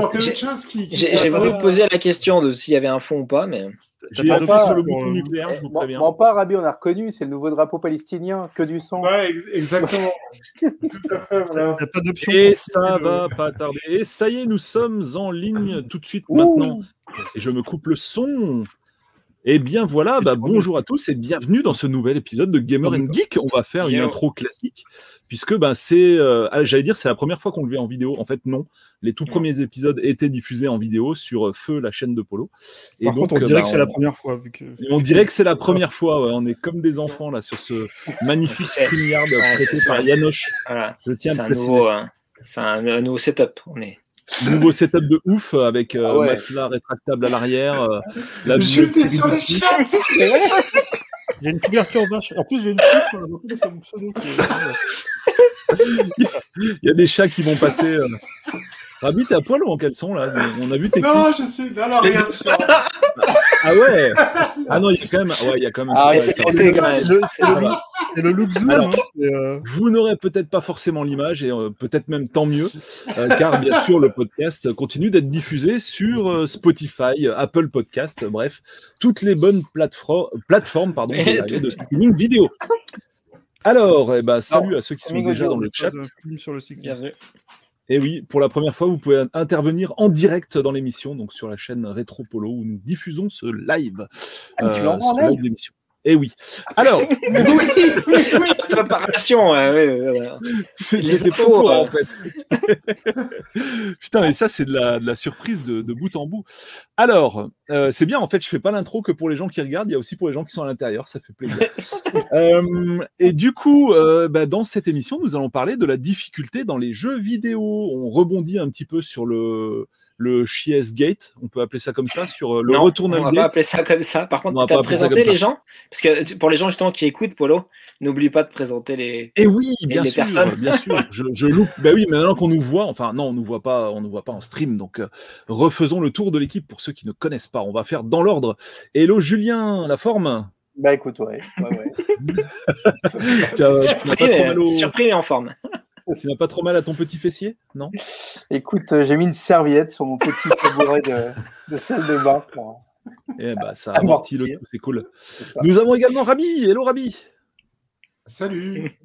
apporté autre chose qui. qui J'ai voulu pas- me poser la question de s'il y avait un fond ou pas, mais. J'ai pas- sur le bouton nucléaire, je vous préviens. bon, pas Rabi, on a reconnu, c'est le nouveau drapeau palestinien, que du sang. Ouais, ex- exactement. Tout à fait, voilà. T'as pas d'option. Et ça va pas tarder. Et ça y est, nous sommes en ligne tout de suite Ouh. maintenant. Et je me coupe le son. Et bien voilà, bah, bonjour à tous et bienvenue dans ce nouvel épisode de Gamer and Geek. On va faire une intro classique puisque bah, c'est, euh, ah, j'allais dire, c'est la première fois qu'on le fait en vidéo. En fait, non. Les tout premiers épisodes étaient diffusés en vidéo sur euh, Feu, la chaîne de Polo. Et Par contre, on dirait bah, que c'est la première fois. Vu que... et on dirait que c'est la première fois. ouais. On est comme des enfants là sur ce magnifique C'est- StreamYard Ouais, prêté par Yanoche. Voilà. Je tiens à nouveau, euh, c'est un, un nouveau setup. On est. Nouveau setup de ouf avec euh, Ah ouais. matelas rétractable à l'arrière. euh, la petite- sur le chat. J'ai une couverture vache. En plus, j'ai une est- Il y a des chats qui vont passer. Euh... Rabi, t'es à poil ou en caleçon là? On a vu tes Non, cuisses. je suis. Non, non, regarde. Ah ouais? Ah non, il y a quand même. Ouais, il y a quand même. Ah, mais ça c'est le- look zoom. Alors. hein, euh, Vous n'aurez peut-être pas forcément l'image et euh, peut-être même tant mieux, euh, car bien sûr le podcast continue d'être diffusé sur euh, Spotify, Apple Podcast, bref, toutes les bonnes plateformes pardon, de streaming vidéo. Alors, eh ben, salut à ceux qui sont déjà dans le chat. film sur le cycle. Et oui, pour la première fois, vous pouvez intervenir en direct dans l'émission, donc sur la chaîne Rétro Polo, où nous diffusons ce live. Ah, tu ce live? d'émission. Et oui. Alors, Préparation, ouais. Les j'étais pas infos, au courant, euh. en fait. Putain, mais ça, c'est de la, de la surprise de, de bout en bout. Alors, euh, c'est bien, en fait, je fais pas l'intro que pour les gens qui regardent, il y a aussi pour les gens qui sont à l'intérieur, ça fait plaisir. Euh, et du coup, euh, bah, dans cette émission, nous allons parler de la difficulté dans les jeux vidéo. On rebondit un petit peu sur le, le Chies Gate, on peut appeler ça comme ça, sur euh, le Non, Returnal on va Gate. pas appeler ça comme ça. Par On va contre, tu pas as présenté les gens Parce que pour les gens justement qui écoutent, Polo, n'oublie pas de présenter les. Et oui, bien les sûr, personnes. bien sûr. Je, je loupe. Ben oui, mais maintenant qu'on nous voit, enfin non, on nous voit pas, on nous voit pas en stream. Donc euh, refaisons le tour de l'équipe pour ceux qui ne connaissent pas. On va faire dans l'ordre. Hello Julien, la forme? Bah écoute, ouais. ouais, ouais. Tu as- Surpris, mais, surpris mais en forme. Tu n'as pas trop mal à ton petit fessier, non? Écoute, euh, j'ai mis une serviette sur mon petit tabouret de, de salle de bain. pour- Eh ben ça Amorti. amortit le tout, c'est cool. Nous avons également Rabi. Hello Rabi. Salut.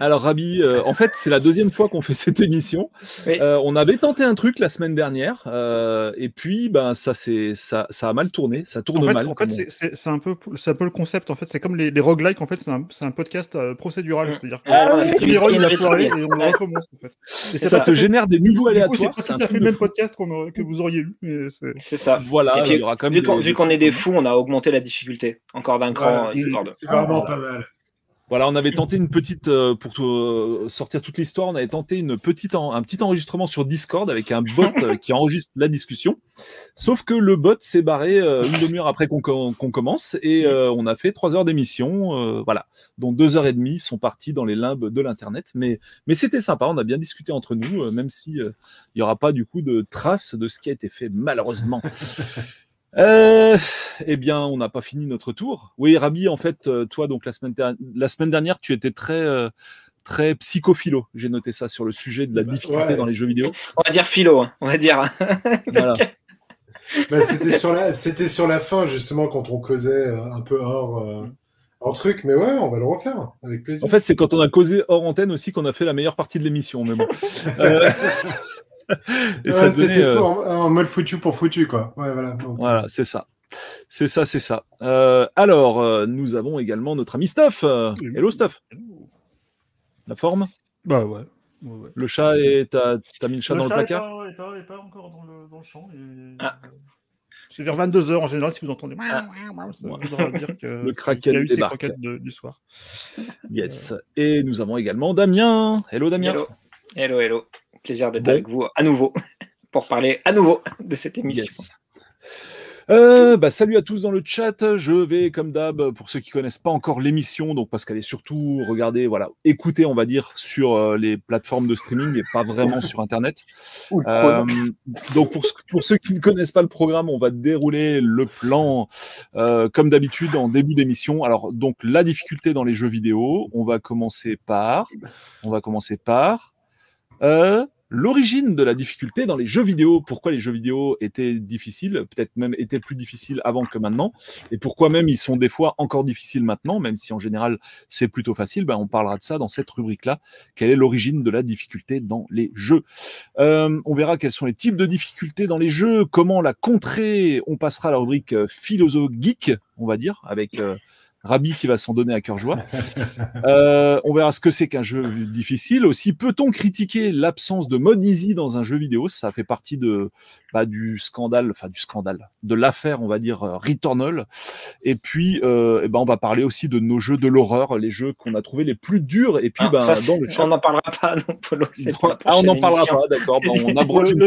Alors Rabi, euh, en fait, c'est la deuxième fois qu'on fait cette émission. Oui. Euh, on avait tenté un truc la semaine dernière, euh, et puis ben ça c'est ça, ça a mal tourné, ça tourne En fait, mal. en fait c'est- un, peu- c'est un peu le concept. En fait, c'est comme les, les roguelikes. En fait, c'est un, c'est un podcast euh, procédural. Mm. C'est-à-dire Ah, qu'on on a fait fait les une- rôles, une on a foiré rétro- et on Ouais. recommence. En fait. Et c'est ça te fait- génère des niveaux aléatoires. pas c'est tout à fait le même fou. podcast que vous auriez eu. Mais c'est- ça. Voilà, Et puis, il y aura quand même Vu qu'on est des fous, on a augmenté la difficulté encore d'un cran. C'est vraiment pas mal. Voilà, on avait tenté une petite euh, pour euh, sortir toute l'histoire, on avait tenté une petite en- un petit enregistrement sur Discord avec un bot euh, qui enregistre la discussion. Sauf que le bot s'est barré une demi-heure après qu'on com- qu'on commence et euh, on a fait trois heures d'émission, euh, voilà, dont deux heures et demie sont parties dans les limbes de l'internet. Mais mais c'était sympa, on a bien discuté entre nous, même si il y aura pas du coup de traces de ce qui a été fait malheureusement. Euh, eh bien, on n'a pas fini notre tour. Oui, Rabi, en fait, euh, toi, donc la semaine, der- la semaine dernière, tu étais très, euh, très psychophilo. J'ai noté ça sur le sujet de la Bah, difficulté ouais. dans les jeux vidéo. On va dire philo, hein, on va dire. Voilà. Bah, c'était sur la, c'était sur la fin justement quand on causait euh, un peu hors, euh, hors truc, mais ouais, on va le refaire avec plaisir. En fait, c'est quand on a causé hors antenne aussi qu'on a fait la meilleure partie de l'émission. Mais bon. Et Ouais, ça c'était donnait, euh, en, en mode foutu pour foutu quoi. Ouais, voilà. Donc, Voilà, c'est ça. C'est ça, c'est ça. Euh, alors, euh, nous avons également notre ami Stuff. Euh, hello, Stuff. La forme? Bah ouais. ouais, ouais. Le chat et t'as mis le chat dans le chat placard? pas- est pas, est pas encore dans le, dans le champ. et- Ah. C'est vers 22h en général, si vous entendez. Ah. Ça voudra dire que Le kraken a eu débarque. de- du soir. Yes. Et nous avons également Damien. Hello, Damien. Hello. Hello, hello. Plaisir d'être Bon. avec vous à nouveau pour parler à nouveau de cette émission. Yes. Euh, bah, salut à tous dans le chat. Je vais, comme d'hab, pour ceux qui connaissent pas encore l'émission, donc parce qu'elle est surtout regardée, voilà, écoutée, on va dire, sur euh, les plateformes de streaming et pas vraiment sur Internet. Euh, donc pour, pour ceux qui ne connaissent pas le programme, on va dérouler le plan comme d'habitude en début d'émission. Alors donc la difficulté dans les jeux vidéo, on va commencer par, on va commencer par. Euh, l'origine de la difficulté dans les jeux vidéo. Pourquoi les jeux vidéo étaient difficiles, peut-être même étaient plus difficiles avant que maintenant, et pourquoi même ils sont des fois encore difficiles maintenant, même si en général c'est plutôt facile. Ben, on parlera de ça dans cette rubrique-là. Quelle est l'origine de la difficulté dans les jeux? Euh, On verra quels sont les types de difficultés dans les jeux, comment la contrer. On passera à la rubrique euh, philosophe geek, on va dire, avec euh, Rabi qui va s'en donner à cœur joie. Euh, on verra ce que c'est qu'un jeu difficile. Aussi, peut-on critiquer l'absence de mode easy dans un jeu vidéo? Ça fait partie de bah, du scandale, enfin du scandale, de l'affaire, on va dire euh, Returnal. Et puis, euh, eh ben, on va parler aussi de nos jeux de l'horreur, les jeux qu'on a trouvés les plus durs. Et puis, Ah, ben, ça, c'est- dans le chat, on n'en parlera pas, non, Polo. ah, on n'en parlera pas, d'accord. Ben, on abroge Le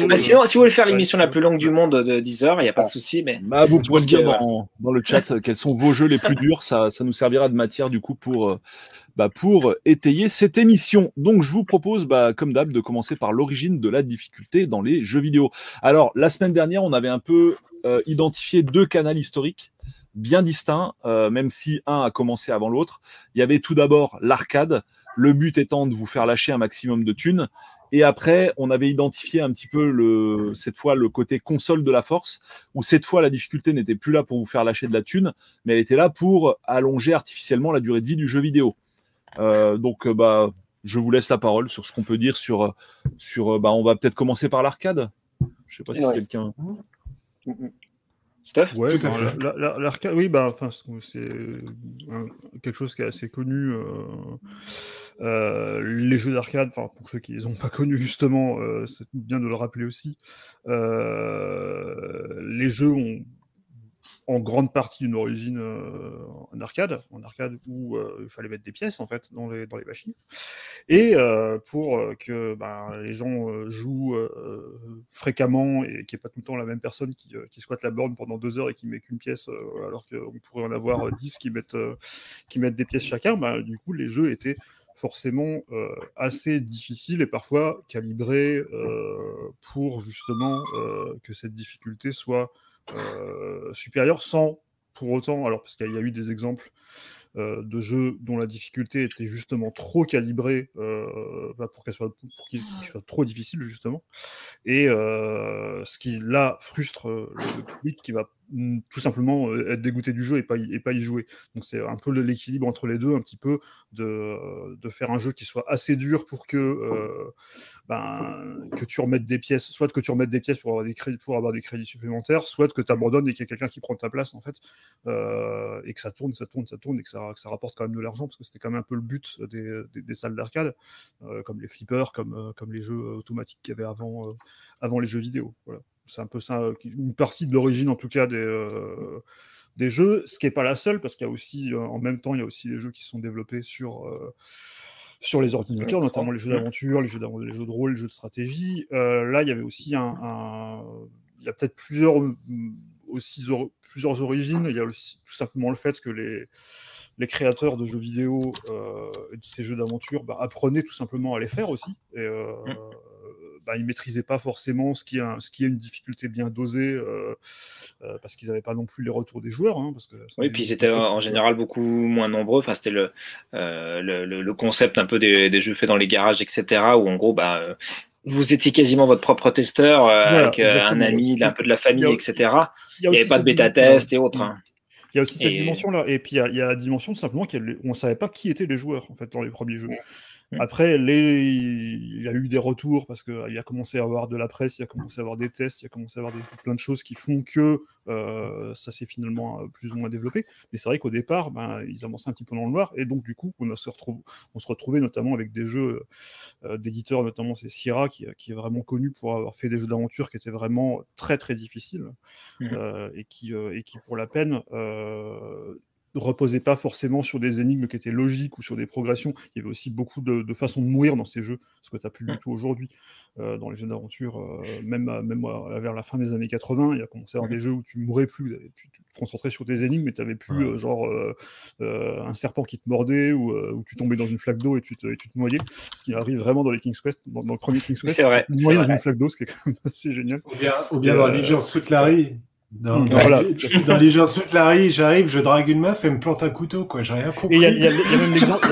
une Bah, sinon, si vous voulez faire Ouais, l'émission la plus longue du monde de 10 heures, il n'y a pas de souci, mais Bah, vous pouvez dire que, dans, dans le chat quels sont vos jeux plus durs. Ça, ça nous servira de matière du coup pour, euh, bah, pour étayer cette émission. Donc, je vous propose, bah, comme d'hab, de commencer par l'origine de la difficulté dans les jeux vidéo. Alors, la semaine dernière, on avait un peu euh, identifié deux canaux historiques bien distincts, euh, même si un a commencé avant l'autre. Il y avait tout d'abord l'arcade, le but étant de vous faire lâcher un maximum de thunes. Et après, on avait identifié un petit peu le, cette fois le côté console de la force, où cette fois la difficulté n'était plus là pour vous faire lâcher de la thune, mais elle était là pour allonger artificiellement la durée de vie du jeu vidéo. Euh, donc, euh, bah, je vous laisse la parole sur ce qu'on peut dire sur, sur. euh, Bah, on va peut-être commencer par l'arcade. Je sais pas si Ouais. quelqu'un. Stuff Ouais, bah, l'arcade, oui, bah, enfin, c'est un- quelque chose qui est assez connu. euh, euh, les jeux d'arcade, enfin, pour ceux qui les ont pas connus justement, euh, c'est bien de le rappeler aussi. euh, les jeux ont en grande partie une origine euh, en arcade, en arcade où euh, il fallait mettre des pièces en fait dans les, dans les machines. Et euh, pour que ben, les gens jouent fréquemment et qu'il n'y ait pas tout le temps la même personne qui, squatte la borne pendant deux heures et qui met qu'une pièce, alors qu'on pourrait en avoir dix qui mettent, qui mettent des pièces chacun, ben, du coup les jeux étaient forcément assez difficiles et parfois calibrés euh, pour justement que cette difficulté soit supérieure sans pour autant, alors parce qu'il y a eu des exemples euh, de jeux dont la difficulté était justement trop calibrée euh, bah, pour qu'elle soit, pour qu'il qu'il soit trop difficile justement, et euh, ce qui là frustre euh, le, public qui va mm, tout simplement euh, être dégoûté du jeu et pas y, et pas y jouer. Donc c'est un peu l'équilibre entre les deux, un petit peu de, euh, de faire un jeu qui soit assez dur pour que euh, ben, que tu remettes des pièces, soit que tu remettes des pièces pour avoir des crédits, pour avoir des crédits supplémentaires, soit que tu abandonnes et qu'il y a quelqu'un qui prend ta place en fait, euh, et que ça tourne, ça tourne, ça tourne, et que ça, rapporte quand même de l'argent, parce que c'était quand même un peu le but des, des- des salles d'arcade, euh, comme les flippers, comme, euh, comme les jeux automatiques qu'il y avait avant, avant les jeux vidéo. Voilà. C'est un peu ça, une partie de l'origine en tout cas des, des jeux, ce qui n'est pas la seule, parce qu'il y a aussi, en même temps, il y a aussi les jeux qui sont développés sur, sur les ordinateurs, notamment les jeux d'aventure, les jeux, les jeux de rôle, les jeux de stratégie. Euh, là, il y avait aussi un, un- il y a peut-être plusieurs aussi plusieurs origines. Il y a aussi tout simplement le fait que les les créateurs de jeux vidéo euh, et de ces jeux d'aventure bah, apprenaient tout simplement à les faire aussi. Et, euh. Bah, ils maîtrisaient pas forcément ce qui est, un- ce qui est une difficulté bien dosée euh, euh, parce qu'ils n'avaient pas non plus les retours des joueurs. hein, parce que Oui, puis c'était euh, en général beaucoup moins nombreux. Enfin, c'était le, le, concept un peu des, des jeux faits dans les garages, etc. Où en gros, bah, vous étiez quasiment votre propre testeur Voilà, avec un ami, un peu de la famille, Il y a- etc. Il n'y avait pas de cette bêta dimension-là. test et autres. hein. Il y a aussi cette Et- dimension-là. Et puis, il y, a, il y a la dimension simplement qu'on ne savait pas qui étaient les joueurs, en fait, dans les premiers jeux. Après, les... il y a eu des retours parce qu'il a commencé à avoir de la presse, il a commencé à avoir des tests, il a commencé à avoir des... plein de choses qui font que euh, ça s'est finalement euh, plus ou moins développé. Mais c'est vrai qu'au départ, ben, ils avançaient un petit peu dans le noir. Et donc, du coup, on, a se, retrouve... on se retrouvait notamment avec des jeux euh, d'éditeurs, notamment c'est Sierra, qui, qui est vraiment connu pour avoir fait des jeux d'aventure qui étaient vraiment très, très difficiles Mhm. euh, et, qui, euh, et qui, pour la peine, euh, reposait pas forcément sur des énigmes qui étaient logiques ou sur des progressions. Il y avait aussi beaucoup de, de façons de mourir dans ces jeux, ce que tu n'as plus du tout aujourd'hui euh, dans les jeux d'aventure. euh, même à- même à- vers la fin des années 80, il y a commencé à avoir des jeux où tu mourais plus, tu, tu te concentrais sur tes énigmes, mais tu n'avais plus euh, genre euh, euh, un serpent qui te mordait ou euh, où tu tombais dans une flaque d'eau et, tu te- et tu te noyais. Ce qui arrive vraiment dans les King's Quest, dans, dans le premier King's Oui, Quest. c'est vrai, tu te c'est noyais dans vrai. une flaque d'eau, ce qui est quand même assez génial. Ou bien, ou bien dans Euh, Legion Sweet Larry, Dans, Mm, dans, voilà. dans les gens Suit Larry, j'arrive, je drague une meuf, elle me plante un couteau, quoi. J'ai rien compris. Et il y a, y a- il y a même l'exemple.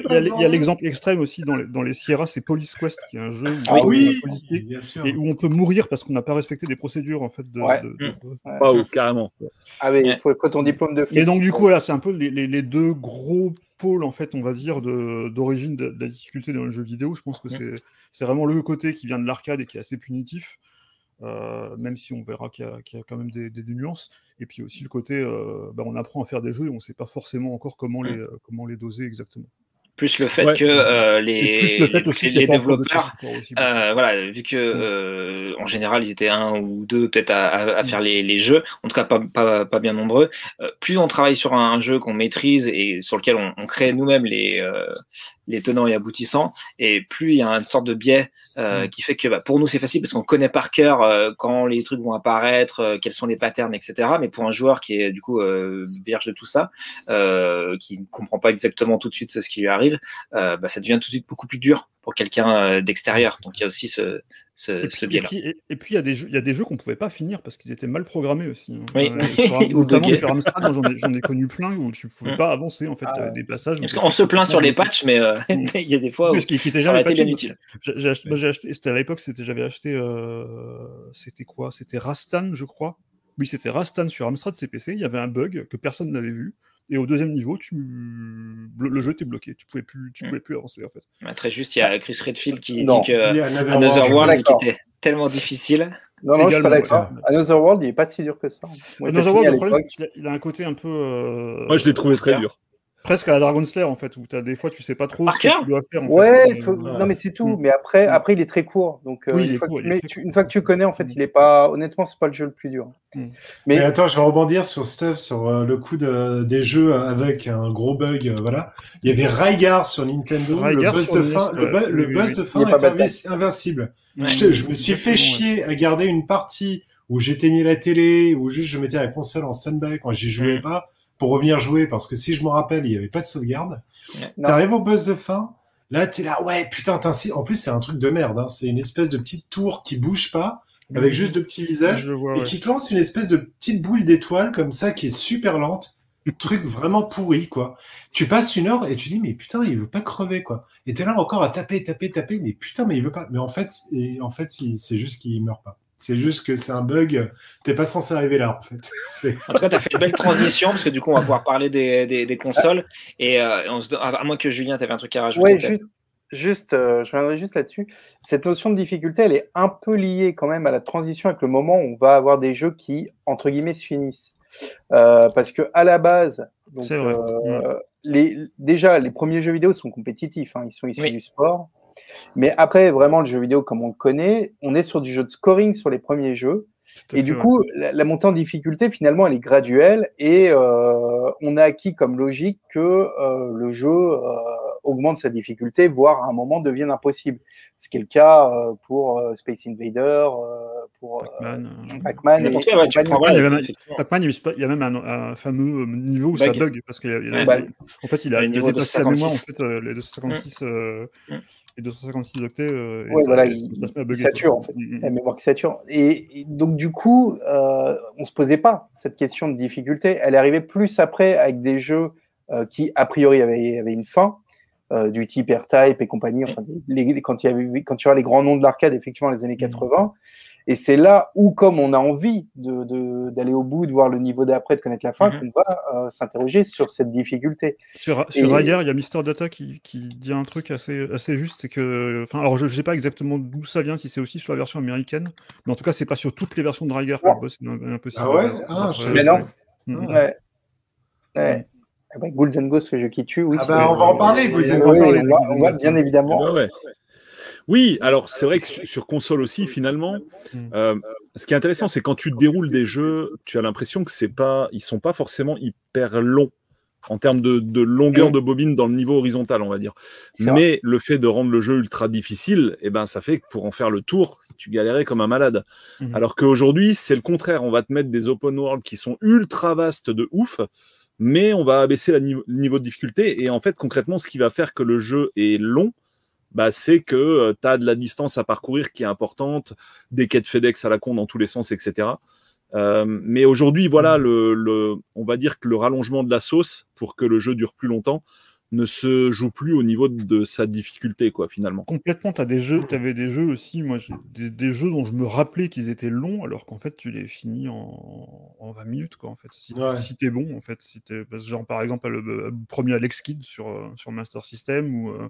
il y a l'exemple- extrême aussi dans les, dans les Sierra, c'est Police Quest, qui est un jeu où Ah on oui, bien sûr. et où on peut mourir parce qu'on n'a pas respecté des procédures en fait. De, Ouais. de- de- Waouh, carrément. Ah mais il faut, faut ton diplôme de flic. Et donc du coup, voilà, c'est un peu les, les- les deux gros pôles en fait, on va dire, d'origine de, de la difficulté dans le jeu vidéo. Je pense que c'est c'est vraiment le côté qui vient de l'arcade et qui est assez punitif, euh, même si on verra qu'il y, a- qu'il y a quand même des, des- des nuances. Et puis aussi le côté, euh, bah, on apprend à faire des jeux et on ne sait pas forcément encore comment les euh, comment les doser exactement. Plus le fait Ouais. que euh, les, plus le fait les- aussi les développeurs, aussi. euh, voilà, vu que euh, en général ils étaient un ou deux peut-être à, à- à faire les, les jeux, en tout cas pas, pas, pas bien nombreux. euh, plus on travaille sur un, un jeu qu'on maîtrise et sur lequel on, on crée nous-mêmes les, euh, les tenants et aboutissants, et plus il y a une sorte de biais euh, qui fait que bah, pour nous c'est facile parce qu'on connaît par cœur euh, quand les trucs vont apparaître, euh, quels sont les patterns, etc. Mais pour un joueur qui est du coup euh, vierge de tout ça, euh, qui ne comprend pas exactement tout de suite ce qui lui arrive, euh, bah, ça devient tout de suite beaucoup plus dur pour quelqu'un d'extérieur. Donc il y a aussi ce, ce, Et ce puis, biais-là. et- et puis, il y a des jeux, il y a des jeux qu'on pouvait pas finir parce qu'ils étaient mal programmés aussi. hein. Oui. Euh, Ou notamment buggés. sur Amstrad, moi, j'en ai, connu plein où tu pouvais Mm. pas avancer en fait Ah euh, des passages. Parce qu'on se plaint sur les patchs, mais euh, il y a des fois où qui, qui était ça aurait jamais été bien utile. J'ai acheté, c'était à l'époque, c'était, j'avais acheté, euh, c'était quoi? C'était Rastan, je crois. Oui, c'était Rastan sur Amstrad CPC. Il y avait un bug que personne n'avait vu. Et au deuxième niveau, tu... le, jeu était bloqué. Tu pouvais plus, tu Mm. pouvais plus avancer en fait. Bah, très juste, il y a Chris Redfield qui Non. dit que a Another Another World. World qui était tellement difficile. Non, non, je suis pas d'accord. Another World, il est pas si dur que ça. Moi, Another World, le problème, l'époque. c'est qu'il a, il a un côté un peu. euh, Moi, je l'ai trouvé très dur. Presque à la Dragon Slayer en fait, où as, des fois tu sais pas trop Parker ce que tu dois faire. En Ouais, fait. il faut- Euh, non mais c'est tout. Mm. Mais après, après il est très court. Donc euh, Oui, il une, est fois court, que mais tu- court. une fois que tu connais, en fait, Mm. il est pas. Honnêtement, c'est pas le jeu le plus dur. Mm. Mais Mais attends, je vais rebondir sur Stuff, sur euh, le coup de, des jeux avec un gros bug. euh, voilà. Il y avait Rygar sur Nintendo. Rygar le buzz sur de fin, le, bu- Oui, oui. de Il fin est invincible. Ouais. Je, je me suis fait ouais. chier à garder une partie où j'éteignais la télé, ou juste je mettais la console en stand-by quand j'y jouais Mm. pas, pour revenir jouer, parce que si je me rappelle, il n'y avait pas de sauvegarde. T'arrives au buzz de fin, là t'es là, ouais, putain, En plus, c'est un truc de merde, hein. c'est une espèce de petite tour qui bouge pas, avec juste deux petits visages, Je le vois, et ouais. qui te lance une espèce de petite boule d'étoile comme ça, qui est super lente. truc vraiment pourri, quoi. Tu passes une heure et tu dis, mais putain, il veut pas crever, quoi. Et t'es là encore à taper, taper, taper, mais putain, mais il veut pas. Mais en fait, et en fait, c'est juste qu'il meurt pas. C'est juste que c'est un bug. T'es pas censé arriver là, en fait. C'est- En tout cas, tu as fait une belle transition parce que du coup, on va pouvoir parler des, des, des consoles. Et euh, on se... à moins que Julien, tu avais un truc à rajouter. Ouais, juste, juste euh, je reviendrai juste là-dessus. Cette notion de difficulté, elle est un peu liée quand même à la transition avec le moment où on va avoir des jeux qui, entre guillemets, se finissent. Euh, parce que à la base, donc, euh, les, déjà, les premiers jeux vidéo sont compétitifs, hein, ils sont issus Oui. du sport. Mais après, vraiment, le jeu vidéo comme on le connaît, on est sur du jeu de scoring sur les premiers jeux. Et du coup, la, la montée en difficulté, finalement, elle est graduelle et euh, on a acquis comme logique que euh, le jeu euh, augmente sa difficulté, voire à un moment devienne impossible. Ce qui est le cas euh, pour euh, Space Invader, euh, pour Pac-Man, euh, Pac-Man. il y a- même un, un fameux niveau où ça Bug. parce qu'il en fait il a, il dépassé la mémoire en 256. fait euh, les 256 euh, Mm. Les 256 octets euh, et Ouais, voilà, et il- il sature, en fait. Mm, mm. la mémoire qui sature. Et, et donc, du coup, euh, on se posait pas cette question de difficulté. Elle est arrivée plus après avec des jeux euh, qui, a priori, avaient, avaient une fin, euh, du type R-Type et compagnie, enfin, les, les- quand, il y avait, quand tu vois les grands noms de l'arcade, effectivement, les années 80. Et c'est là où, comme on a envie d'aller de, d'aller au bout, de voir le niveau d'après, de connaître la fin, Mhm. qu'on va euh, s'interroger sur cette difficulté. Sur, Et- sur il y a Mister Data qui, qui dit un truc assez, assez juste, c'est que, enfin, alors je ne sais pas exactement d'où ça vient, si c'est aussi sur la version américaine, mais en tout cas, c'est pas sur toutes les versions de Rygar que Non. le boss est un- impossible. Ah ouais? Ah, je- Mais non. Mm. Ouais. Ouais. Ah bah, Ghouls and Ghosts, le jeu qui tue, oui. Ah bah, on va en parler, Ghouls and Oui, Ghosts. on va- on va, bien évidemment. Ouais, ouais. Oui, alors c'est vrai que sur, sur console aussi, finalement, Mm. euh, ce qui est intéressant, c'est quand tu déroules des jeux, tu as l'impression que c'est pas, ils sont pas forcément hyper longs en termes de, de longueur Mm. de bobine dans le niveau horizontal, on va dire. Vrai. Mais le fait de rendre le jeu ultra difficile, eh ben, ça fait que pour en faire le tour, tu galérais comme un malade. Mhm. Alors qu'aujourd'hui, c'est le contraire. On va te mettre des open world qui sont ultra vastes de ouf, mais on va abaisser le niveau de difficulté. Et en fait, concrètement, ce qui va faire que le jeu est long, bah, c'est que tu as de la distance à parcourir qui est importante, des quêtes FedEx à la con dans tous les sens, etc. Euh, mais aujourd'hui, voilà, le, le, on va dire que le rallongement de la sauce pour que le jeu dure plus longtemps ne se joue plus au niveau de sa difficulté, quoi, finalement. Complètement, tu des jeux, avais des jeux aussi, moi, des, des, jeux dont je me rappelais qu'ils étaient longs, alors qu'en fait, tu les finis en, en 20 minutes, quoi, en fait. Si, si t'es bon, en fait, si parce que genre, par exemple, le, premier Alex Kidd sur, sur Master System, ou, euh,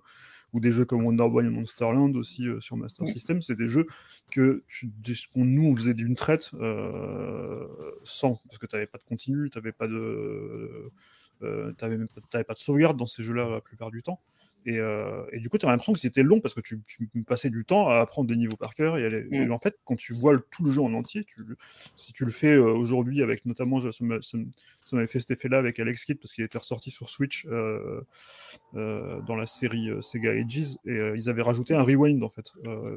ou des jeux comme Wonder Boy et Monsterland aussi euh, sur Master System, c'est des jeux que tu, nous on faisait d'une traite euh, sans, parce que tu n'avais pas de continu, tu n'avais pas de, euh, pas de sauvegarde dans ces jeux-là la plupart du temps. Et, euh, et, du coup, tu as l'impression que c'était long parce que tu, tu, passais du temps à apprendre des niveaux par cœur. Et, mm. en fait, quand tu vois tout le jeu en entier, tu, si tu le fais euh, aujourd'hui avec notamment, ça m'avait fait cet effet-là avec Alex Kidd parce qu'il était ressorti sur Switch euh, euh dans la série euh, Sega Ages et ils avaient rajouté un rewind en fait.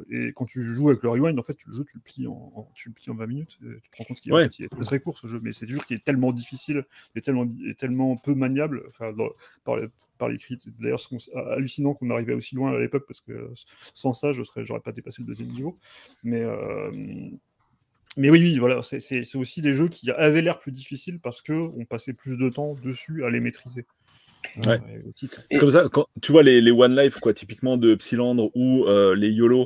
et quand tu joues avec le rewind, en fait, le jeu tu le plies en, tu le plies en 20 minutes. Et tu te rends compte qu'il ouais. est très court ce jeu, mais c'est du jeu qui est tellement difficile et tellement, et tellement peu maniable enfin, par les par l'écrit. D'ailleurs, c'est hallucinant qu'on arrivait aussi loin à l'époque parce que sans ça, je serais, j'aurais pas dépassé le deuxième niveau. Mais euh, mais oui, oui, voilà, c'est aussi des jeux qui avaient l'air plus difficiles parce que on passait plus de temps dessus à les maîtriser. Ouais. C'est comme ça, quand tu vois les, les, One Life, quoi, typiquement de Psylandre ou euh, les YOLO, euh,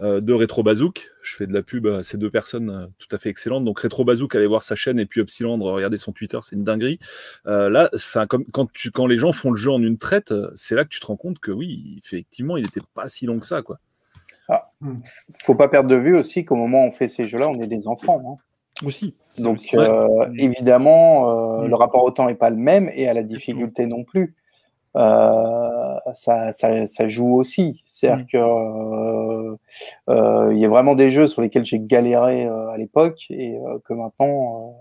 de Retro Bazook. Je fais de la pub à ces deux personnes euh, tout à fait excellentes. Donc Retro Bazook, allez voir sa chaîne et puis Upsilandre, regardez son Twitter, c'est une dinguerie. Euh, là, enfin, comme quand tu, quand les gens font le jeu en une traite, c'est là que tu te rends compte que oui, effectivement, il n'était pas si long que ça, quoi. Ah, faut pas perdre de vue aussi qu'au moment où on fait ces jeux-là, on est des enfants. Hein. Aussi. Donc évidemment, le rapport au temps n'est pas le même et à la difficulté non plus. Euh, ça, ça, ça, joue aussi. C'est-à-dire mm. que euh, euh, il y a vraiment des jeux sur lesquels j'ai galéré à l'époque et que maintenant.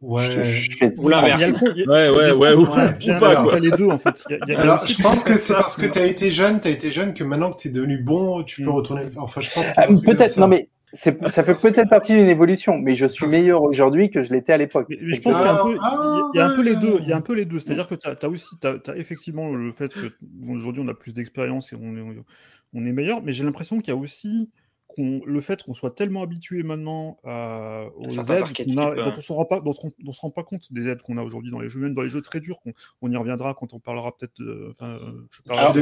Ouais. Je, je fais ou l'inverse. Ouais, ouais, ouais, ou, pas, quoi. les deux, en fait. Y a, y a Alors, je pense que c'est parce que tu as été jeune, tu as été jeune que maintenant que tu es devenu bon, tu peux mm. retourner. Enfin, je pense. Ah, peut-être, non, mais ça fait peut-être partie d'une évolution, mais je suis meilleur aujourd'hui que je l'étais à l'époque. Je pense qu'il y a un peu, il y a un peu les deux. Il y a un peu les deux. C'est-à-dire que tu as, aussi, as, effectivement le fait que aujourd'hui on a plus d'expérience et on est, on est meilleur, mais j'ai l'impression qu'il y a aussi le fait qu'on soit tellement habitué maintenant à, aux aides a, dont on ne se rend pas, dont on, se rend pas compte des aides qu'on a aujourd'hui dans les jeux, même dans les jeux très durs. On, on y reviendra quand on parlera peut-être. Euh, je parlerai,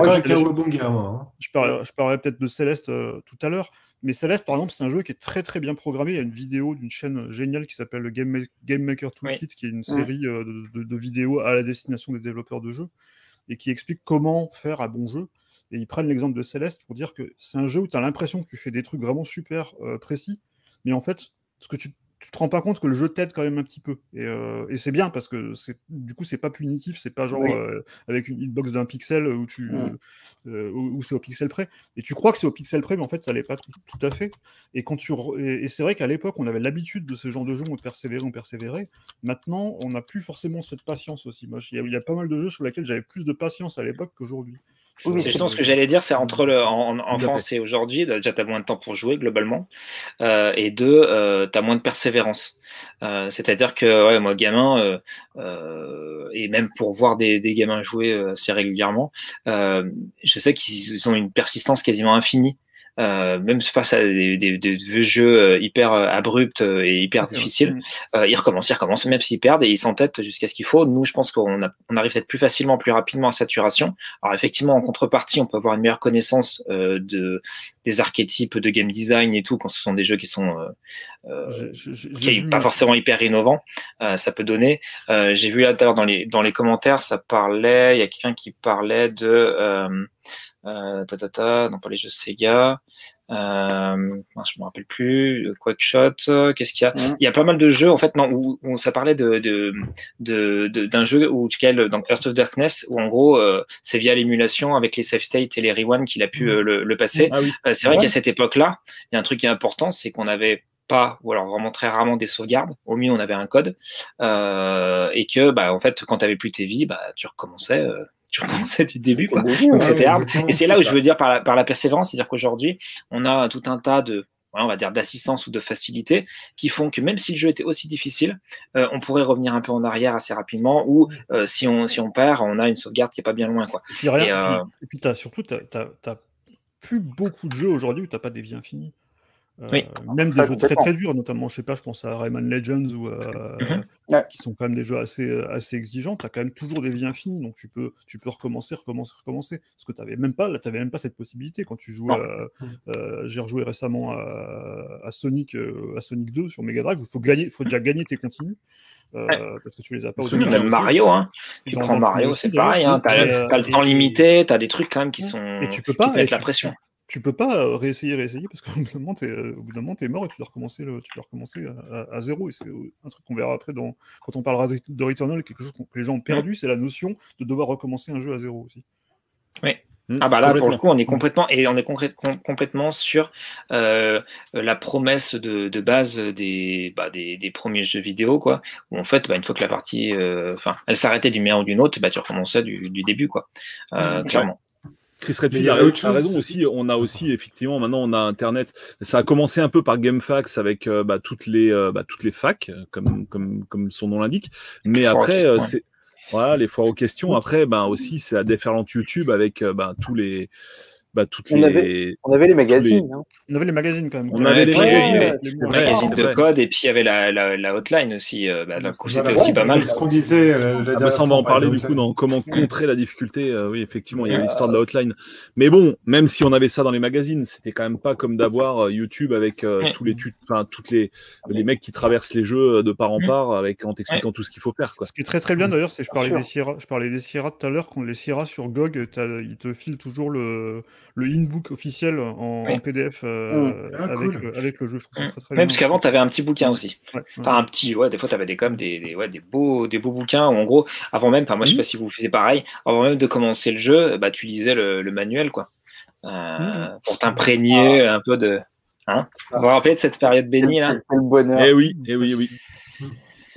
je parlerai peut-être de Céleste euh, tout à l'heure. Mais Celeste, par exemple, c'est un jeu qui est très très bien programmé. Il y a une vidéo d'une chaîne géniale qui s'appelle le Game, Game Maker Toolkit, qui est une série euh, de, vidéos à la destination des développeurs de jeux et qui explique comment faire un bon jeu. Et ils prennent l'exemple de Celeste pour dire que c'est un jeu où tu as l'impression que tu fais des trucs vraiment super euh, précis, mais en fait, ce que tu tu te rends pas compte que le jeu t'aide quand même un petit peu. Et, euh, et c'est bien parce que c'est du coup c'est pas punitif, c'est pas genre euh, avec une hitbox d'un pixel où tu euh, où, c'est au pixel près. Et tu crois que c'est au pixel près, mais en fait ça l'est pas tout, à fait. Et quand tu et, c'est vrai qu'à l'époque on avait l'habitude de ce genre de jeu, on persévérait, on persévérait. Maintenant on n'a plus forcément cette patience aussi. Moi il y, y, a pas mal de jeux sur lesquels j'avais plus de patience à l'époque qu'aujourd'hui c'est justement ce que j'allais dire, c'est entre le, en, enfance et aujourd'hui, déjà tu as moins de temps pour jouer globalement, euh, et deux, euh, tu as moins de persévérance. Euh, C'est-à-dire que ouais, moi, gamin, euh, euh, et même pour voir des, des gamins jouer euh, assez régulièrement, je sais qu'ils ont une persistance quasiment infinie. Euh, même face à des, des, des jeux euh, hyper euh, abrupts et hyper difficiles, euh, ils recommencent, ils recommencent, même s'ils perdent et ils s'entêtent jusqu'à ce qu'il faut. Nous, je pense qu'on on arrive peut-être plus facilement, plus rapidement à saturation. Alors effectivement, en contrepartie, on peut avoir une meilleure connaissance euh, de des archétypes de game design et tout quand ce sont des jeux qui sont euh, qui pas forcément hyper innovants. ça peut donner. J'ai vu là tout à l'heure dans les dans les commentaires, ça parlait. Il y a quelqu'un qui parlait de euh, ta, ta, ta, non pas les jeux Sega, euh, je me rappelle plus, Quackshot, qu'est-ce qu'il y a? Il y a pas mal de jeux en fait, non, où, ça parlait de de, de, d'un jeu où tu dans Earth of Darkness, où en gros euh, c'est via l'émulation avec les save states et les rewind qu'il a pu euh, le, le, passer. Ah euh, c'est vrai qu'à cette époque-là, il y a un truc qui est important, c'est qu'on avait pas, ou alors vraiment très rarement des sauvegardes. Au mieux, on avait un code. Euh, et que, bah, en fait, quand tu avais plus tes vies, bah, tu recommençais. Euh, tu recommençais du début, quoi. Donc c'était hard. Et c'est là où je veux dire par la, par la persévérance, c'est-à-dire qu'aujourd'hui, on a tout un tas de, on va dire d'assistance ou de facilité qui font que même si le jeu était aussi difficile, euh, on pourrait revenir un peu en arrière assez rapidement ou euh, si on si on perd, on a une sauvegarde qui est pas bien loin quoi. Et puis, rien, et puis, as, surtout t'as, as, plus beaucoup de jeux aujourd'hui où t'as pas des vies infinies. Euh, Oui. Même Ça, des jeux très très durs, notamment, je sais pas, je pense à Rayman Legends ou euh, Mhm. Ouais. qui sont quand même des jeux assez, assez exigeants. Tu as quand même toujours des vies infinies, donc tu peux, tu peux recommencer, recommencer, recommencer. Parce que tu n'avais même pas, là, même pas cette possibilité quand tu jouais. Euh, euh, J'ai rejoué récemment à, à Sonic, euh, à Sonic 2 sur Mega Drive. Il faut gagner, faut déjà gagner tes continues. euh, Ouais. Parce que tu les as pas au Sonic, début. Même Mario, hein. Tu prends Mario, c'est pareil. Hein. euh, t'as le et- temps limité, t'as des trucs quand même qui sont. Et tu peux qui pas, te mettent et la tu- pression. Tu peux pas euh, réessayer, réessayer, parce qu'au bout d'un moment, t'es, euh, au bout d'un moment, t'es mort et tu dois recommencer, le, tu dois recommencer à, à- à zéro. Et c'est euh, un truc qu'on verra après dans, quand on parlera de de Returnal, quelque chose qu'on- que les gens ont perdu, c'est la notion de devoir recommencer un jeu à zéro aussi. Hmm, Ah bah là, pour le coup, on est complètement et on est concré- com- complètement sur euh, la promesse de, de base des, bah, des, des premiers jeux vidéo, quoi. Où en fait, bah, une fois que la partie, euh, enfin, elle s'arrêtait d'une manière ou d'une autre, bah, tu recommençais du, du début, quoi. Euh, clairement. Chris Redfield y a, a raison aussi. On a aussi effectivement maintenant on a Internet. Ça a commencé un peu par GameFAQs avec euh, bah, toutes les euh, bah, toutes les facs euh, comme comme comme son nom l'indique. Mais après euh, c'est voilà les foires aux questions. Après ben aussi c'est la déferlante YouTube avec euh, bah, tous les bah, toutes On les avait- On avait les magazines. hein. On avait les magazines quand même. On avait les magazines. Les C'est le vrai, magazine c'est de code et puis il y avait la, la, la hotline aussi. euh, bah, c'était aussi ouais, pas mal. C'est ce qu'on disait. euh, Ah bah ça on va en parler du coup dans comment contrer la difficulté. Euh, oui effectivement il y a l'histoire de la hotline. Mais bon même si on avait ça dans les magazines c'était quand même pas comme d'avoir YouTube avec euh, tous les enfin toutes les les mecs qui traversent les jeux de part en Mm. part avec en t'expliquant tout ce qu'il faut faire quoi. Ce qui est très très bien d'ailleurs, c'est je parlais des Sierra, je parlais des Sierra tout à l'heure, quand les Sierra sur GOG, ils te filent toujours le, le in-book officiel en, Oui. en PDF euh, Ah, avec, cool. le, avec le jeu. Je trouve ça Mm. très très Même bien. parce qu'avant, tu avais un petit bouquin aussi. Ouais. Enfin, un petit, ouais, des fois, tu avais des, comme des, des, ouais, des, beaux, des beaux bouquins où, en gros, avant même, enfin, moi, je sais Mhm. pas si vous faisiez pareil, avant même de commencer le jeu, bah, tu lisais le, le manuel, quoi. Euh. Pour t'imprégner un peu de. Hein vous vous rappelez de cette période bénie, là? Quel, quel bonheur. Eh oui eh oui eh oui.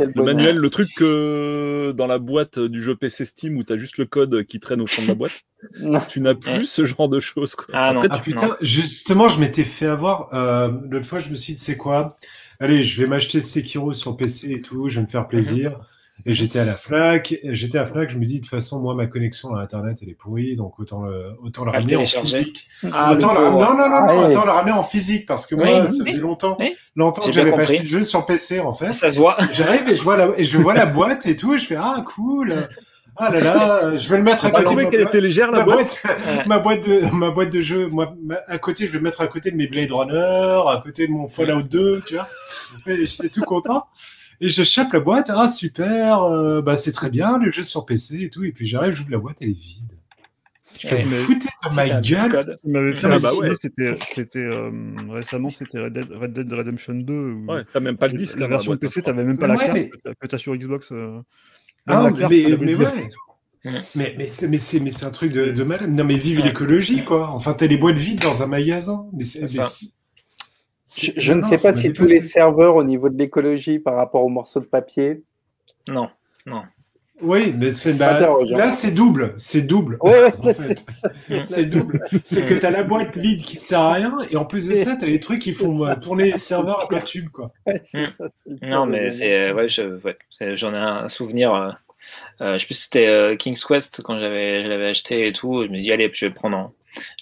Quel Le manuel le truc que dans la boîte du jeu PC Steam où t'as juste le code qui traîne au fond de la boîte. Non. Tu n'as plus Ouais. ce genre de choses quoi. Ah, non. Ah tu- putain, justement, je m'étais fait avoir. Euh, L'autre fois, je me suis dit, c'est quoi? Allez, je vais m'acheter Sekiro sur PC et tout, je vais me faire plaisir. Et j'étais à la Fnac, et j'étais à Fnac, je me dis, de toute façon, moi, ma connexion à Internet, elle est pourrie, donc autant le, autant le le ramener en physique. Ah, autant le le non, non, non, non, Ah, ouais. autant le ramener en physique, parce que moi, oui, ça faisait longtemps, Oui. longtemps que j'avais pas acheté de jeu sur PC, en fait. ça se voit. J'arrive et je vois la, et je vois la boîte et tout, et je fais, ah, cool. Ah là là, je vais le mettre à côté. trouvé qu'elle boîte. était légère la ma boîte ma boîte de ma boîte de jeu moi ma- à côté je vais mettre à côté de mes Blade Runner à côté de mon Fallout 2 tu vois et j'étais tout content et je chope la boîte ah super euh, bah c'est très bien le jeu sur PC et tout et puis j'arrive j'ouvre la boîte elle est vide je Mais- foutez de ma gueule. Il m'avait fait Ah bah ouais. c'était, c'était euh, récemment, c'était Red Dead, Red Dead Redemption 2. où Ouais, t'as même pas le disque la version boîte, PC, t'avais même pas la carte mais- que t'as- sur Xbox. euh, Ah, carte, mais, mais le ouais. mais mais c'est mais mais un truc de, de malade non mais vive l'écologie quoi enfin t'as les boîtes vides dans un magasin mais c'est Je, ne non, sais pas si tous les serveurs au niveau de l'écologie par rapport aux morceaux de papier. Non. oui mais c'est bah, là c'est double c'est double Ouais, ouais, en c'est fait. double. C'est que t'as la boîte vide qui sert à rien et en plus de ça, t'as les trucs qui font euh, tourner les serveurs à de thune, quoi. Ouais, Mm. ça, pire Non, mais c'est. Ouais, je, ouais, c'est- j'en ai un souvenir. euh, euh, je sais plus si c'était euh, King's Quest quand j'avais, je l'avais acheté et tout. Je me dis, allez, je vais le prendre en,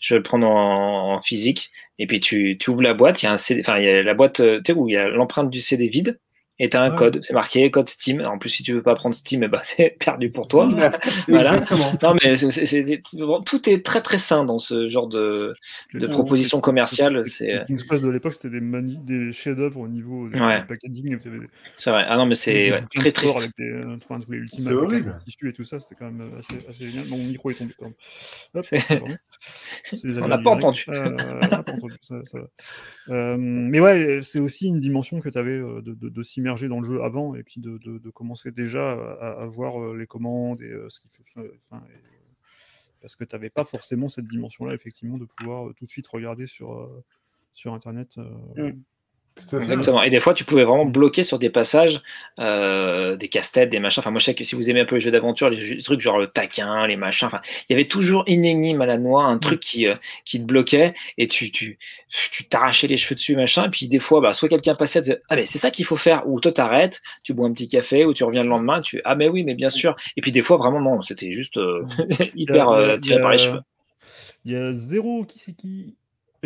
je vais le prendre en, en physique. Et puis tu, tu ouvres la boîte, il y a un CD, enfin, il y a la boîte, euh, tu sais, où il y a l'empreinte du CD vide. Et t'as un Ouais. code, c'est marqué code Steam. En plus, si tu veux pas prendre Steam, eh ben, c'est perdu pour toi. Voilà. Exactement. Non, mais c'est, c'est- c'est- tout est très très sain dans ce genre de, de propositions commerciales. C'est, King's Quest de l'époque, c'était des, mani- des chefs-d'œuvre au niveau du Ouais. packaging. C'est vrai. Ah non, mais c'est très triste. Avec des, euh, enfin, tous les ultimes C'est avec horrible. tissu et tout ça, c'était quand même euh, assez, assez génial. Mon micro est tombé. Hop. C'est les On n'a pas entendu. Euh, pas entendu. ça- ça va. Euh, mais ouais, c'est aussi une dimension que tu avais de, de, de dans le jeu avant et puis de, commencer déjà à, voir euh, les commandes et euh, ce qu'il faut. Enfin, euh, parce que tu n'avais pas forcément cette dimension-là, effectivement, de pouvoir tout de suite regarder sur, sur Internet. euh, Mm. Exactement. Et des fois, tu pouvais vraiment bloquer sur des passages, euh, des casse-têtes, des machins. Enfin, moi, je sais que si vous aimez un peu les jeux d'aventure, les, trucs genre le taquin, les machins. Enfin, il y avait toujours une énigme à la noix, un truc qui, euh, qui te bloquait et tu, tu, tu t'arrachais les cheveux dessus, machin. Et puis des fois, bah, soit quelqu'un passait, disait, ah mais c'est ça qu'il faut faire. Ou toi, t'arrêtes, tu bois un petit café, ou tu reviens le lendemain, tu, ah mais oui, mais bien sûr. Et puis des fois, vraiment non, c'était juste euh, hyper tiré par les cheveux. Il y a zéro qui c'est qui?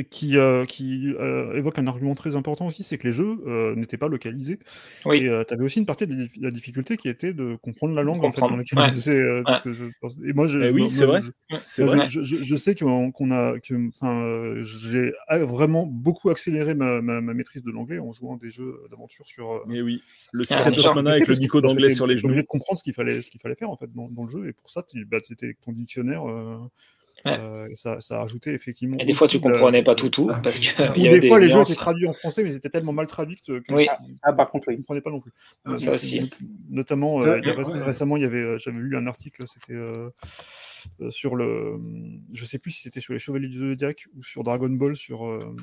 Qui, euh, qui euh, évoque un argument très important aussi, c'est que les jeux euh, n'étaient pas localisés. Oui. Et tu avais aussi une partie de la dif- la difficulté qui était de comprendre la langue en fait, Comprendre. dans laquelle Ouais. ils étaient, euh, parce que je- Et moi, je, Eh oui, c'est vrai. je- vrai. je, je- je sais qu'on a, que, enfin, j'ai vraiment beaucoup accéléré ma, ma- ma maîtrise de l'anglais en jouant des jeux d'aventure sur. euh, Mais oui, le Ah, Secret of Mana avec le que d'anglais sur les t'es obligé genoux. de comprendre ce qu'il fallait, ce qu'il fallait faire en fait dans, dans le jeu, et pour ça, tu bah, étais avec ton dictionnaire. Euh, Ouais. euh, et ça, ça a ajouté effectivement. Et des fois, tu la- comprenais pas tout tout parce que Ou y avait des fois, les jeux nuances. étaient traduits en français, mais ils étaient tellement mal traduits que, Oui. tu Ah, par contre, ne oui. comprenais pas non plus. Ah, Euh, ça aussi. not- Notamment, euh, il y a ouais. réc- récemment, il y avait, j'avais lu un article, c'était euh, sur le, je sais plus si c'était sur les Chevaliers du Zodiac ou sur Dragon Ball, sur euh,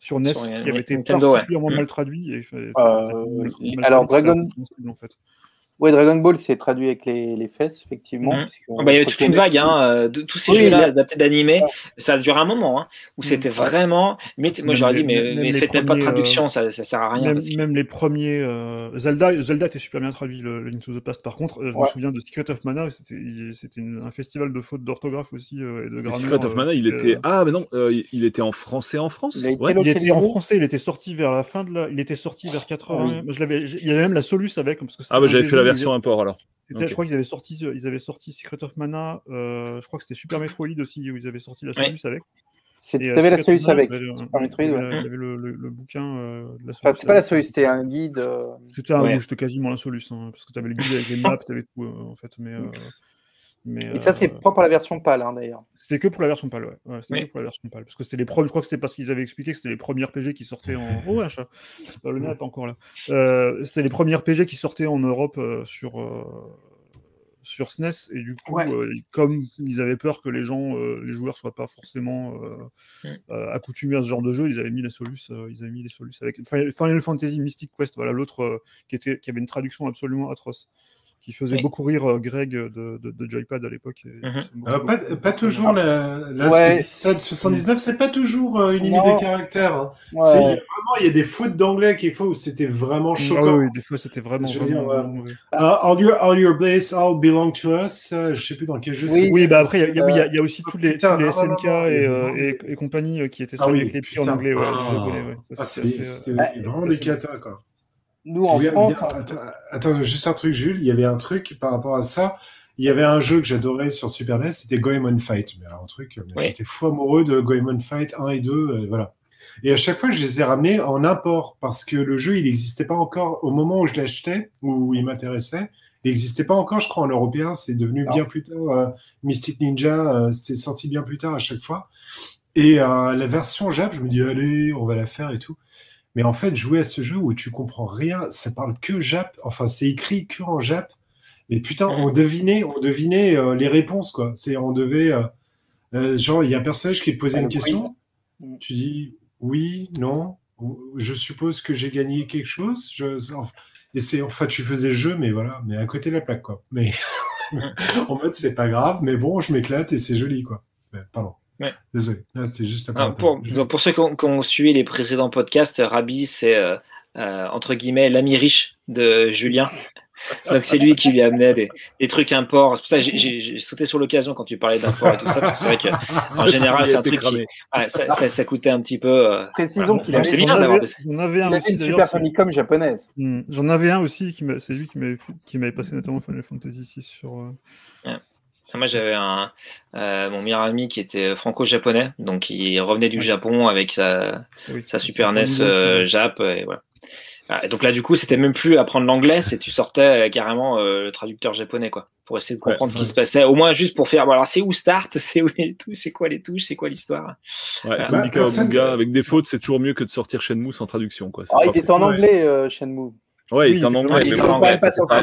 sur NES, Sur, qui avait été Nintendo, particulièrement Mm. mal traduit. Et, enfin, Euh, mal- mal alors, traduit, Dragon- en fait. Ouais, Dragon Ball, c'est traduit avec les, les fesses, effectivement. Mhm. Ah bah, il y avait je toute une vague, hein, euh, de tous ces Oui, jeux-là adaptés d'animé. Ça a duré un moment, hein, où c'était Mm. vraiment. Mais moi, Même je leur ai dit, mais, même mais faites même pas de premiers, euh, traduction, ça, ça sert à rien. Même, parce que- même les premiers euh, Zelda, Zelda était super bien traduit, le, le Link to the Past. Par contre, je me souviens de Secret of Mana, c'était un festival de fautes d'orthographe aussi euh, et de grammaire. Secret of euh, Mana, il euh, était. Ah, mais non, euh, il- il était en français en France. Il a été Ouais. Il était en français, il était sorti vers la fin de la. Il était sorti vers 80. Ah je l'avais, il y avait même la Solus avec. Parce que Ah, bah j'avais fait la version ils- import alors. c'était- ok. Je crois qu'ils avaient sorti, ils avaient sorti Secret of Mana. euh, je crois que c'était Super Metroid aussi où ils avaient sorti la Solus avec. Et, euh, T'avais la Solus avec. Super Metroid, il y avait la- il y avait le, le- le bouquin euh, de la Solus. Enfin, c'était pas la avec. Solus, c'était un guide. euh, C'était un Ouais. ou c'était quasiment la Solus, hein, parce que tu avais le guide avec les maps, tu avais tout euh, en fait. Mais, euh, mais, Et ça, c'est euh, propre à la version PAL, hein, d'ailleurs. C'était que pour la version PAL, ouais. ouais c'était Oui. que pour la version PAL. Parce que c'était les premiers, je crois que c'était parce qu'ils avaient expliqué que c'était les premiers RPG qui sortaient en. Oh, un chat Euh, Le mien n'est pas encore là. Euh, c'était les premiers RPG qui sortaient en Europe euh, sur. euh, sur SNES et du coup Ouais. euh, comme ils avaient peur que les gens euh, les joueurs soient pas forcément euh, Mm. euh, accoutumés à ce genre de jeu ils avaient mis les solus euh, ils avaient mis les solus avec Final Fantasy Mystic Quest voilà l'autre euh, qui était qui avait une traduction absolument atroce qui faisait Oui. beaucoup rire euh, Greg de, de, de Joypad à l'époque Euh, pas, pas toujours la, la Ouais. 79, c'est pas toujours euh, une limite Non. des caractères. hein. Ouais. C'est- il y a Vraiment, il y a des fautes d'anglais quelquefois où c'était vraiment Ah choquant. oui, oui, des fois c'était vraiment, Je veux dire, vraiment, ouais. vraiment. Uh, all your all your bliss all belong to us. Euh, je sais plus dans quel jeu Oui, c'est. Oui, bah après, il y a- il y, y y a aussi tous les, Putain, tous les non, non, non, SNK non, et, euh, vraiment. et, et compagnie euh, qui étaient Ah traduits oui, avec les pieds en anglais. Ah. Ah, c'était c'est- assez, c'était euh, vraiment des catas, quoi. Nous, en Oui, France, bien, attends, attends, juste un truc, Jules. Il y avait un truc par rapport à ça. Il y avait un jeu que j'adorais sur Super NES, c'était Goemon Fight. Mais alors, un truc, Oui. j'étais fou amoureux de Goemon Fight 1 et 2, euh, voilà. Et à chaque fois, je les ai ramenés en import parce que le jeu, il n'existait pas encore au moment où je l'achetais, où il m'intéressait. Il n'existait pas encore, je crois, en européen. C'est devenu Non. bien plus tard. euh, Mystic Ninja, euh, c'était sorti bien plus tard à chaque fois. Et euh, la version Jap, je me dis, allez, on va la faire et tout. Mais en fait, jouer à ce jeu où tu comprends rien, ça parle que Jap. Enfin, c'est écrit que en Jap. Mais putain, on devinait, on devinait euh, les réponses, quoi. C'est, on devait, euh, euh, genre, il y a un personnage qui te posait une question. quiz. Tu dis oui, non. Je suppose que j'ai gagné quelque chose. Je, et c'est, enfin, tu faisais le jeu, mais voilà, mais à côté de la plaque, quoi. Mais en mode, c'est pas grave, mais bon, je m'éclate et c'est joli, quoi. Mais, pardon. Ouais. Désolé. Là, c'était juste Ah, pour, donc, pour ceux qui ont, qui ont suivi les précédents podcasts, Rabi, c'est euh, euh, entre guillemets l'ami riche de Julien. Donc c'est lui qui lui amenait des, des trucs imports. C'est pour ça que j'ai- j'ai j'ai sauté sur l'occasion quand tu parlais d'import et tout ça, parce que c'est vrai que en général, c'est un truc qui, ouais, ça, ça, ça coûtait un petit peu. euh, précisons Ouais. qu'il avait, bien avais- des- J'en avais un avait aussi une. Super c'est- Famicom japonaise. Hmm, J'en avais un aussi, qui m'a- c'est lui qui m'avait qui m'avait passé notamment Final Fantasy VI sur. euh, Moi, j'avais un euh, mon meilleur ami qui était franco-japonais, donc il revenait du Ouais. Japon avec sa, oui, sa Super NES euh, Jap et voilà. Ah, Et donc là, du coup, c'était même plus apprendre l'anglais, c'est tu sortais euh, carrément euh, le traducteur japonais, quoi, pour essayer de Ouais, comprendre ce qui ouais. se passait. Au moins juste pour faire. Bon, alors, c'est où start, c'est où les touches, c'est quoi les touches, c'est quoi l'histoire? Ouais, Bah, comme dit Kawabuga, avec des fautes, c'est toujours mieux que de sortir Shenmue sans traduction. Quoi. C'est Ah, il était en Ouais. anglais, euh, Shenmue. Ouais, il Oui, est en il était- anglais. il en quand même pas sorti.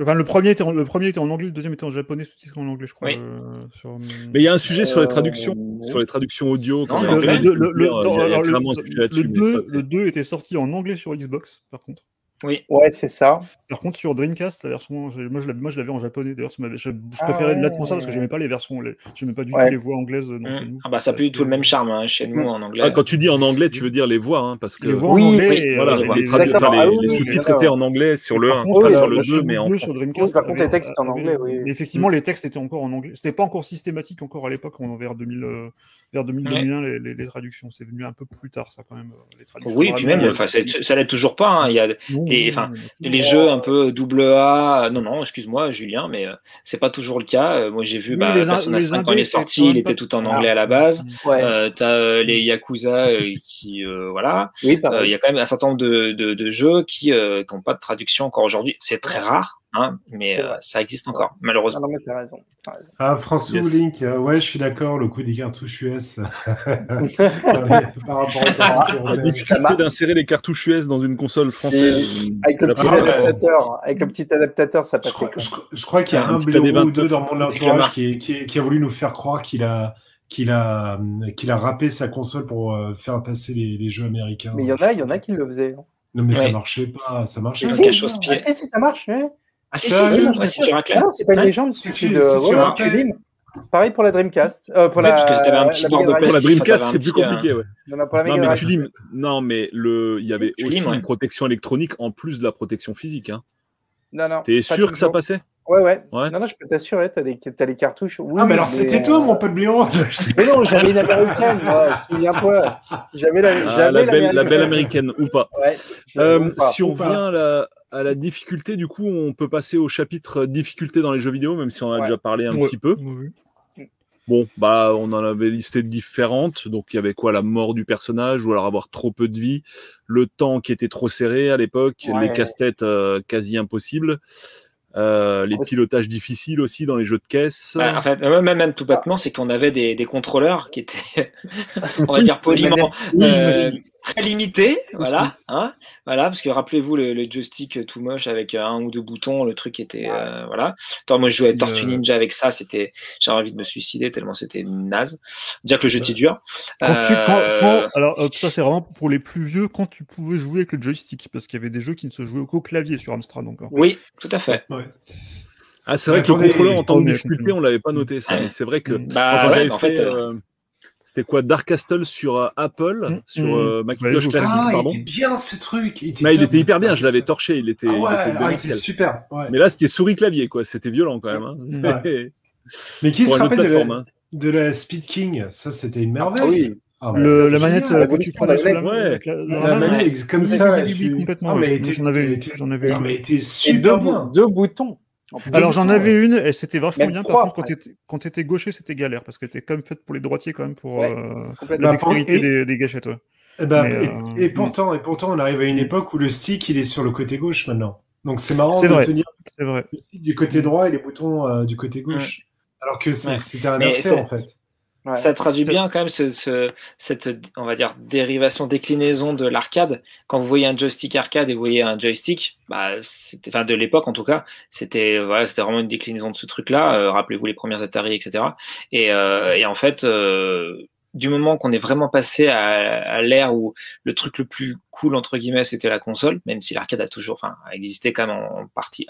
Enfin, le premier était en, le premier était en anglais, le deuxième était en japonais, sous-titré en anglais, je crois. Oui. euh, sur, Mais il y a un sujet sur les Euh, traductions, sur les traductions audio. quand Non, il y a en un le, anglais. truc le- qui le- veut dire, non, il y a- il y a alors, le- clairement un sujet le là-dessus. mais ça, 2, c'est- le 2 était sorti en anglais sur Xbox, par contre. Oui. Ouais, c'est ça. Par contre, sur Dreamcast, la version, moi je l'avais moi, je l'avais en japonais. D'ailleurs, je, je Ah préférais ouais. nettement ça parce que j'aimais pas les versions, les- j'aimais pas du Ouais. tout les voix anglaises. dans chez Mm. nous. Ah bah ça n'a plus du tout le même charme hein, chez nous en anglais. Ah, quand tu dis en anglais, tu veux dire les voix, hein, parce que Les voix Oui, en anglais. oui, et, voilà, euh, les, ah oui, les sous-titres étaient en anglais sur le Par 1, contre, pas oui, sur le chaîne 2, mais en sur Dreamcast. Par contre, les textes étaient en avait- anglais, Effectivement, les textes étaient encore en anglais. C'était pas encore systématique encore à l'époque, on vers 2000, euh, vers 2000, Ouais. 2001, les, traductions. C'est venu un peu plus tard, ça quand même. euh, Les traductions Oui, puis même, euh, ça l'est toujours pas. hein. Il y a non, enfin, non. les jeux un peu double A. Non, non, excuse-moi, Julien, mais euh, c'est pas toujours le cas. Euh, moi, j'ai vu Oui, bah, les in- Persona les 5 quand il est sorti, il était tout en Ah. anglais à la base. Ouais. Euh, T'as euh, les Yakuza euh, qui, euh, voilà. oui, Euh, Il y a quand même un certain nombre de, de, de jeux qui n'ont pas de traduction encore aujourd'hui. C'est très rare, hein, mais euh, ça existe encore, Ah malheureusement. non, mais t'as raison. t'as raison. Ah, François Yes. Link, euh, ouais, je suis d'accord, le coup des cartouches US. par rapport aux cartouches La difficulté d'insérer les cartouches US dans une console française. Avec le petit première ouais. avec le petit adaptateur, ça Je passait. crois, quoi. je crois- je crois qu'il y a Un un petit blaireau AD29 ou deux dans mon entourage qui, a voulu nous faire croire qu'il a, qu'il a, qu'il a râpé sa console pour euh, faire passer les, les jeux américains. Mais il y en a, il y en a qui le faisaient. hein. Non, mais ça Ouais. marchait pas, ça marchait pas. c'est quelque chose Ah, si, si, ça marche. ouais. Ah si, si, si. Non, c'est pas une légende. Tu limes. Pareil pour la Dreamcast. Euh, pour Ouais, la, parce que t'avais un la petit Mega bord de Drive. Pour la plastique, Dreamcast, c'est plus euh, compliqué, ouais. Il y en a pour la Non, mais tu limes. Non, mais le, il y avait Tu aussi limes, ouais. une protection électronique en plus de la protection physique. Hein. Non, non. T'es sûr que ça passait? Ouais, ouais, Ouais. Non, non, je peux t'assurer, t'as des, t'as les cartouches. Oui, Ah, mais alors c'était toi, euh, mon pote blaireau. Mais non, j'avais une américaine, moi, souviens-toi. J'avais la, Ah, j'avais la, belle, la belle américaine ou pas. Ouais, Euh, ou pas, si on pas. vient à la, à la difficulté, du coup, on peut passer au chapitre difficulté dans les jeux vidéo, même si on en a Ouais. déjà parlé un Ouais. petit peu. Bon, bah, on en avait listé différentes. Donc, il y avait quoi? La mort du personnage, ou alors avoir trop peu de vie, le temps qui était trop serré à l'époque, Ouais. les casse-têtes euh, quasi impossibles, euh, les pilotages difficiles aussi dans les jeux de caisse. Bah, en fait, même, même, même tout bêtement, c'est qu'on avait des, des contrôleurs qui étaient, on va dire poliment, euh, très limités, voilà, hein, voilà, parce que rappelez-vous le, le joystick tout moche avec euh, un ou deux boutons, le truc était, euh, voilà. Attends, moi je jouais à Tortue. Ninja avec ça, c'était, j'avais envie de me suicider tellement c'était naze. Dire que le jeu était dur. Quand tu, quand, Euh, quand- alors euh, ça c'est vraiment pour les plus vieux quand tu pouvais jouer avec le joystick parce qu'il y avait des jeux qui ne se jouaient qu'au clavier sur Amstrad encore. Oui, tout à fait. Ouais. Ah, c'est vrai que le contrôleur en tant que attendez, difficulté, on l'avait pas noté ça, mais c'est vrai que. Bah, ouais, en fait, fait, euh, euh, c'était quoi Dark Castle sur euh, Apple, Mm, sur mm. euh, Macintosh Ouais, classique, Ah, pardon. il était bien ce truc. Il était, Mais il était hyper bien, je l'avais Ah, torché, il était, Ah il ouais, était ah, il était démentiel. super. ouais. Mais là, c'était souris clavier, quoi. C'était violent quand même. Hein. Ouais. Mais qui se rappelle de la, hein. de la Speed King Ça, c'était une merveille. Ah oui. Ah, Le, ça, la manette génial. euh, que tu sous la Ouais. avec la, La la main, manette, comme ça. complètement. J'en avais, j'en avais une. mais elle était super bien. deux boutons. Alors j'en avais une et c'était vachement bien. Par contre, quand tu étais gaucher, c'était galère parce que t'es quand même faite pour les droitiers quand même pour euh, la Bah, dextérité des, gâchettes. Eh ben, et, euh, et pourtant, et pourtant, on arrive à une époque où le stick, il est sur le côté gauche maintenant. Donc c'est marrant de vrai. tenir le stick du côté droit et les boutons euh, du côté gauche. Alors que c'était Mais inversé en fait. Ouais. Ça traduit bien quand même ce, ce- cette, on va dire, dérivation, déclinaison de l'arcade. Quand vous voyez un joystick arcade et vous voyez un joystick, bah, c'était, enfin, de l'époque en tout cas, c'était, voilà, c'était vraiment une déclinaison de ce truc-là. Euh, rappelez-vous les premières Atari, etc. Et, euh, et en fait, euh, du moment qu'on est vraiment passé à, l'ère où le truc le plus cool entre guillemets c'était la console, même si l'arcade a toujours, enfin, existé quand même en, partie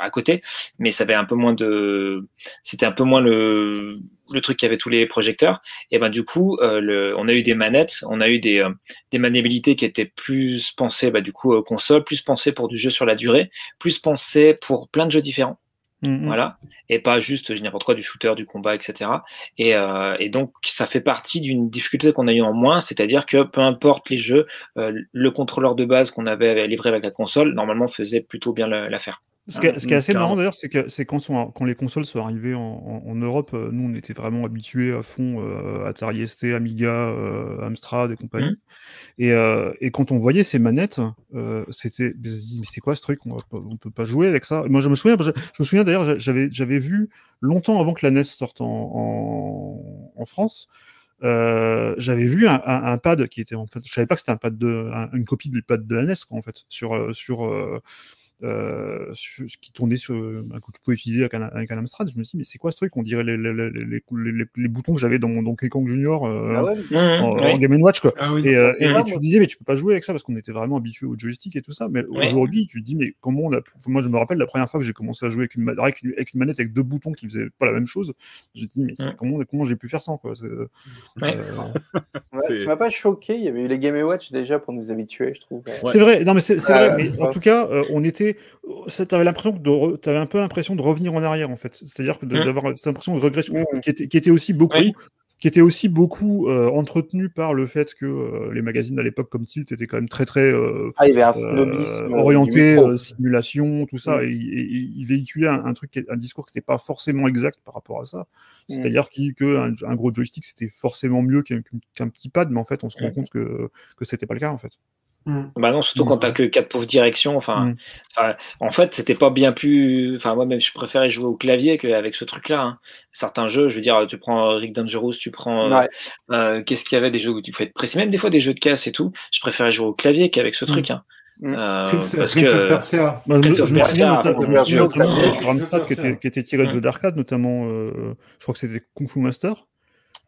à côté, mais ça avait un peu moins de, c'était un peu moins le, truc qui avait tous les projecteurs. Et ben du coup, euh, on a eu des manettes, on a eu des, euh, maniabilités qui étaient plus pensées, bah, du coup, console, plus pensées pour du jeu sur la durée, plus pensées pour plein de jeux différents. Mm, mm. Voilà, et pas juste je n'importe quoi du shooter, du combat, etc. Et, euh, et donc ça fait partie d'une difficulté qu'on a eu en moins, c'est-à-dire que peu importe les jeux, euh, le contrôleur de base qu'on avait livré avec la console normalement faisait plutôt bien l'affaire. Ce qui est, ce qui est assez marrant d'ailleurs, c'est que c'est quand, les consoles sont arrivées en, en- en Europe, euh, nous on était vraiment habitués à fond euh, Atari ST, Amiga, euh, Amstrad et compagnie. Mhm. Et, euh, et quand on voyait ces manettes, c'était mais c'est quoi ce truc? On on peut pas jouer avec ça. Moi je me souviens, je, je me souviens d'ailleurs, j'avais j'avais vu longtemps avant que la NES sorte en, France. euh, j'avais vu un, un- un pad qui était en fait, je savais pas que c'était un pad de, un- une copie du pad de la NES quoi, en fait, sur sur euh, euh, qui tournait sur, bah, que tu pouvais utiliser avec un, avec un Amstrad. Je me suis dit, mais c'est quoi ce truc? On dirait les, les, les, les, les- les boutons que j'avais dans mon Donkey Kong Junior euh, Ah ouais, en, ouais. en Game Watch. Quoi. Ah oui. Et, euh, et- tu disais, mais tu peux pas jouer avec ça parce qu'on était vraiment habitué au joystick et tout ça. Mais Ouais. aujourd'hui, tu te dis, mais comment on a pu... Moi, je me rappelle la première fois que j'ai commencé à jouer avec une, ma- avec une, avec une manette avec deux boutons qui faisaient pas la même chose. J'ai dit, mais comment, comment j'ai pu faire ça quoi? Euh, C'est- ça m'a pas choqué. Il y avait eu les Game Watch déjà pour nous habituer, je trouve. Ouais. C'est vrai, non mais c'est Euh, vrai, mais en tout cas, euh, on était, ça t'avais l'impression de, re- t'avais un peu l'impression de revenir en arrière en fait, c'est-à-dire que de- Mm. d'avoir cette impression de régression Mm. qui était, qui était aussi beaucoup, Oui. qui était aussi beaucoup euh, entretenue par le fait que euh, les magazines à l'époque comme Tilt étaient quand même très très euh, Ah, il y avait un euh, snobisme. euh, orienté du micro. euh, simulation, tout ça, Mm. et, et- et il véhiculait un, un truc, un discours qui n'était pas forcément exact par rapport à ça. C'est-à-dire que un, gros joystick c'était forcément mieux qu'un qu'un petit pad, mais en fait on se rend compte que que c'était pas le cas en fait. Mm. Bah non, surtout quand t'as que quatre pauvres directions. Enfin, Mm. enfin, en fait, c'était pas bien plus. Enfin, moi même, je préférais jouer au clavier qu'avec ce truc-là. hein. Certains jeux, je veux dire, tu prends Rick Dangerous, tu prends. euh, Ouais. euh, Qu'est-ce qu'il y avait des jeux où tu fais être précis, même des fois des jeux de casse et tout. Je préférais jouer au clavier qu'avec ce truc. Hein. Mm. Euh, Prince, parce Prince of que Persia. Me, Prince of Persia, je me souviens notamment qui Persia. était, tiré de Mm. jeux d'arcade, notamment, euh, je crois que c'était Kung Fu Master,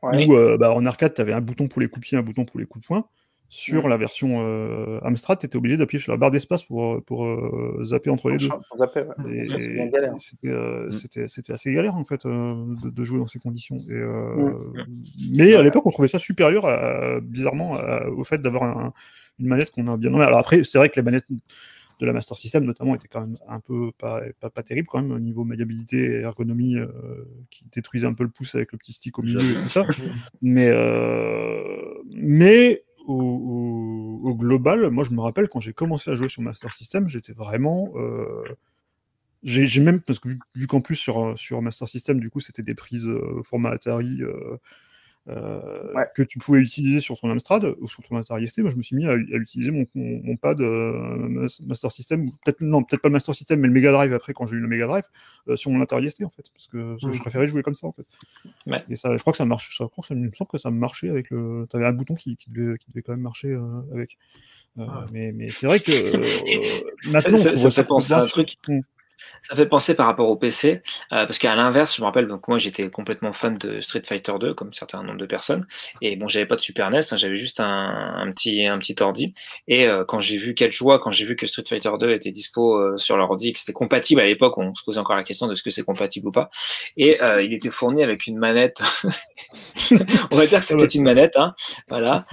Ouais. où euh, bah, en arcade, tu avais un bouton pour les coups de pied, un bouton pour les coups de poing. Sur la version euh, Amstrad, tu étais obligé d'appuyer sur la barre d'espace pour, pour euh, zapper entre les deux. Zapper, ouais. C'était euh, Mm. c'était- assez galère en fait euh, de, de jouer dans ces conditions. Et, euh, Mm. Mais à l'époque, on trouvait ça supérieur, à- bizarrement, à- au fait d'avoir un- une manette qu'on a bien. Alors après, c'est vrai que les manettes de la Master System notamment étaient quand même un peu pas, pas, pas terribles quand même au niveau maniabilité et ergonomie euh, qui détruisait un peu le pouce avec le petit stick au milieu et tout ça. Mais, euh, mais au, global, moi je me rappelle quand j'ai commencé à jouer sur Master System, j'étais vraiment. euh, j'ai même, parce que vu, qu'en plus sur, Master System, du coup, c'était des prises euh, format Atari euh, Ouais. que tu pouvais utiliser sur ton Amstrad ou sur ton Atari ST, moi je me suis mis à, à utiliser mon, mon, mon pad euh, Mas- Master System, ou peut-être non, peut-être pas le Master System, mais le Mega Drive après quand j'ai eu le Mega Drive, euh, sur mon Atari ST en fait, parce que, parce que je Mhm. préférais jouer comme ça en fait. Ouais. Et ça, je crois que ça marche, je crois que ça, il me semble que ça marchait avec le. T'avais un bouton qui, qui, devait, qui devait quand même marcher euh, avec. Euh, Ah. Mais, mais c'est vrai que euh, ça, maintenant, ça- ça fait penser à un truc. Mm. Ça fait penser par rapport au PC, euh, parce qu'à l'inverse, je me rappelle, donc moi j'étais complètement fan de Street Fighter 2, comme certains nombre de personnes, et bon, j'avais pas de Super NES, hein, j'avais juste un, petit un petit ordi, et euh, quand j'ai vu quelle joie, quand j'ai vu que Street Fighter 2 était dispo euh, sur l'ordi, que c'était compatible à l'époque, on se posait encore la question de ce que c'est compatible ou pas, et il était fourni avec une manette, on va dire que c'était une manette, hein, voilà,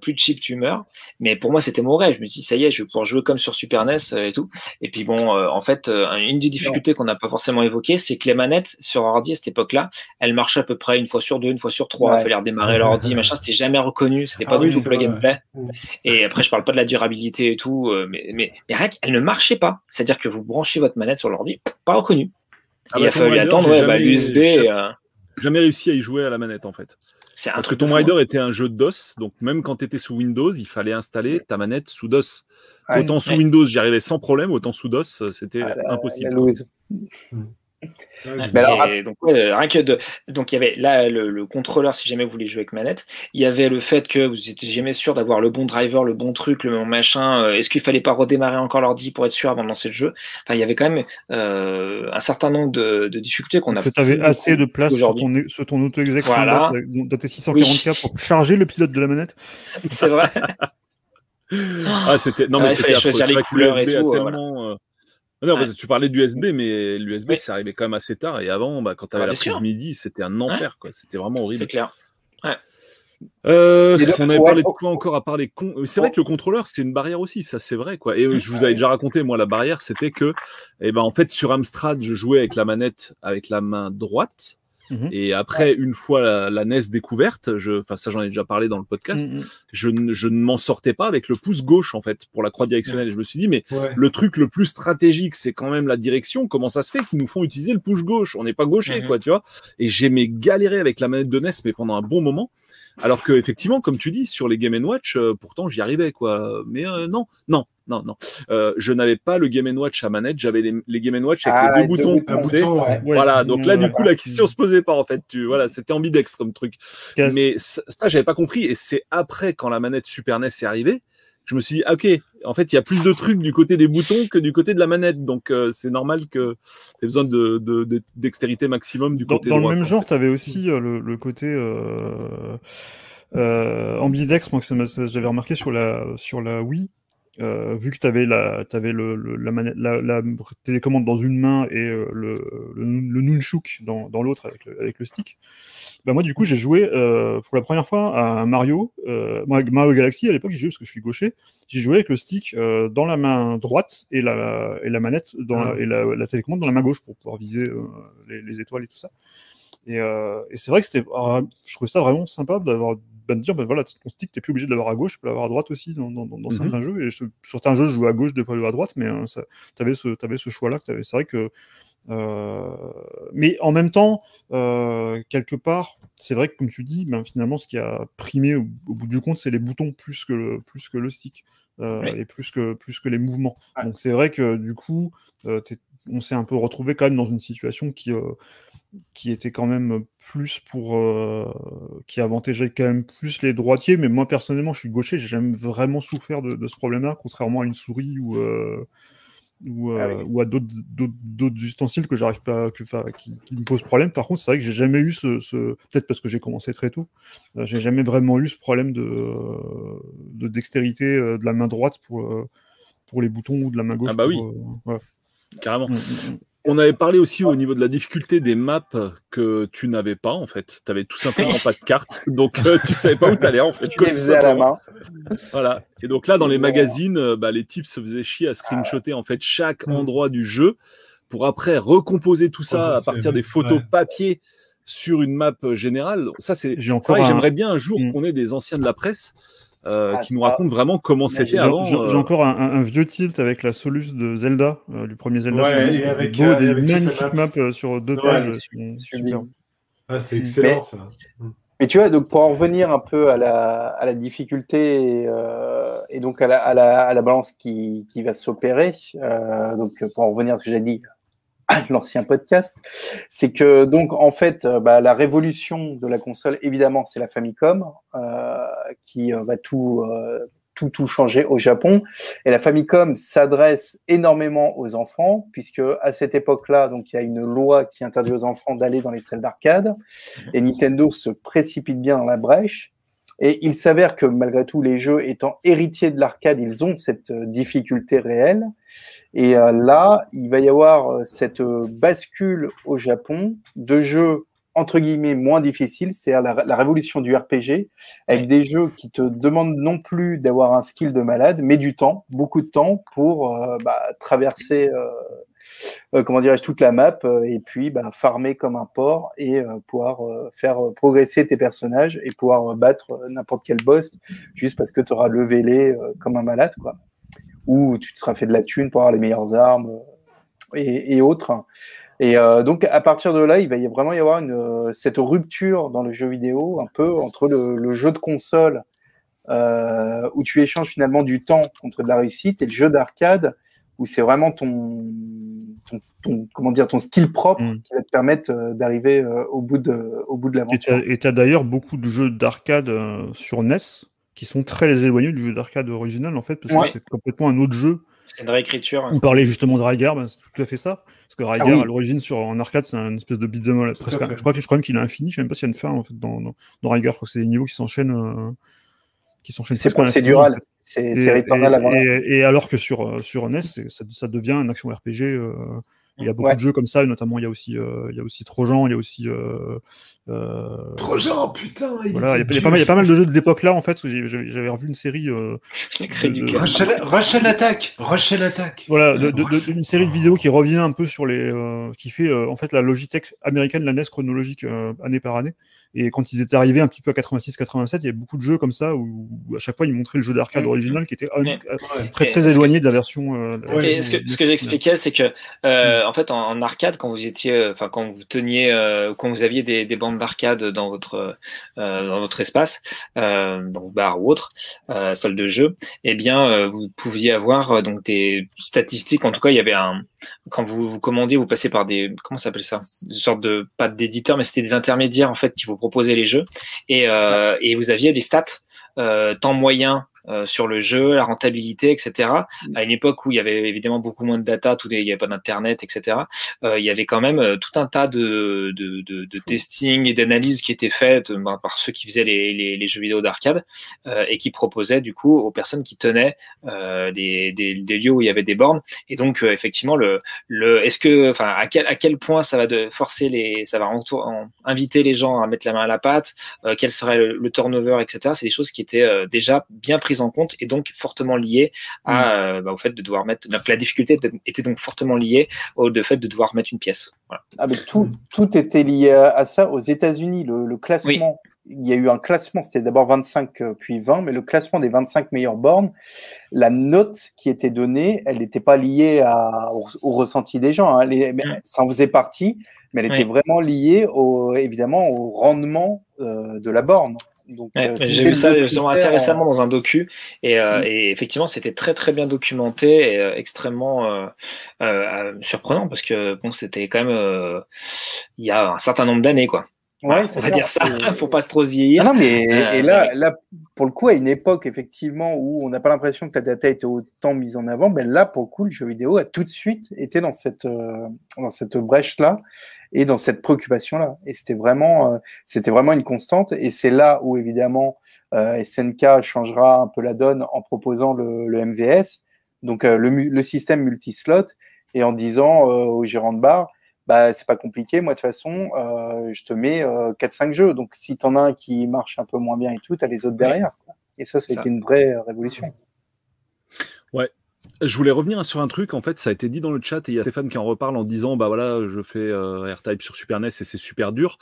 plus de chip tu meurs, mais pour moi c'était mon rêve, je me dis ça y est, je vais pouvoir jouer comme sur Super NES et tout, et puis bon, en fait, une des difficultés qu'on n'a pas forcément évoquées, c'est que les manettes sur ordi à cette époque-là, elles marchaient à peu près une fois sur deux, une fois sur trois. Il fallait redémarrer l'ordi, machin. C'était jamais reconnu. C'était pas Ah du oui, tout c'est plug and vrai, play. ouais. Et après, je parle pas de la durabilité et tout, euh, mais, mais, mais rien qu'elle ne marchait pas. C'est-à-dire que vous branchez votre manette sur l'ordi, pas reconnu. Ah Et il bah, a fallu attendre, ouais, bah, jamais- euh, Jamais réussi à y jouer à la manette en fait. C'est Parce que Tomb fou, Raider hein. était un jeu de DOS, donc même quand tu étais sous Windows, il fallait installer ta manette sous DOS. Ouais. autant sous Ouais. Windows, j'y arrivais sans problème, autant sous DOS, euh, c'était Ah, la- impossible. la. Mais alors, donc, ouais, rien que de, donc il y avait là le, le contrôleur si jamais vous voulez jouer avec manette. Il y avait le fait que vous étiez jamais sûr d'avoir le bon driver, le bon truc, le bon machin. euh, Est-ce qu'il fallait pas redémarrer encore l'ordi pour être sûr avant de lancer le jeu? Enfin, il y avait quand même euh, un certain nombre de, de difficultés qu'on a. Tu avais assez de place sur ton, sur ton auto-exec Voilà. dans tes 640K pour charger le pilote de la manette. C'est vrai. Ah, c'était non mais Ouais, il c'était choisir les couleurs et tout, euh, tellement. euh, Non, Ouais. parce que tu parlais d'USB, mais l'USB, Oui. c'est arrivé quand même assez tard. Et avant, bah, quand tu Ah, avais bien la prise sûr. MIDI, c'était un enfer. quoi. C'était vraiment horrible. C'est clair. Euh, on avait ouais, parlé de quoi encore à parler con... C'est vrai que le contrôleur, c'est une barrière aussi, ça c'est vrai. quoi. Et euh, je vous avais déjà raconté, moi, la barrière, c'était que, eh ben, en fait, sur Amstrad, je jouais avec la manette avec la main droite. Mhm. Et après, une fois la, la NES découverte, je, enfin ça j'en ai déjà parlé dans le podcast, mm. je, ne- je ne m'en sortais pas avec le pouce gauche en fait pour la croix directionnelle. Et je me suis dit mais Ouais. le truc le plus stratégique, c'est quand même la direction. Comment ça se fait qu'ils nous font utiliser le push gauche? On n'est pas gaucher, Mhm. quoi, tu vois? Et j'ai galéré avec la manette de NES, mais pendant un bon moment. Alors que effectivement, comme tu dis, sur les Game Watch, euh, pourtant j'y arrivais, quoi. Mais euh, non, non, non, non. Euh, je n'avais pas le Game Watch à manette. J'avais les, les Game Watch avec Ah, les deux deux boutons. ouais. Voilà, donc là, du coup, la question se posait pas, en fait. Tu, voilà, c'était ambidextre comme truc. Mais ça, ça, j'avais pas compris. Et c'est après, quand la manette Super NES est arrivée, je me suis dit, ah, ok, en fait, il y a plus de trucs du côté des boutons que du côté de la manette. Donc, euh, c'est normal que tu aies besoin de, de- de- dextérité maximum du Dans, côté dans droit. le même genre, tu avais aussi euh, le, le côté euh, euh, ambidex, moi que ça m'a- ça- j'avais remarqué sur la, sur la Wii, euh, vu que tu avais, la, t'avais le, le- la, la, la télécommande dans une main et euh, le, le, nunchuk dans, dans l'autre avec le, avec le stick. Bah moi, du coup, j'ai joué euh, pour la première fois à Mario, moi, Mario Galaxy. À l'époque, j'ai joué parce que je suis gaucher. J'ai joué avec le stick dans la main droite et la, et la manette dans Ah. et la, télécommande dans la main gauche pour pouvoir viser les, les étoiles et tout ça. Et, et c'est vrai que c'était, ah, je trouvais ça vraiment sympa d'avoir, bah, de dire, bah, voilà, ton stick, t'es plus obligé de l'avoir à gauche, tu peux l'avoir à droite aussi dans, dans, dans Mhm. certains jeux. Et sur certains jeux, je jouais à gauche, des fois je jouais à droite, mais ça, t'avais ce, t'avais ce choix-là. C'est vrai que, euh, mais en même temps, euh, quelque part, c'est vrai que comme tu dis, ben, finalement, ce qui a primé au, au bout du compte, c'est les boutons plus que le, plus que le stick. euh, Oui. et plus que, plus que les mouvements. Ouais. Donc c'est vrai que du coup, euh, on s'est un peu retrouvé quand même dans une situation qui, euh, qui était quand même plus pour. euh, qui avantageait quand même plus les droitiers, mais moi personnellement, je suis gaucher, j'ai jamais vraiment souffert de, de ce problème-là, contrairement à une souris ou. euh, ou, Ah euh, oui. ou à d'autres ustensiles que j'arrive pas que, qui, qui me posent problème. Par contre, c'est vrai que j'ai jamais eu ce, ce- peut-être parce que j'ai commencé très tôt, j'ai jamais vraiment eu ce problème de, de dextérité de la main droite pour, pour les boutons ou de la main gauche. Ah bah oui. ouais. Carrément. Mm, mm, mm. On avait parlé aussi au niveau de la difficulté des maps que tu n'avais pas en fait. Tu avais tout simplement pas de carte, donc euh, tu savais pas où t'allais en fait. Tu comme les faisais à la simplement. main. Voilà. Et donc là, dans les magazines, euh, bah, les types se faisaient chier à screenshotter en fait chaque Mm. endroit du jeu pour après recomposer tout ça à partir des photos papier sur une map euh, générale. Ça, c'est j'aimerais bien un jour Mm. qu'on ait des anciens de la presse euh, Ah, qui nous ça. racontent vraiment comment c'était J'ai avant. j'ai- euh, encore un, un- un vieux tilt avec la Solus de Zelda, euh, du premier Zelda. Ouais, sur et avec, beau, euh, des avec magnifiques map. maps euh, sur deux Ouais, pages. Ah, c'est excellent Mais- ça. Mais tu vois, donc pour en revenir un peu à la, à la difficulté et, euh, et donc à la, à la, à la balance qui, qui va s'opérer, euh, donc pour en revenir à ce que j'ai dit l'ancien podcast, c'est que donc en fait euh, bah, la révolution de la console, évidemment, c'est la Famicom euh, qui euh, va tout, euh, tout tout changer au Japon. Et la Famicom s'adresse énormément aux enfants puisque à cette époque-là, donc il y a une loi qui interdit aux enfants d'aller dans les salles d'arcade. Et Nintendo se précipite bien dans la brèche. Et il s'avère que malgré tout, les jeux étant héritiers de l'arcade, ils ont cette euh, difficulté réelle. Et euh, là, il va y avoir euh, cette bascule au Japon de jeux entre guillemets moins difficiles, c'est-à-dire la, révolution du RPG, avec des jeux qui te demandent non plus d'avoir un skill de malade, mais du temps, beaucoup de temps pour bah, traverser, euh, comment dirais-je, toute la map euh, et puis bah, farmer comme un porc et euh, pouvoir euh, faire euh, progresser tes personnages et pouvoir euh, battre euh, n'importe quel boss juste parce que tu auras levé les euh, comme un malade, quoi. Ou tu te seras fait de la thune pour avoir les meilleures armes euh, et, autres. Et euh, donc à partir de là, il va y vraiment y avoir euh, cette rupture dans le jeu vidéo un peu entre le, jeu de console euh, où tu échanges finalement du temps contre de la réussite et le jeu d'arcade où c'est vraiment ton, ton, ton- comment dire ton skill propre Mm. qui va te permettre euh, d'arriver euh, au bout de au bout de Et tu as, d'ailleurs beaucoup de jeux d'arcade euh, sur NES qui sont très éloignés du jeu d'arcade original en fait, parce Ouais. que c'est complètement un autre jeu. C'est une réécriture. On parlait justement de Rygar, ben, c'est tout à fait ça. Parce que Rygar, Ah oui. à l'origine, sur, en arcade, c'est un espèce de beat'em. Presque, je crois, que- je crois même qu'il a infini. Je sais même pas s'il y a une fin en fait, dans, dans, dans Rygar. Je crois que c'est des niveaux qui s'enchaînent. euh, qui s'enchaînent C'est procédural, c'est Et, c'est Returnal et- avant et- et alors que sur, euh, sur NES, c'est- ça, ça devient un action RPG. euh, il y a beaucoup Ouais. de jeux comme ça, et notamment il y a aussi, euh, il y a aussi Trojan, il y a aussi. euh, euh, Trojan, putain il voilà, il y, a- y a pas mal, il y a dur. pas mal de jeux de l'époque là en fait. J'avais revu une série euh, de-. Rush l'attaque Rush l'attaque Voilà, de, de- de- une série de vidéos qui revient un peu sur les, euh, qui fait euh, en fait la Logitech américaine, la NES chronologique euh, année par année. Et quand ils étaient arrivés un petit peu à 86-87, il y avait beaucoup de jeux comme ça où, où à chaque fois ils montraient le jeu d'arcade original qui était Mais- Ouais. très très que- éloigné de la version. euh, de la Ouais. Et version ce que, ce que NES. j'expliquais, c'est que euh, en fait, en, en arcade, quand vous étiez, enfin, quand vous teniez, euh, quand vous aviez des, des bandes d'arcade dans votre euh, dans votre espace, euh, donc bar ou autre euh, salle de jeu, eh bien, vous pouviez avoir donc des statistiques. En tout cas, il y avait un quand vous vous commandiez, vous passez par des comment s'appelle ça, une sorte de pas d'éditeurs, mais c'était des intermédiaires en fait qui vous proposaient les jeux et et vous aviez des stats. Temps moyen euh, sur le jeu, la rentabilité, etc. À une époque où il y avait évidemment beaucoup moins de data, tout, il n'y avait pas d'internet, etc. Euh, il y avait quand même euh, tout un tas de, de, de, de testing et d'analyses qui étaient faites ben, par ceux qui faisaient les, les, les jeux vidéo d'arcade euh, et qui proposaient du coup aux personnes qui tenaient des, des, des, lieux où il y avait des bornes. Et donc effectivement, le, le est-ce que, enfin, à quel, à quel point ça va de forcer les, ça va en, en, inviter les gens à mettre la main à la pâte, quel serait le, le turnover, etc. C'est des choses qui étaient déjà bien prises en compte et donc fortement liées à, mmh. bah, au fait de devoir mettre. Donc, la difficulté était donc fortement liée au de fait de devoir mettre une pièce. Voilà. Ah, mais tout, tout était lié à, ça. Aux États-Unis, le, le, classement. Oui. Il y a eu un classement, c'était d'abord 25 puis 20, mais le classement des 25 meilleures bornes, la note qui était donnée, elle n'était pas liée à, au, au, ressenti des gens. Hein. Les, mmh. Ça en faisait partie, mais elle était oui. vraiment liée au, évidemment au rendement euh, de la borne. Ouais, euh, J'ai vu ça assez récemment dans un docu et, euh, mmh. et effectivement c'était très très bien documenté et euh, extrêmement euh, surprenant parce que bon c'était quand même il y a un certain nombre d'années quoi. Ouais, on va ça. dire ça, faut pas trop se vieillir. Ah non, mais et là, là, pour le coup, à une époque effectivement où on n'a pas l'impression que la data était autant mise en avant, ben là, pour le coup, le jeu vidéo a tout de suite été dans cette dans cette brèche là et dans cette préoccupation-là. Et c'était vraiment, euh, c'était vraiment une constante. Et c'est là où évidemment euh, SNK changera un peu la donne en proposant le, le MVS, donc euh, le, le, système multislot, et en disant aux gérants de bar, bah c'est pas compliqué. Moi de toute façon, je te mets 4-5 jeux. Donc si t'en as un qui marche un peu moins bien et tout, t'as les autres derrière. Quoi. Et ça, c'était une vraie révolution. Je voulais revenir sur un truc, en fait, ça a été dit dans le chat et il y a Stéphane qui en reparle en disant, bah voilà, je fais euh, R-Type sur Super NES et c'est super dur.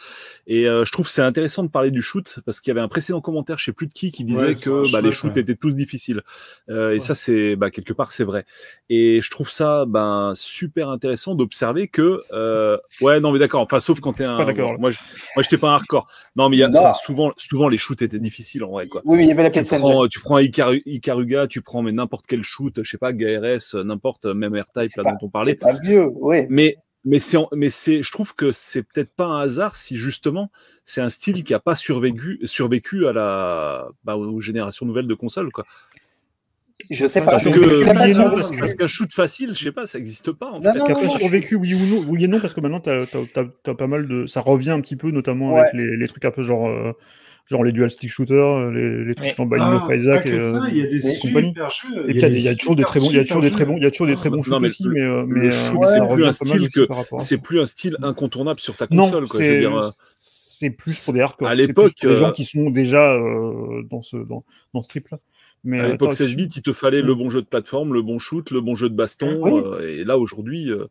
Et euh, je trouve c'est intéressant de parler du shoot parce qu'il y avait un précédent commentaire, je sais plus de qui, qui disait ouais, que bah, les shoots ouais. étaient tous difficiles. Euh, ouais. Et ça, c'est, bah, quelque part, c'est vrai. Et je trouve ça, ben, super intéressant d'observer que, euh, ouais, non, mais d'accord, enfin, sauf quand t'es un, moi, je, moi, j'étais pas un hardcore. Non, mais il y a, souvent, souvent, les shoots étaient difficiles en vrai, quoi. Oui, il y avait la tu prends, tu prends Icar Ikaruga, tu prends mais n'importe quel shoot, je sais pas, GRS, n'importe, même R-Type là pas, dont on parlait. C'est pas vieux, oui. Mais mais c'est mais c'est je trouve que c'est peut-être pas un hasard si justement c'est un style qui a pas survécu survécu à la bah, aux générations nouvelles de consoles quoi. Je sais pas. Parce que parce qu'un shoot facile, je sais pas, ça n'existe pas en non, fait. Non, qui a pas survécu, oui ou non, oui et non, parce que maintenant t'as as, pas mal de, ça revient un petit peu, notamment ouais. avec les, les, trucs un peu genre. Euh, genre les dual stick shooters, les, les trucs en Binding of Isaac et, euh, il y a des compagnie. Jeux, et puis il y, a toujours des très bons, il y a toujours des très bons, il y a toujours des très bons shoots aussi, mais euh, mais c'est plus un style que c'est plus un style incontournable sur ta console quoi. Je veux dire, c'est plus pour des hardcore. À l'époque, les gens qui sont déjà euh, dans ce dans, dans ce trip là. Mais à l'époque 16 bits, il te fallait le bon jeu de plateforme, le bon shoot, le bon jeu de baston. Oui. Euh, et là, aujourd'hui, euh,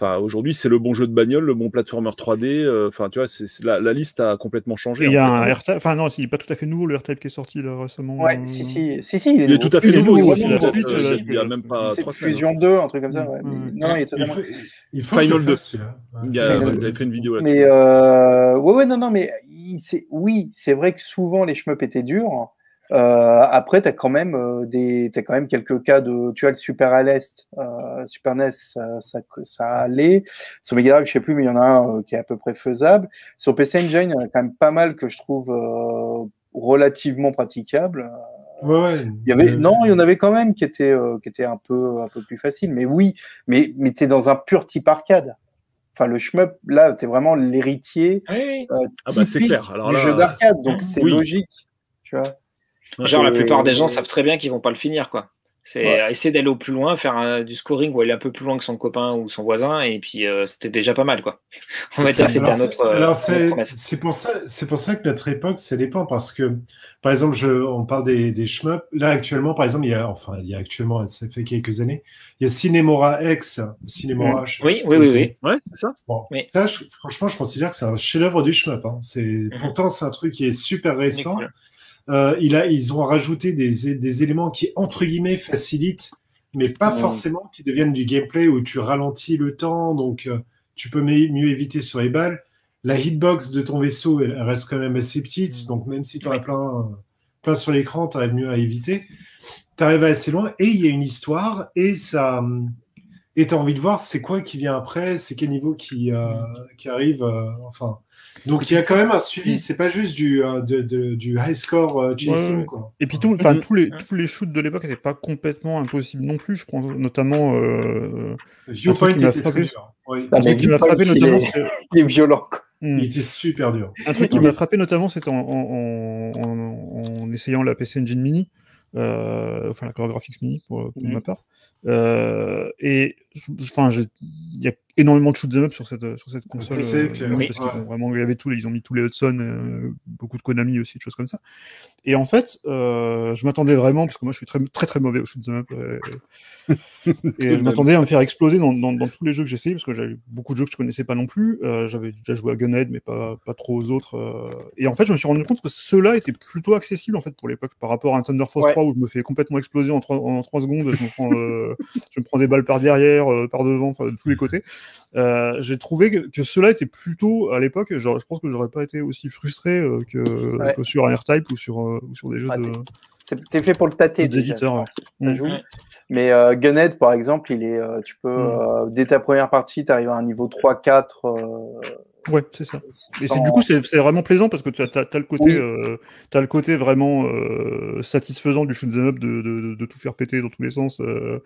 enfin, aujourd'hui, c'est le bon jeu de bagnole, le bon platformer 3D. Enfin, euh, tu vois, c'est, la, la, liste a complètement changé. Il y a un R-Type, enfin, non, il n'est pas tout à fait nouveau, le R-Type qui est sorti là, récemment. Ouais, si, si, si, si il est, il est tout à fait il nouveau. il, euh, il y a même pas c'est Fusion 2, un truc comme ça. Ouais. Mmh. Non, il est totalement. Il faut, il faut Final 2. Fasse, ouais. Il, y a, fait une vidéo là-dessus. Mais euh, ouais, ouais, non, non, mais il, oui, c'est vrai que souvent les shmups étaient durs. Euh, après, tu as quand même euh, des, as quand même quelques cas de, tu as le Super à l'est, euh, Super NES, ça, ça, ça allait. Sur Mega Drive, je sais plus, mais il y en a un euh, qui est à peu près faisable. Sur PC Engine, il y en a quand même pas mal que je trouve euh, relativement praticables. Ouais, ouais. Il y avait, non, il y en avait quand même qui étaient, euh, qui étaient un peu, un peu plus faciles. Mais oui, mais, mais t'es dans un pur type arcade. Enfin, le shmup, là, t'es vraiment l'héritier oui, ah bah, c'est clair. Alors du là, jeu d'arcade, donc c'est oui. logique. Tu vois. Genre, la plupart des gens savent très bien qu'ils vont pas le finir, quoi. C'est ouais. essayer d'aller au plus loin, faire un, du scoring ou aller un peu plus loin que son copain ou son voisin, et puis euh, c'était déjà pas mal, quoi. On va dire que c'était un autre. Alors, c'est pour, ça, pour ça que notre époque, ça dépend, parce que, par exemple, je, on parle des, des. Là, actuellement, par exemple, il y a, enfin, il y a actuellement, ça fait quelques années, il y a Cinemora X, Cinemora. Mmh. Oui, oui, oui, oui. Ouais, c'est ça. Bon, oui. ça, je, franchement, je considère que c'est un chef-d'œuvre du shmup. Hein. C'est, mmh. Pourtant, c'est un truc qui est super récent. Euh, il a, ils ont rajouté des, des, éléments qui, entre guillemets, facilitent, mais pas mmh. forcément qui deviennent du gameplay où tu ralentis le temps, donc euh, tu peux mieux éviter sur les balles. La hitbox de ton vaisseau, elle, reste quand même assez petite, donc même si tu en as plein, plein sur l'écran, tu arrives mieux à éviter. Tu arrives assez loin, et il y a une histoire, et ça, et tu as envie de voir c'est quoi qui vient après, c'est quel niveau qui, euh, qui arrive. enfin, donc il y a quand même un suivi. C'est pas juste du, euh, de- de- du high score euh, chasing. Ouais. Quoi. Et puis tout, tous, les, tous les shoots de l'époque n'étaient pas complètement impossibles non plus. Je prends notamment. Euh... Viewpoint était très frappé. dur. Oui. Ah, un truc qui m'a frappé il notamment, est- Il est violent. quoi. Hmm. Il était super dur. Un truc qui m'a frappé notamment, c'était en, en, en, en- en essayant la PC Engine Mini, euh, enfin la Core Graphics Mini pour, pour Mhm. ma part. Euh, et enfin, il y a énormément de shoot 'em up sur cette sur cette console. Euh, clair, parce oui. qu'ils Ouais. ont vraiment, il y avait tout, ils ont mis tous les Hudson, euh, beaucoup de Konami aussi, de choses comme ça. Et en fait, euh, je m'attendais vraiment, parce que moi je suis très très très mauvais au shoot 'em up, euh, et je m'attendais à me faire exploser dans, dans, dans tous les jeux que j'essayais, parce que j'avais beaucoup de jeux que je connaissais pas non plus. Euh, j'avais déjà joué à Gunhead, mais pas, pas trop aux autres. euh. Et en fait, je me suis rendu compte que ceux-là étaient plutôt accessibles en fait pour l'époque, par rapport à un Thunder Force Ouais. 3 où je me fais complètement exploser en 3, en trois secondes, je me, prends, euh, je me prends des balles par derrière, euh, par devant, enfin de tous les côtés. Euh, J'ai trouvé que, que ceux-là étaient plutôt, à l'époque, je pense que j'aurais pas été aussi frustré euh, que, Ouais. que sur un R-Type ou sur, euh, ou sur des jeux Ah, de. C'est- T'es fait pour le tâter. Ouais. pense, Ça Mm. joue. Ouais. Mais euh, Gunhead, par exemple, il est, euh, tu peux, Mm. euh, dès ta première partie, tu arrives à un niveau 3-4. euh, Ouais, c'est ça. Et sans- du coup, c'est vraiment plaisant parce que tu as, le côté, Oui. euh, t'as le côté vraiment euh, satisfaisant du shoot 'em up de, de, de- de tout faire péter dans tous les sens euh,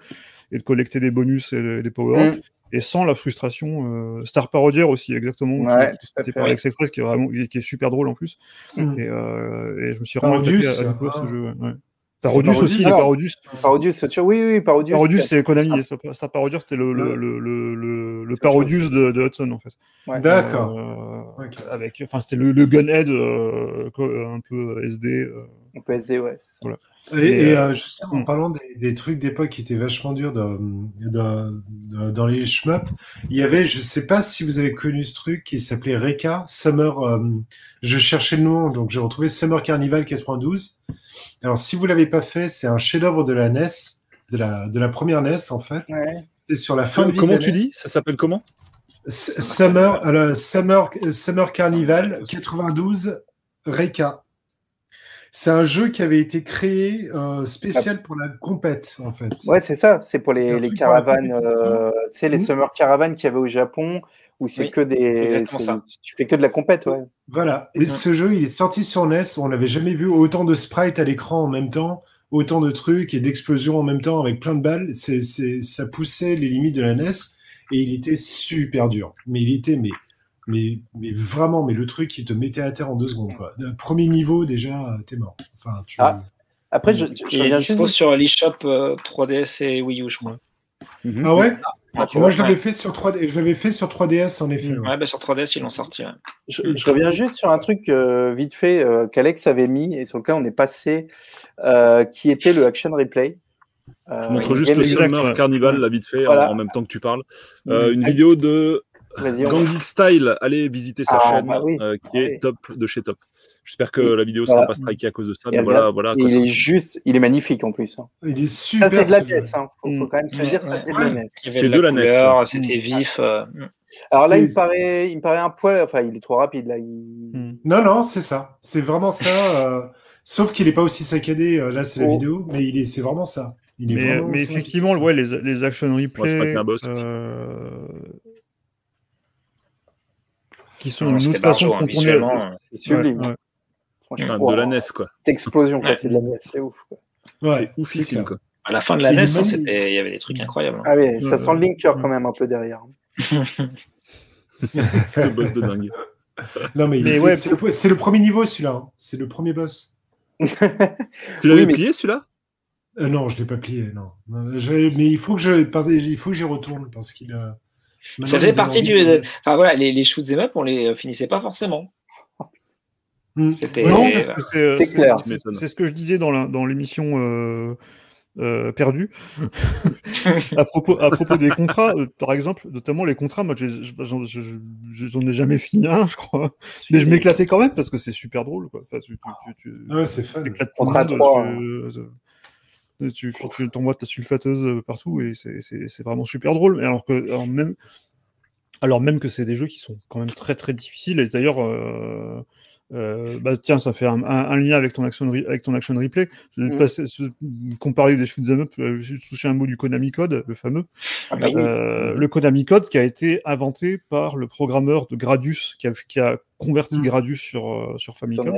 et de collecter des bonus et des power Mm. Et sans la frustration. euh, Star Parodier aussi, exactement. Ouais, qui, par Alex Express, qui est vraiment, qui est super drôle en plus. Mm. Et, euh, et je me suis vraiment Parodius, à, à ah. ce jeu. ouais, ouais. Parodius Parodius, aussi, Parodius. Parodius, c'est. Oui, oui, Parodius. Parodius, c'est- Konami. Star Star Parodier, c'était le, le, le, le, Parodius de, de Hudson, en fait. Ouais. D'accord. Euh, Ok. avec, enfin, c'était le, le Gunhead euh, un peu SD. On peut SD, ouais. Et, Et, et, euh, euh, justement, en parlant des, des trucs d'époque qui étaient vachement durs de, de- de- dans les shmups, il y avait, je sais pas si vous avez connu ce truc qui s'appelait Reka, Summer, euh, je cherchais le nom, donc j'ai retrouvé Summer Carnival 92. Alors, si vous l'avez pas fait, c'est un chef-d'œuvre de la NES, de la, de la première NES, en fait. Ouais. C'est sur la fin de Comment la tu NES. dis Ça s'appelle comment Summer, alors, Summer, Summer Carnival 92 Reka. C'est un jeu qui avait été créé euh, spécial pour la compète, en fait. Ouais, c'est ça. C'est pour les, les caravanes, euh, tu sais, les Mm. summer caravanes qu'il y avait au Japon, où c'est Oui, que des. ça. Tu fais que de la compète, ouais. Voilà. Et ce jeu, il est sorti sur NES. On n'avait jamais vu autant de sprites à l'écran en même temps, autant de trucs et d'explosions en même temps avec plein de balles. C'est, c'est, ça poussait les limites de la NES et il était super dur. Mais il était, mais, mais, mais vraiment, mais le truc qui te mettait à terre en deux secondes, quoi. Premier niveau, déjà, t'es mort. Enfin, tu... Ah. Après, je, je, dispo sur l'eShop euh, 3DS et Wii U, je crois. Ah ouais? Ah, tu Moi, vois, je l'avais ouais. fait sur 3D, je l'avais fait sur 3DS, en effet. ouais. Ouais, bah, sur 3DS, ils l'ont sorti. ouais. Je, je reviens juste sur un truc euh, vite fait euh, qu'Alex avait mis et sur lequel on est passé, euh, qui était le Action Replay. Je montre juste le Summer. Carnival, là, vite fait, Voilà. en, en même temps que tu parles. Euh, une vidéo de Gang Geek Style. Allez visiter sa Ah, chaîne, bah oui. euh, qui Ah est oui. top de chez top. J'espère que Et la vidéo ne voilà. sera pas strikée à cause de ça. Mais voilà, voilà. Il ça- est juste, il est magnifique en plus. hein. Il est super. Ça, c'est de la ce jeu. NES. Hein. Faut, faut quand même se Ouais, dire, ça, ouais, c'est de la NES. Il y C'est de de la NES. c'était vif. euh, Alors là, il me C'est- paraît, il me paraît un poil. Enfin, il est trop rapide là. Il... Hmm. Non, non, c'est ça. C'est vraiment ça. euh, Sauf qu'il n'est pas aussi saccadé. Là, c'est la Oh. vidéo, mais il est, c'est vraiment ça. Il est Mais, vraiment mais effectivement, ouais, les, les action Ouais, c'est pas replay, qu'un boss aussi. euh, qui sont non, une autre façon hein, de contourner. euh, C'est sublime. ouais. Franchement, Enfin, de la. NES, quoi. Explosion, quoi, Ouais. c'est de la NES, c'est ouf. Quoi. Ouais, c'est oufissime, quoi. À la fin de la NES, hein, il y avait des trucs incroyables. hein. Ah oui, ça Ouais, sent le ouais. linker quand même un peu derrière. C'est un boss de dingue. Non, mais, il Mais était- ouais, c'est le, c'est le premier niveau, celui-là. hein. C'est le premier boss. Tu l'avais Oui, mais- plié, celui-là? Euh, non, je l'ai pas plié. Non. Mais il faut que je, il faut que j'y retourne parce qu'il. euh, maintenant, Ça faisait partie du. de- Enfin voilà, les, les shoots up, on les finissait pas forcément. Hmm. C'était- Non, parce que c'est c'est clair. c'est- ce que je disais dans la- dans l'émission euh, euh, perdue. à, propos, à propos des contrats, euh, par exemple, notamment les contrats, moi j'en je- je- j'en ai jamais fini un, je crois. Mais je m'éclatais quand même parce que c'est super drôle. Quoi. Enfin, tu, tu, tu, tu- Ouais, c'est fun. Contrat monde, trois, tu- tu, tu, tu t'envoies ta sulfateuse euh, partout et c'est- c'est c'est vraiment super drôle. Mais Alors, que, alors, même, alors même que c'est des jeux qui sont quand même très très difficiles. Et d'ailleurs, euh, Euh, bah, tiens, ça fait un, un- un lien avec ton action, avec ton action replay. Je vais Mhm. passer- ce- comparer des shoot'em up, j'ai touché un mot du Konami Code, le fameux. Ah bah oui. Euh, le Konami Code qui a été inventé par le programmeur de Gradius, qui a, qui a converti Mhm. Gradius sur, sur Famicom.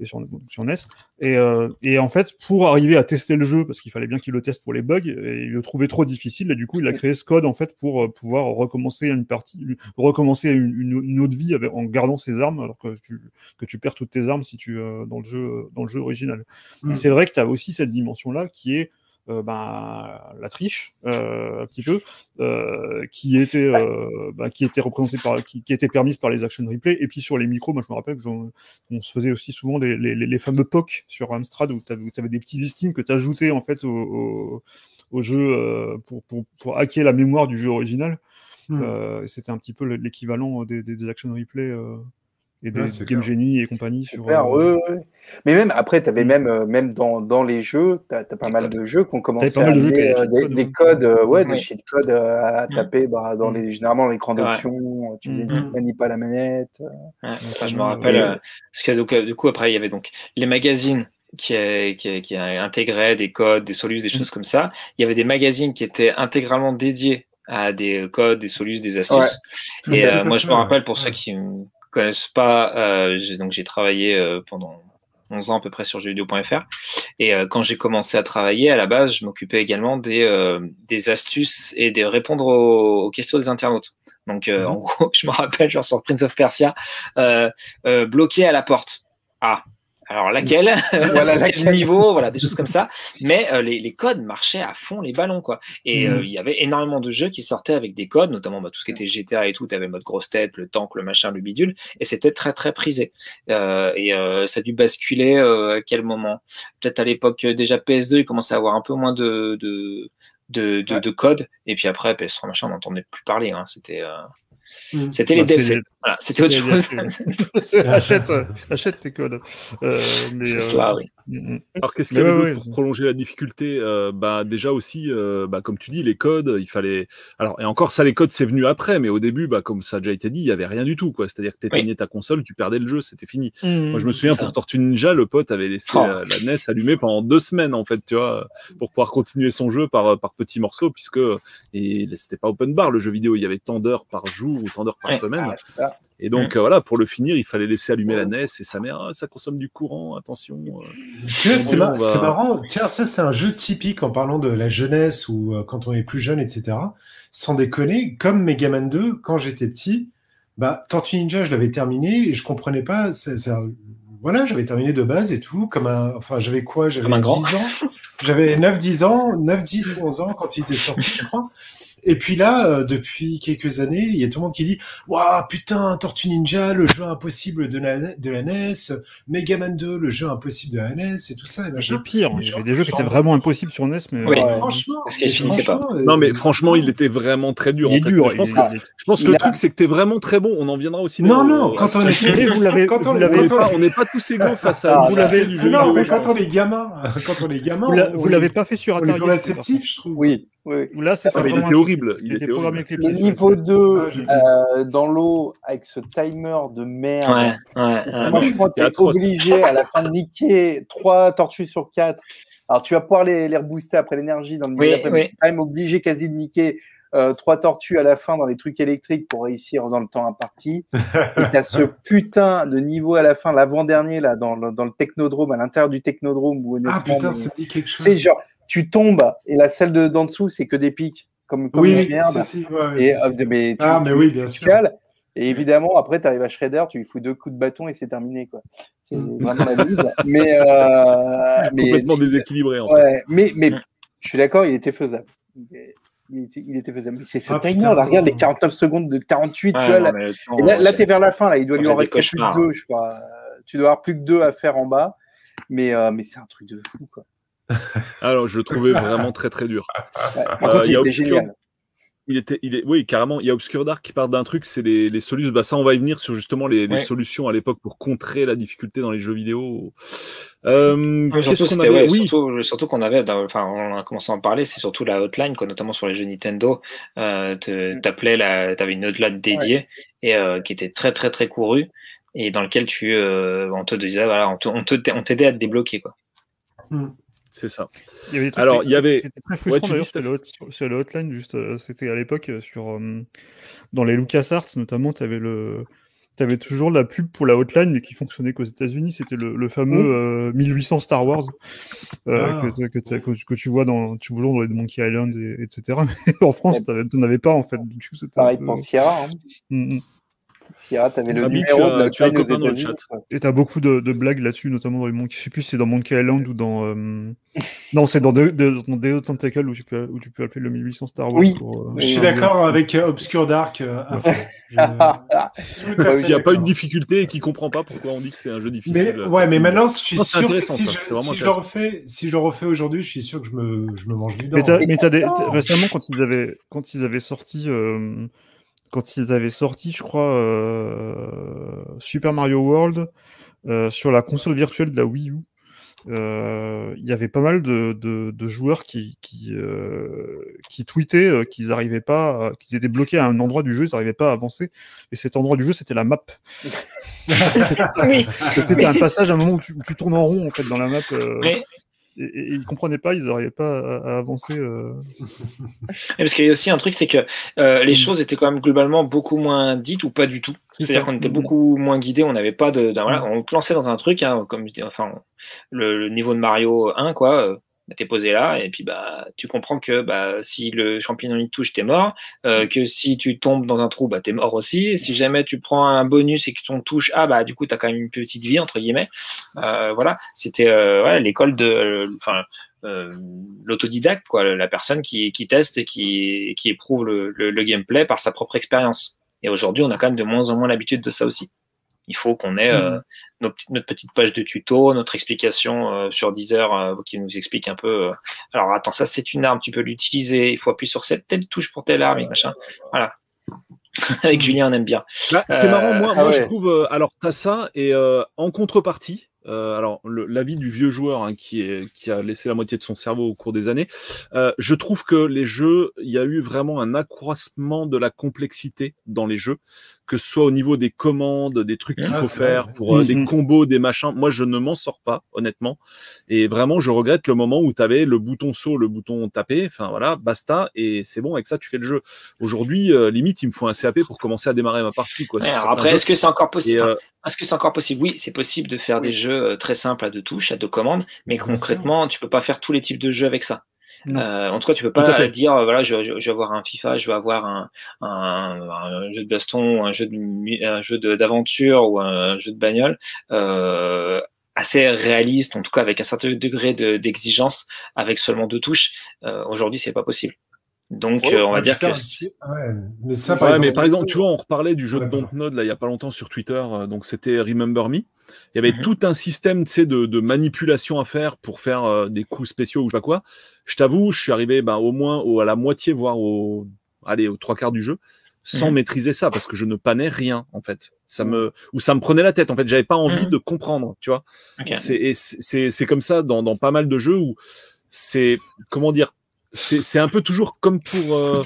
Et sur, sur NES. Et, euh, et en fait, pour arriver à tester le jeu, parce qu'il fallait bien qu'il le teste pour les bugs, et il le trouvait trop difficile, et du coup, il a créé ce code en fait pour euh, pouvoir recommencer une partie, recommencer une, une- une autre vie avec, en gardant ses armes, alors que tu, que tu perds toutes tes armes si tu euh, dans le jeu dans le jeu original. Mm. Et C'est vrai que tu as aussi cette dimension-là qui est euh, ben, la triche, euh, un petit peu, euh, qui était ben, qui était représentée par qui, qui était permise par les action replay et puis sur les micros moi je me rappelle que on se faisait aussi souvent les, les, les fameux POC sur Amstrad où tu avais, des petits listings que tu ajoutais en fait au, au, au jeu pour, pour, pour hacker la mémoire du jeu original. Hmm. C'était un petit peu l'équivalent des, des, des action replay et des Ouais, Game. Genie et compagnie. Sur, clair, euh, ouais, ouais. Mais même après, tu avais même, euh, même dans, dans les jeux, tu as, pas Des mal codes. de jeux qui ont commencé pas à de avaient euh, des des, codes, des ouais. codes, euh, ouais, des cheat codes euh, à Mm. taper bah, dans Mm. les, généralement dans l'écran Ouais. d'option. Tu Mm. petite manip à la manette. Ouais, enfin, je me rappelle, euh, euh, parce que donc, euh, du coup, après, il y avait donc les magazines qui, qui, qui intégraient des codes, des solus, des Mm. choses comme ça. Il y avait des magazines qui étaient intégralement dédiés à des codes, des solus, des astuces. Et euh, moi, je me rappelle, pour ceux qui connaissent pas, euh, j'ai- donc j'ai travaillé euh, pendant 11 ans à peu près sur jeuxvideo.fr. Et euh, quand j'ai commencé à travailler, à la base, je m'occupais également des, euh, des astuces et de répondre aux, aux questions des internautes. Donc, euh, Mhm. en gros, je me rappelle, genre sur Prince of Persia, euh, euh, bloqué à la porte. Ah, alors laquelle? Voilà, Quel laquelle? niveau? Voilà, des choses comme ça. Mais euh, les, les codes marchaient à fond les ballons, quoi. Et Mhm. euh, il y avait énormément de jeux qui sortaient avec des codes, notamment bah, tout ce qui était GTA et tout. Tu avais le mode grosse tête, le tank, le machin, le bidule. Et c'était très, très prisé. Euh, et euh, ça a dû basculer euh, à quel moment? Peut-être à l'époque, déjà PS2, il commençait à avoir un peu moins de, de, de, de, Ouais. de codes. Et puis après, PS3, machin, on n'entendait plus parler. Hein. C'était euh, Mm. c'était les Bah, les- Voilà, c'était autre chose. Achète, euh, achète tes codes. Euh, mais, C'est euh, cela, oui. mm, mm. Alors qu'est-ce qu'il y avait ouais, d'autre ouais, pour prolonger la difficulté Euh, Bah déjà aussi, euh, bah, comme tu dis, les codes, il fallait. Alors et encore ça, les codes c'est venu après, mais au début, bah comme ça a déjà été dit, il y avait rien du tout quoi. C'est-à-dire que t'éteignais ta console, tu perdais le jeu, c'était fini. Moi je me souviens pour Tortue Ninja, le pote avait laissé Oh. la NES allumée pendant deux semaines en fait, tu vois, pour pouvoir continuer son jeu par par petits morceaux, puisque et c'était pas open bar le jeu vidéo, il y avait tant d'heures par jour ou tant d'heures par Ouais. semaine. Ah, Et donc euh, voilà, pour le finir, il fallait laisser allumer la NES et sa mère, ah, ça consomme du courant, attention. euh. C'est mar- va- marrant. Tiens, ça, c'est un jeu typique en parlant de la jeunesse ou euh, quand on est plus jeune, etc. Sans déconner, comme Mega Man 2, quand j'étais petit, bah, Tortue Ninja, je l'avais terminé et je comprenais pas. Voilà, j'avais terminé de base et tout. Comme un... Enfin, j'avais quoi? J'avais Comme un grand. 10 ans. J'avais 9-10 ans, 9, 10, 11 ans quand il était sorti, je crois. Et puis là, euh, depuis quelques années, il y a tout le monde qui dit Waouh, putain, Tortue Ninja, le jeu impossible de la, de la NES, Mega Man 2, le jeu impossible de la NES, et tout ça. Et machin. pire, Mais il y avait des jeux qui étaient vraiment impossibles sur NES, mais Oui. euh, Ouais. Franchement, Parce qu'il mais finissait pas. euh, Non mais c'est- franchement, il était vraiment très dur. il est en fait. dur. Je pense il que, je pense que Il le a- truc c'est que t'es vraiment très bon. On en viendra aussi. Non, non, quand on est vous l'avez, quand on n'est pas, on n'est pas tous égaux face à vous l'avez du jeu Non, mais quand on est gamin, quand on est gamin, vous l'avez pas fait sur on est plus Atari. je trouve. Oui, oui. Là, c'est Ah, il était horrible, il était était programmé horrible. avec les Le pieds. niveau 2 Ah, euh, dans l'eau avec ce timer de merde. Ouais, ouais, ouais. Franchement, c'était t'es atroce. obligé à la fin de niquer 3 tortues sur 4. Alors, tu vas pouvoir les, les rebooster après l'énergie dans le niveau Oui, d'après, mais oui. t'es quand même obligé quasi de niquer euh, 3 tortues à la fin dans les trucs électriques pour réussir dans le temps imparti. Et t'as ce putain de niveau à la fin, l'avant-dernier, là, dans, le- dans le technodrome, à l'intérieur du technodrome, où honnêtement, Ah putain, mais- ça dit quelque chose. c'est genre, tu tombes et la salle de d'en dessous, c'est que des pics, comme, comme Oui, merde. si, ouais, Et, mais tu, Ah, mais tu- oui, bien tu sûr. cales. Et évidemment, après, tu arrives à Shredder, tu lui fous deux coups de bâton et c'est terminé. quoi. C'est Mm. vraiment la bise. mais, euh, mais, complètement déséquilibré. En fait. ouais, mais, mais je suis d'accord, il était faisable. Il était, il était faisable. Mais c'est ce Ah, timer, putain. là, regarde les 49 secondes de 48, Ouais, tu vois. non, là, et tu es vers la fin, là, il doit lui en rester plus que deux, je crois. Tu dois avoir plus que deux à faire en bas. Mais, euh, mais c'est un truc de fou, quoi. Alors, je le trouvais vraiment très très dur. Ouais. Par Euh, contre, il il y a était Obscure- génial. Il était, il est, oui, carrément. Il y a Obscure Dark qui part d'un truc, c'est les, les solutions. Bah, ça, on va y venir sur justement les, les Ouais. solutions à l'époque pour contrer la difficulté dans les jeux vidéo. Euh, surtout, qu'on avait ouais, Oui, surtout, surtout qu'on avait, enfin, on a commencé à en parler, c'est surtout la hotline, quoi, notamment sur les jeux Nintendo. Euh, te- Mm. t'appelais la, t'avais une hotline dédiée et euh, qui était très très très courue. et dans lequel tu, euh, on te disait, voilà, on te- on te- on t'aidait à te débloquer, quoi. C'est ça. Il y avait des trucs Alors, qui- il y avait- qui étaient très Ouais, frustrants, tu d'ailleurs, c'était le, hotline, juste, euh, c'était à l'époque euh, sur euh, dans les LucasArts notamment, tu avais le T'avais toujours la pub pour la hotline, mais qui fonctionnait qu'aux États-Unis. C'était le, le fameux euh, 1800 Star Wars euh, Ah. que, tu- que tu vois dans, tu vois dans les Monkey Island, et, etc. Mais en France, Ouais. t'en avais pas en fait. Du coup, c'était un Pareil peu- pour Sierra. Hein. Mm, mm. Sierra, t'avais le Ami, numéro tu as- de la tu as un copain dans le chat. Ouais. Et t'as beaucoup de, de blagues là-dessus, notamment dans les Monkey. Je sais plus si c'est dans Monkey Island ou dans. euh, Non, c'est dans Day Tentacle où tu, peux, où tu peux appeler le 1800 Star Wars. Oui. pour, euh, Je suis d'accord avec euh, Obscure Dark euh, Bah oui, fait Il n'y a pas de difficulté et qui comprend pas pourquoi on dit que c'est un jeu difficile. Mais, ouais, mais maintenant, je suis Non, sûr que si, ça, je, si le refais, si je le refais aujourd'hui, je suis sûr que je me, je me mange du dent. Mais des, t'as- récemment, quand ils avaient, quand ils avaient sorti, euh, quand ils avaient sorti, je crois, euh, Super Mario World euh, sur la console virtuelle de la Wii U, euh, il y avait pas mal de, de, de joueurs qui, qui, euh, qui tweetaient euh, qu'ils n'arrivaient pas, qu'ils étaient bloqués à un endroit du jeu, ils n'arrivaient pas à avancer. Et cet endroit du jeu, c'était la map. Oui, C'était un passage, à un moment où tu, où tu tournes en rond en fait dans la map. euh, mais et, et ils comprenaient pas, ils n'arrivaient pas à, à avancer. euh. Parce qu'il y a aussi un truc, c'est que euh, les choses étaient quand même globalement beaucoup moins dites ou pas du tout. C'est C'est-à-dire qu'on était beaucoup moins guidés, on n'avait pas de, voilà, on te lançait dans un truc, hein, comme enfin, le, le niveau de Mario 1, quoi. T'es posé là et puis bah tu comprends que bah si le champignon il touche t'es mort, euh, que si tu tombes dans un trou bah t'es mort aussi. Si jamais tu prends un bonus et que ton touche ah bah du coup t'as quand même une petite vie entre guillemets. Euh, voilà c'était euh, ouais, l'école de enfin euh, l'autodidacte, quoi, la personne qui, qui teste et qui, qui éprouve le, le, le gameplay par sa propre expérience. Et aujourd'hui, on a quand même de moins en moins l'habitude de ça aussi. Il faut qu'on ait euh, nos petites- notre petite page de tuto, notre explication euh, sur Deezer euh, qui nous explique un peu. euh, alors attends, ça c'est une arme, tu peux l'utiliser. Il faut appuyer sur cette telle touche pour telle arme, et machin. Voilà. Avec Julien, on aime bien. Bah, c'est Euh, marrant, moi, ah moi je trouve. euh, alors, t'as ça, et euh, en contrepartie, euh, alors l'avis du vieux joueur hein, qui, est, qui a laissé la moitié de son cerveau au cours des années, euh, je trouve que les jeux, il y a eu vraiment un accroissement de la complexité dans les jeux, que ce soit au niveau des commandes, des trucs qu'il Ah, faut vrai, faire pour euh, des Mhm. combos, des machins. Moi, je ne m'en sors pas, honnêtement. Et vraiment, je regrette le moment où tu avais le bouton saut, le bouton taper, enfin voilà, basta, et c'est bon, avec ça, tu fais le jeu. Aujourd'hui, euh, limite, il me faut un CAP pour commencer à démarrer ma partie. Quoi, alors après, est-ce que c'est encore possible? euh, Est-ce que c'est encore possible? Oui, c'est possible de faire des jeux très simples à deux touches, à deux commandes, mais concrètement, tu peux pas faire tous les types de jeux avec ça. Euh, en tout cas, tu peux pas dire euh, voilà, je, je, je vais avoir un FIFA, je vais avoir un, un, un jeu de baston, un jeu de un jeu d'aventure ou un jeu de bagnole euh, assez réaliste, en tout cas avec un certain degré de- d'exigence, avec seulement deux touches. Euh, Aujourd'hui, c'est pas possible. Donc, euh, on va dire putain, que c'est- ouais, mais ça, Ouais, mais par exemple, tu vois, on reparlait du jeu Ouais, de. Dontnod là il y a pas longtemps sur Twitter, euh, donc c'était Remember Me. Il y avait Mhm. tout un système, tu sais, de, de manipulation à faire pour faire euh, des coups spéciaux ou je sais pas quoi. Je t'avoue, je suis arrivé ben, au moins au, à la moitié, voire au, allez, aux trois quarts du jeu, sans Mhm. maîtriser ça parce que je ne panais rien en fait. Ça me ou ça me prenait la tête en fait. J'avais pas envie Mhm. de comprendre, tu vois. Ok. C'est et c'est- c'est c'est comme ça dans, dans pas mal de jeux où c'est comment dire c'est un peu toujours comme pour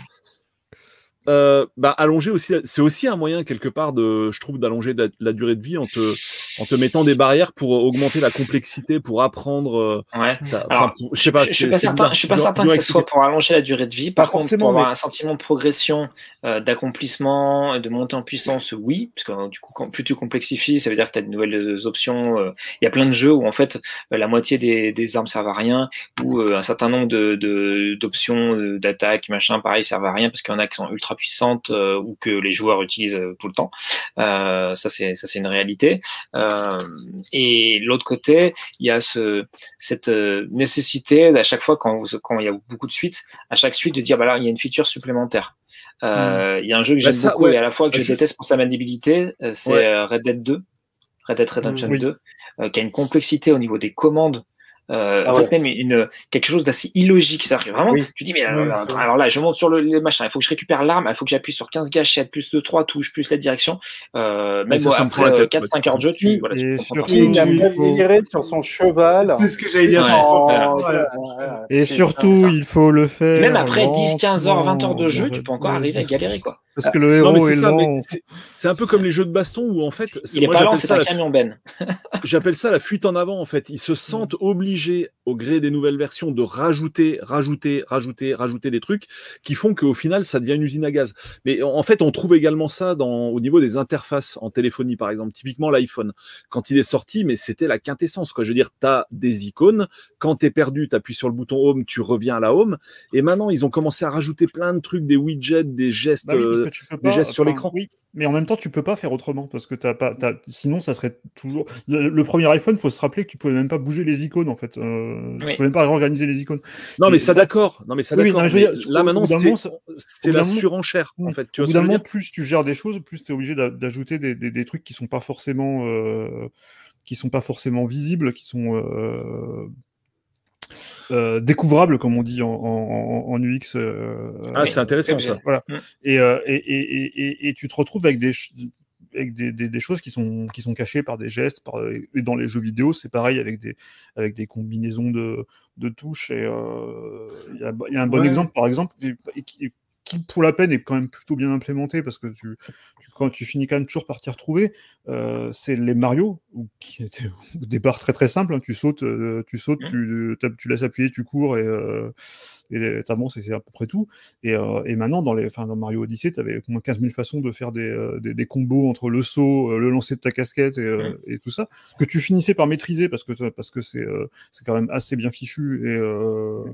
euh, euh, bah, allonger aussi c'est aussi un moyen quelque part de je trouve d'allonger la, la durée de vie en te en te mettant des barrières pour augmenter la complexité pour apprendre euh, ouais. Alors, pour- je sais pas je, je suis pas certain, je suis pas certain que ce soit pour allonger la durée de vie. Par contre, pour avoir mais- un sentiment de progression, euh, d'accomplissement, de montée en puissance, oui, parce que euh, du coup, quand plus tu complexifies, ça veut dire que tu as de nouvelles euh, options. euh, Il y a plein de jeux où en fait euh, la moitié des, des armes servent à rien, ou euh, un certain nombre de d'options euh, d'attaque, machin, pareil, servent à rien parce qu'il y en a qui sont ultra puissantes euh, ou que les joueurs utilisent euh, tout le temps. Euh, ça c'est ça c'est une réalité. Et l'autre côté, il y a ce cette nécessité à chaque fois quand, il y a beaucoup de suites, à chaque suite de dire bah là il y a une feature supplémentaire. Euh, Il y a un jeu que Bah, j'aime beaucoup ouais, et à la fois que je déteste pour sa maniabilité, c'est Ouais. Red Dead 2, Red Dead Redemption Mm, oui. 2, euh, qui a une complexité au niveau des commandes. Euh, Ah en ouais. fait, même une, quelque chose d'assez illogique. Ça vraiment, Oui. tu dis, mais alors, Oui, alors, c'est alors là, je monte sur le, le machin, il faut que je récupère l'arme, il faut que j'appuie sur 15 gâchettes, plus de 3 touches, plus la direction. Euh, même ça, ça me prend après la euh, tête, 4-5 heures de jeu, tu, Et- voilà, et tu surtout, Il a sur son cheval. C'est ce que j'allais dire. Ouais. Ouais. Ouais. Et C'est surtout, il faut le faire. Même après 10, 15 heures, 20 heures de jeu, tu peux encore arriver à galérer, quoi. Parce que le Non, héros mais c'est est ça, lent. mais c'est- c'est un peu comme les jeux de baston où en fait, c'est- Il est pas lent, c'est un camion Ben. J'appelle ça la fuite en avant en fait. Ils se sentent obligés au gré des nouvelles versions de rajouter, rajouter, rajouter, rajouter des trucs qui font qu'au final ça devient une usine à gaz. Mais en fait, on trouve également ça dans, au niveau des interfaces en téléphonie par exemple. Typiquement l'iPhone, quand il est sorti, mais c'était la quintessence quoi. Je veux dire, t'as des icônes. Quand t'es perdu, t'appuies sur le bouton Home, tu reviens à la Home. Et maintenant, ils ont commencé à rajouter plein de trucs, des widgets, des gestes. Bah oui, euh, tu des gestes sur l'écran. Oui, mais en même temps, tu peux pas faire autrement parce que t'as pas. t'as- Sinon, ça serait toujours. Le, le premier iPhone, faut se rappeler que tu pouvais même pas bouger les icônes en fait. Euh, Oui. Tu pouvais même pas réorganiser les icônes. Non, Et mais ça, ça- d'accord. Non, mais ça Oui, oui, d'accord. non, mais je veux mais dire, là maintenant, c'est la surenchère en Oui. fait. Tu Au bout d'un moment, plus tu gères des choses, plus tu es obligé d'a- d'ajouter des, des- des trucs qui sont pas forcément euh, qui sont pas forcément visibles, qui sont euh, euh, découvrables, comme on dit en, en- en UX. euh, Ah, c'est intéressant ça. voilà. Mm. Et, euh, et, et, et, et- et tu te retrouves avec des, avec des, des, des choses qui sont, qui sont cachées par des gestes. Par, et dans les jeux vidéo, c'est pareil avec des, avec des combinaisons de, de touches. Et euh, il y, a, il y a un bon Ouais. exemple, par exemple, qui, pour la peine est quand même plutôt bien implémenté parce que tu, tu- quand tu finis quand même toujours par t'y retrouver, euh, c'est les Mario où- qui étaient au départ très très simple. hein. tu sautes, euh, tu sautes, Mhm. tu, tu laisses appuyer, tu cours et euh, t'avances et c'est à peu près tout. Et, euh, et maintenant, dans, les, dans Mario Odyssey, tu avais au moins 15 000 façons de faire des, des, des combos entre le saut, le lancer de ta casquette et, euh, et tout ça, que tu finissais par maîtriser parce que, parce que c'est c'est quand même assez bien fichu et, euh,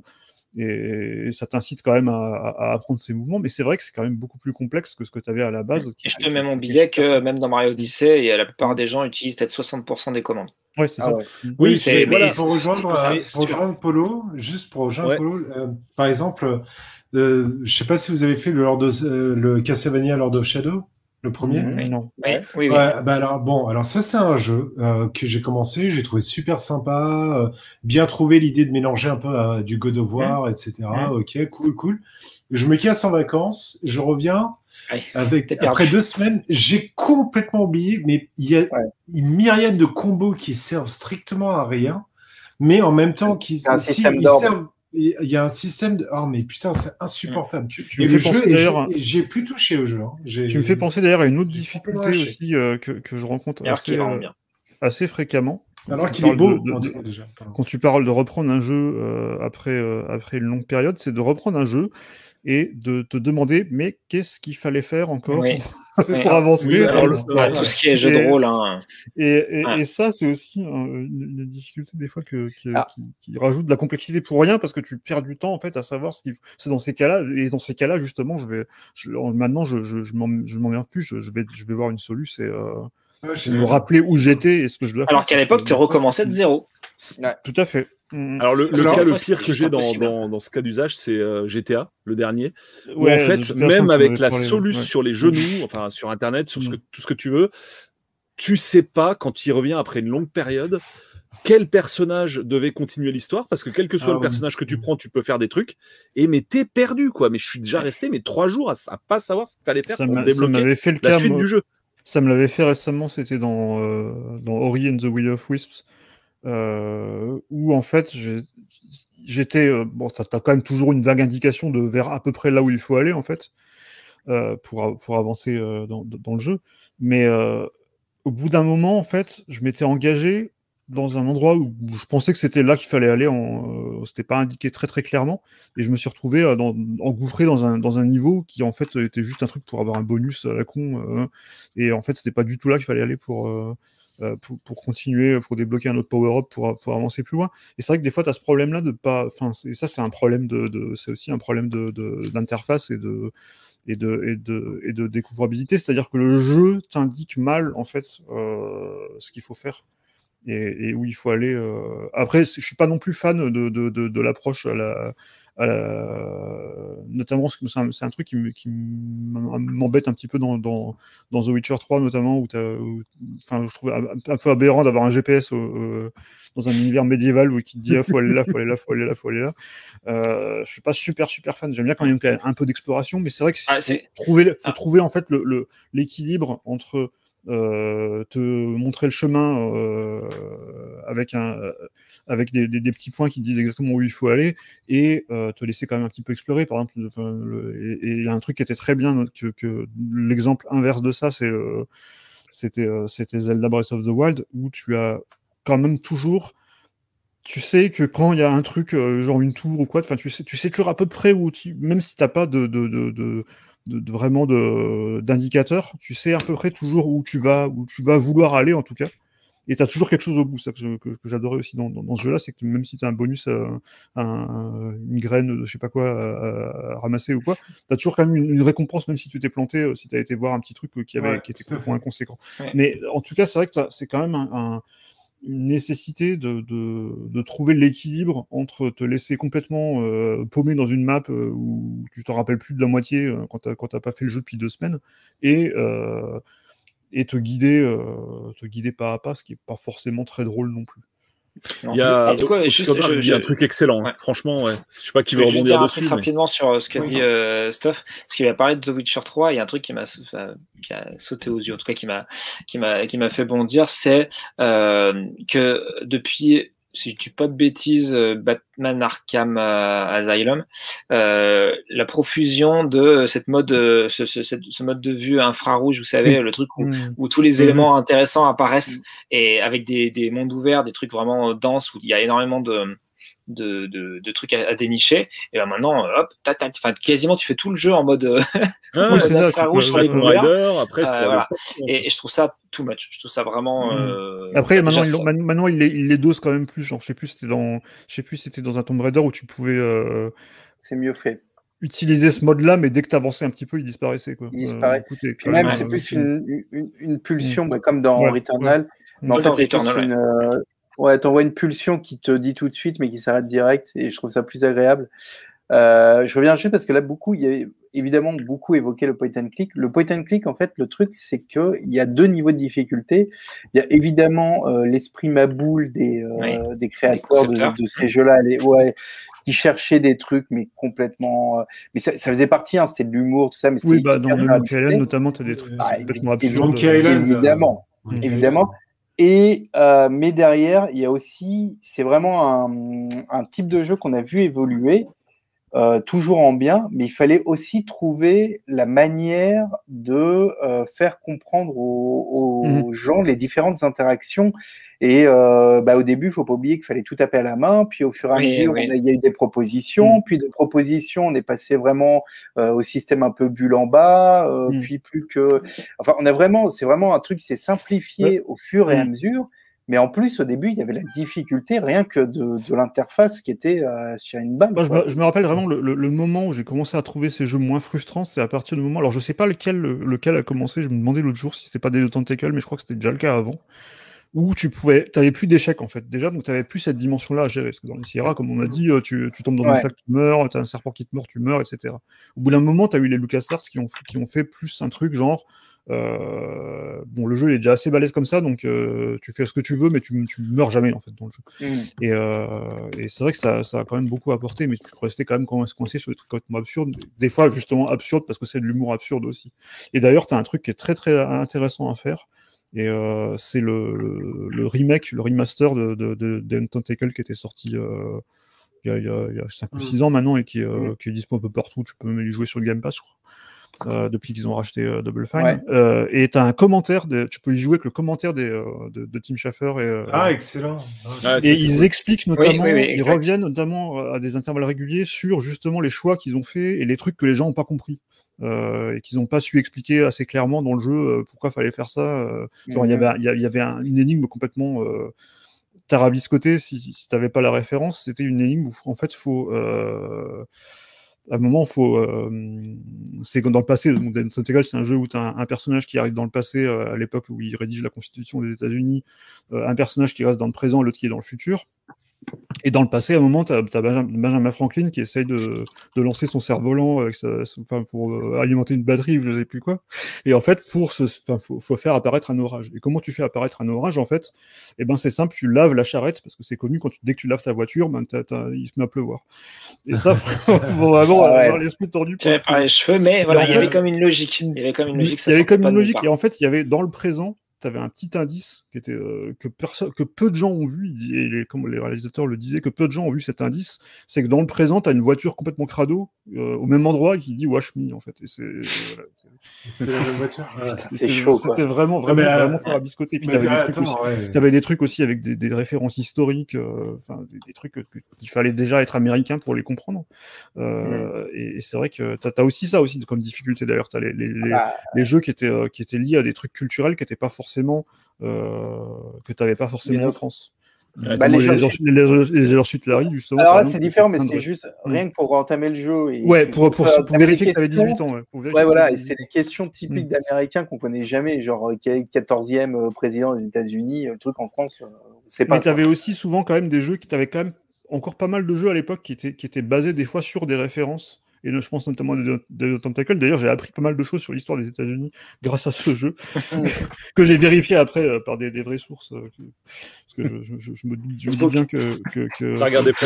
et, ça t'incite quand même à, apprendre ces mouvements. Mais c'est vrai que c'est quand même beaucoup plus complexe que ce que tu avais à la base. Et je te mets mon billet que même dans Mario Odyssey, et la plupart des gens utilisent peut-être 60% des commandes. Ouais, c'est Ah ça. ouais. Oui, c'est- mais mais voilà. pour rejoindre, ça, pour rejoindre Polo, juste pour rejoindre Ouais. Polo, euh, par exemple, euh, je sais pas si vous avez fait le, Lord of- euh, le Castlevania Lord of Shadow, le premier. Mhm, Non. Oui, Ouais. oui, oui. Ouais, bah alors bon, alors ça c'est un jeu euh, que j'ai commencé, j'ai trouvé super sympa, euh, bien trouvé l'idée de mélanger un peu euh, du God of War, etc. Mhm. Ok, cool, cool. Je me casse en vacances, je reviens avec après deux semaines, j'ai complètement oublié, mais il y a Ouais. une myriade de combos qui servent strictement à rien, mais en même temps qui si, ils servent- il y a un système de oh mais putain c'est insupportable. Tu, tu Et me le fais jeu, penser et d'ailleurs. j'ai- plus touché au jeu. hein. Tu me fais penser d'ailleurs à une autre difficulté aussi euh, que, que je rencontre assez, euh, assez fréquemment. Quand Alors tu qu'il est parles beau de- de- de- déjà. quand tu parles de reprendre un jeu euh, après, euh, après une longue période, c'est de reprendre un jeu et de te demander mais qu'est-ce qu'il fallait faire encore Oui. Pour avancer Oui, dans le- alors, Ouais, tout ce qui est jeu de rôle, hein. Et, et, Ouais. et ça, c'est aussi une, une difficulté des fois que, qui, Ah. qui, qui rajoute de la complexité pour rien parce que tu perds du temps en fait à savoir ce qu'il faut. C'est dans ces cas-là et dans ces cas-là justement, je vais je- maintenant je je, je m'en- je m'emmerde plus. Je, je vais je vais voir une solution et euh, me rappeler où j'étais et ce que je dois faire. Alors qu'à l'époque, que- tu recommençais de zéro. Tout à fait. Mm. Alors le, cas le pire que j'ai dans, impossible. dans, dans ce cas d'usage, c'est euh, GTA, le dernier. où en fait, même avec la soluce ouais. sur les genoux, enfin sur Internet, sur ce que, Mm. tout ce que tu veux, tu sais pas quand il revient après une longue période quel personnage devait continuer l'histoire parce que quel que soit Ah le oui. personnage que tu prends, tu peux faire des trucs et mais t'es perdu quoi. Mais je suis déjà resté mais trois jours à, à pas savoir ce qu'il fallait faire Ça pour débloquer m'avait fait le la cas. suite moi. du jeu. Ça me l'avait fait récemment, c'était dans, euh, dans Ori and the Will of Wisps, où en fait j'étais. euh, bon, t'as as quand même toujours une vague indication de vers à peu près là où il faut aller en fait, euh, pour, pour avancer euh, dans, dans le jeu. Mais euh, au bout d'un moment, en fait, je m'étais engagé dans un endroit où je pensais que c'était là qu'il fallait aller, euh, c'était pas indiqué très très clairement, et je me suis retrouvé euh, engouffré dans un, dans un niveau qui en fait était juste un truc pour avoir un bonus à la con, euh, et en fait c'était pas du tout là qu'il fallait aller pour, euh, euh, pour, pour continuer, pour débloquer un autre power-up, pour, pour avancer plus loin. Et c'est vrai que des fois, tu as ce problème-là de pas. Enfin, ça, c'est un problème de. de- c'est aussi un problème de- de- d'interface et de. Et de, et, de, et de découvrabilité, c'est-à-dire que le jeu t'indique mal en fait euh, ce qu'il faut faire et, où il faut aller. euh. Après, je suis pas non plus fan de, de, de, de l'approche à la, à la- notamment parce que c'est un, truc qui me- qui m'embête un petit peu dans, dans, dans The Witcher 3 notamment où, où- je trouve un, un peu aberrant d'avoir un GPS euh, dans un univers médiéval où qui te dit ah, faut aller là faut aller là faut aller là faut aller là euh, je suis pas super super fan j'aime bien quand même quand même un peu d'exploration mais c'est vrai que Ah, faut trouver faut Ah. trouver en fait le le- l'équilibre entre euh, te montrer le chemin euh, avec, un, euh, avec des, des- petits points qui te disent exactement où il faut aller et euh, te laisser quand même un petit peu explorer. Par exemple, et il y a un truc qui était très bien, que, l'exemple inverse de ça, c'est euh, c'était euh, Zelda Breath of the Wild, où tu as quand même toujours tu sais que quand il y a un truc, euh, genre une tour ou quoi, tu sais, tu sais toujours à peu près où, tu, même si t'as pas de, de, de, de, de- vraiment de d'indicateur, tu sais à peu près toujours où tu vas, où tu vas vouloir aller en tout cas. Et tu as toujours quelque chose au bout. Ça que, que, que j'adorais aussi dans, dans, dans ce jeu-là, c'est que même si tu as un bonus, euh, un- une graine de je sais pas quoi à, à ramasser ou quoi, tu as toujours quand même une, une récompense, même si tu t'es planté, euh, si tu as été voir un petit truc euh, qui, avait, Ouais, qui était complètement inconséquent. Ouais. Mais en tout cas, c'est vrai que c'est quand même un, un- une nécessité de, de, de trouver l'équilibre entre te laisser complètement euh, paumer dans une map euh, où tu t'en rappelles plus de la moitié euh, quand quand t'as pas fait le jeu depuis deux semaines et euh, et te guider te guider pas à pas, ce qui est pas forcément très drôle non plus. Il y a, Et du coup, Oscar juste, Wilde je- dit un je- truc excellent. Ouais. Franchement, ouais. Je sais pas qui Je veut rebondir dire un dessus. truc mais- rapidement sur euh, ce qu'a Oui. dit euh, Stuff, parce qu'il a parlé de The Witcher 3, il y a un truc qui m'a qui a sauté aux yeux, en tout cas qui m'a qui m'a qui m'a fait bondir, c'est euh, que depuis si je dis pas de bêtises, euh, Batman Arkham euh, Asylum, euh, la profusion de cette mode, euh, ce, ce, ce mode de vue infrarouge, vous savez, le truc où, où tous les Mhm. éléments intéressants apparaissent et avec des, des mondes ouverts, des trucs vraiment denses où il y a énormément de, de, de, de trucs à, à dénicher. Et ben maintenant, euh, hop, ta, enfin, quasiment tu fais tout le jeu en mode, euh, Ah, Ouais, infrarouge sur les. Raider, après, Euh, c'est voilà. Et, et je trouve ça too much. Je trouve ça vraiment. Mhm. euh, Après, maintenant, ils, maintenant, ils les, ils les dosent quand même plus. Genre, je sais plus, c'était dans, je sais plus, si c'était dans un Tomb Raider où tu pouvais euh, C'est mieux fait. utiliser ce mode-là, mais dès que tu avançais un petit peu, il disparaissait. Quoi. Il disparaît. Puis même, même, c'est plus une, une, une pulsion, bah, comme dans Ouais, Returnal. Mais en fait, c'est une. euh, Ouais, t'envoies une pulsion qui te dit tout de suite, mais qui s'arrête direct, et je trouve ça plus agréable. Euh, je reviens juste parce que là, beaucoup, il y a évidemment beaucoup évoqué le point and click. Le point and click, en fait, le truc, c'est que il y a deux niveaux de difficulté. Il y a évidemment euh, l'esprit maboule des, euh, Oui. des créateurs de, ces jeux-là, ouais, qui cherchaient des trucs, mais complètement. mais ça, ça faisait partie, hein, c'était de l'humour, tout ça, mais Oui, c'était bah, dans le Monkey. Island, notamment, tu as des trucs Ah, complètement absurdes. Évidemment. euh, évidemment. Et euh, mais derrière, il y a aussi, c'est vraiment un, un type de jeu qu'on a vu évoluer, euh, toujours en bien, mais il fallait aussi trouver la manière de euh, faire comprendre aux, aux gens les différentes interactions. Et euh, bah, au début, il faut pas oublier qu'il fallait tout taper à la main, puis au fur et à Oui, mesure, oui. il y a eu des propositions, puis de propositions, on est passé vraiment euh, au système un peu bulle en bas, euh, Mm. puis plus que, enfin, on a vraiment, c'est vraiment un truc qui s'est simplifié au fur et à mesure. Mais en plus, au début, il y avait la difficulté rien que de, de l'interface qui était euh, sur une balle. Moi, je, me, je me rappelle vraiment le, le- le moment où j'ai commencé à trouver ces jeux moins frustrants, c'est à partir du moment. Alors, je sais pas lequel, lequel a commencé. Je me demandais l'autre jour si c'était pas des Tentacle, mais je crois que c'était déjà le cas avant. Où tu pouvais, t'avais plus d'échecs en fait déjà, donc t'avais plus cette dimension-là à gérer. Parce que dans les Sierra, comme on a dit, euh, tu, tu tombes dans Ouais. une flaque, tu meurs, t'as un serpent qui te mord, tu meurs, etc. Au bout d'un moment, t'as eu les LucasArts qui ont, qui ont fait plus un truc genre. Euh, bon, le jeu il est déjà assez balèze comme ça, donc euh, tu fais ce que tu veux, mais tu, tu meurs jamais en fait dans le jeu. Mm. Et, euh, et c'est vrai que ça, ça a quand même beaucoup apporté, mais tu restais quand même coincé sur des trucs complètement absurdes. Des fois, justement, absurdes parce que c'est de l'humour absurde aussi. Et d'ailleurs, tu as un truc qui est très très intéressant à faire. Et c'est le, le, le remake, le remaster de, de, de, de Tentacle qui était sorti il y a, il y a, il y a 5 ou 6 ans maintenant et qui, euh, qui est dispo un peu partout. Tu peux même y jouer sur le Game Pass, je crois. Euh, depuis qu'ils ont racheté euh, Double Fine. Ouais. Euh, et tu as un commentaire, de, tu peux y jouer avec le commentaire des, euh, de, de Tim Schafer et, euh, Ah, excellent. Ah, et c'est- c'est ils cool. expliquent notamment, oui, oui, ils reviennent notamment à des intervalles réguliers sur justement les choix qu'ils ont faits et les trucs que les gens n'ont pas compris. Euh, et qu'ils n'ont pas su expliquer assez clairement dans le jeu euh, pourquoi fallait faire ça. euh, genre, il y avait, il y a- il y avait un- une énigme complètement euh, tarabiscotée, si, si tu n'avais pas la référence. C'était une énigme où, en fait, faut. À un moment, faut. euh, c'est dans le passé, donc Tentacle, c'est un jeu où tu as un, personnage qui arrive dans le passé, euh, à l'époque où il rédige la constitution des États-Unis, euh, un personnage qui reste dans le présent, l'autre qui est dans le futur. Et dans le passé, à un moment, tu as, Benjamin Franklin qui essaye de, de lancer son cerf-volant enfin, pour euh, alimenter une batterie ou je sais plus quoi. Et en fait, pour ce, enfin, faut, faut faire apparaître un orage. Et comment tu fais apparaître un orage En fait, eh ben, c'est simple, tu laves la charrette parce que c'est connu quand tu, dès que tu laves ta voiture, ben, t'as- t'as- il se met à pleuvoir. Et ça, faut, faut vraiment Ah ouais. avoir l'esprit tordu. pour par les cheveux, mais voilà, il y avait comme une logique. Il y avait comme une logique. ça il y avait comme une logique. Et en fait, il y avait dans le présent, tu avais un petit indice qui était euh, que personne, que peu de gens ont vu. Et les, comme les réalisateurs le disaient, que peu de gens ont vu cet indice. C'est que dans le présent, tu as une voiture complètement crado euh, au même endroit qui dit Wash Me en fait. Et c'est chaud. C'était vraiment vraiment mais, euh, vraiment très rabiscoté. Puis Mais t'avais des t'as- trucs attends, aussi. ouais. T'avais des trucs aussi avec des, des références historiques, euh, enfin des, des trucs qu'il fallait déjà être américain pour les comprendre. Euh, Et, et c'est vrai que t'as as aussi ça aussi comme difficulté d'ailleurs. T'as les, les, les, Ah, les jeux qui étaient, euh, qui étaient liés à des trucs culturels qui n'étaient pas forcément euh, que tu n'avais pas forcément en. France. Bah, les les, Larry, justement. Alors là, c'est différent, mais c'est juste rien que pour entamer le jeu. Et Ouais, pour, pour, vérifier que tu avais questions. 18 ans. Ouais, pour Ouais, voilà, et 18 c'est des questions typiques d'Américains qu'on connaît jamais, genre quel est le 14e euh, président des États-Unis, le truc en France, euh, c'est pas. Mais tu avais aussi souvent quand même des jeux qui t'avaient quand même encore pas mal de jeux à l'époque qui étaient, qui étaient basés des fois sur des références. Et je pense notamment à des, des Tentacles. D'ailleurs, j'ai appris pas mal de choses sur l'histoire des États-Unis grâce à ce jeu, que j'ai vérifié après euh, par des, des vraies sources. euh, parce que je, je- je me doute, je me bien que,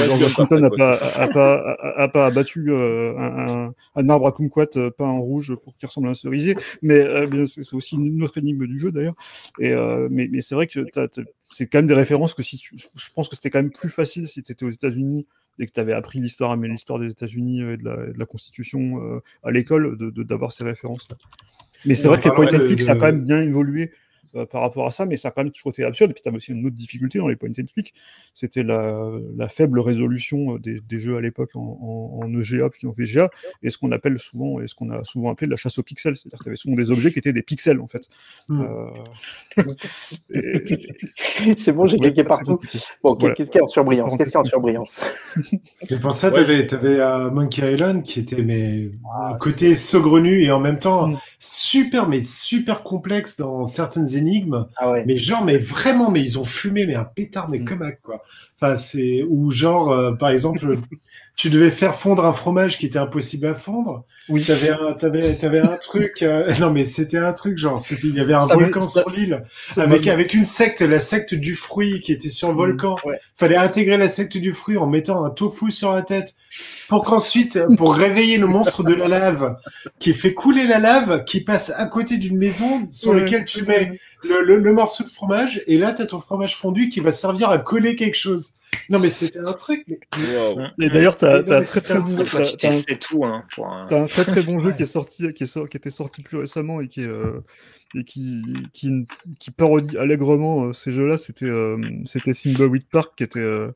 George Washington n'a pas, quoi, a, pas, a, a pas abattu euh, un, un, un arbre à kumquat euh, peint en rouge pour qu'il ressemble à un cerisier. Mais euh, bien, c'est aussi une autre énigme du jeu d'ailleurs. Et mais, mais c'est vrai que c'est quand même des références que si tu, je pense que c'était quand même plus facile si tu étais aux États-Unis et que tu avais appris l'histoire, mais l'histoire des États-Unis euh, et de la, de Constitution euh, à l'école, de- de- d'avoir ces références-là. Mais c'est vrai que les point and de- click, ça a de- quand même bien évolué par rapport à ça, mais ça a quand même toujours été absurde. Et puis tu as aussi une autre difficulté dans les point and click, c'était la, la faible résolution euh, des, des jeux à l'époque en, en- en EGA puis en VGA, et ce qu'on appelle souvent, et ce qu'on a souvent appelé la chasse aux pixels, c'est-à-dire que tu avais souvent des objets qui étaient des pixels en fait. Hmm. Euh, et- c'est bon, j'ai Ouais, cliqué partout. Bon, Voilà. qu'est-ce qu'il y a en surbrillance? Qu'est-ce qu'il y a en surbrillance? Et pour ça, Ouais, t'avais, t'avais euh, Monkey Island qui était mais Ah, un côté saugrenu et en même temps Mm. super mais super complexe dans certaines énigmes. Ah ouais. Mais genre mais vraiment mais ils ont fumé mais un pétard mais Mm. comme un quoi. Enfin c'est ou genre euh, par exemple tu devais faire fondre un fromage qui était impossible à fondre. Oui. T'avais un t'avais t'avais un truc euh, non mais c'était un truc genre c'était il y avait un Ça volcan sur l'île avec avec une secte la secte du fruit qui était sur le Mm. volcan. Ouais. Fallait intégrer la secte du fruit en mettant un tofu sur la tête pour qu'ensuite, pour réveiller le monstre de la lave, qui fait couler la lave, qui passe à côté d'une maison sur Ouais. laquelle tu mets le, le- le morceau de fromage, et là, tu as ton fromage fondu qui va servir à coller quelque chose. Non, mais c'était un truc. mais-. Et d'ailleurs, tu as, Mais non, mais très très un bon. t'as- t'as un- tout hein, un- T'as un très très bon jeu qui est sorti, qui est sor- qui était sorti plus récemment et qui est, euh, et qui, qui, qui parodie allègrement euh, ces jeux-là. C'était euh, c'était Thimbleweed Park qui était euh,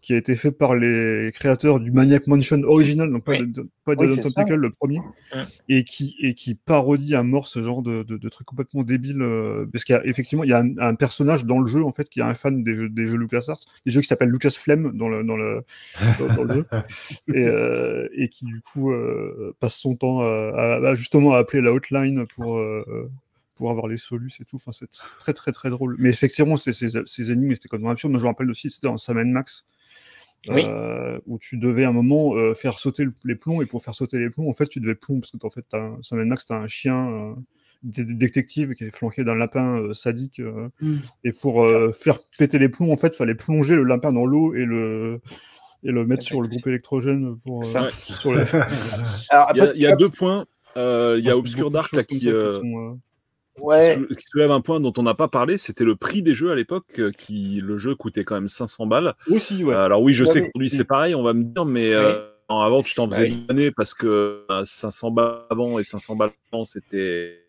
qui a été fait par les créateurs du Maniac Mansion original, donc pas Oui. de, pas de Oui. Tentacle, le premier, et qui et qui parodie à mort ce genre de, de, de trucs complètement débiles. euh, parce qu'il y a effectivement il y a un, un personnage dans le jeu en fait qui est un fan des jeux des jeux LucasArts, des jeux qui s'appellent Lucas Flemme dans le dans le dans, dans le jeu et, euh, et qui du coup euh, passe son temps à, justement à appeler la hotline pour pour avoir les solus et tout. Enfin, c'est très très très drôle. Mais effectivement, ces, ces, ces énigmes c'était complètement absurde. Moi, je me rappelle aussi, c'était dans Sam Max. Oui. euh, où tu devais à un moment euh, faire sauter le- les plombs et pour faire sauter les plombs en fait tu devais plomb parce que en fait Sam Max t'as un chien euh, dé- détective qui est flanqué d'un lapin euh, sadique euh, Mm. et pour euh, faire péter les plombs en fait fallait plonger le lapin dans l'eau et le et le mettre sur le groupe électrogène pour euh, Ça. Sur le Alors, Il y a, après, il y a tu deux points. Euh, il y a Obscure Dark là, qui, ça qui euh, sont, euh, ouais, qui, sou- qui soulève un point dont on n'a pas parlé, c'était le prix des jeux à l'époque, euh, qui le jeu coûtait quand même 500 balles. aussi ouais Euh, alors oui, je Ouais, sais mais- qu'aujourd'hui c'est pareil, on va me dire, mais euh, avant tu t'en Bah faisais oui. une année parce que euh, 500 balles avant et 500 balles avant, c'était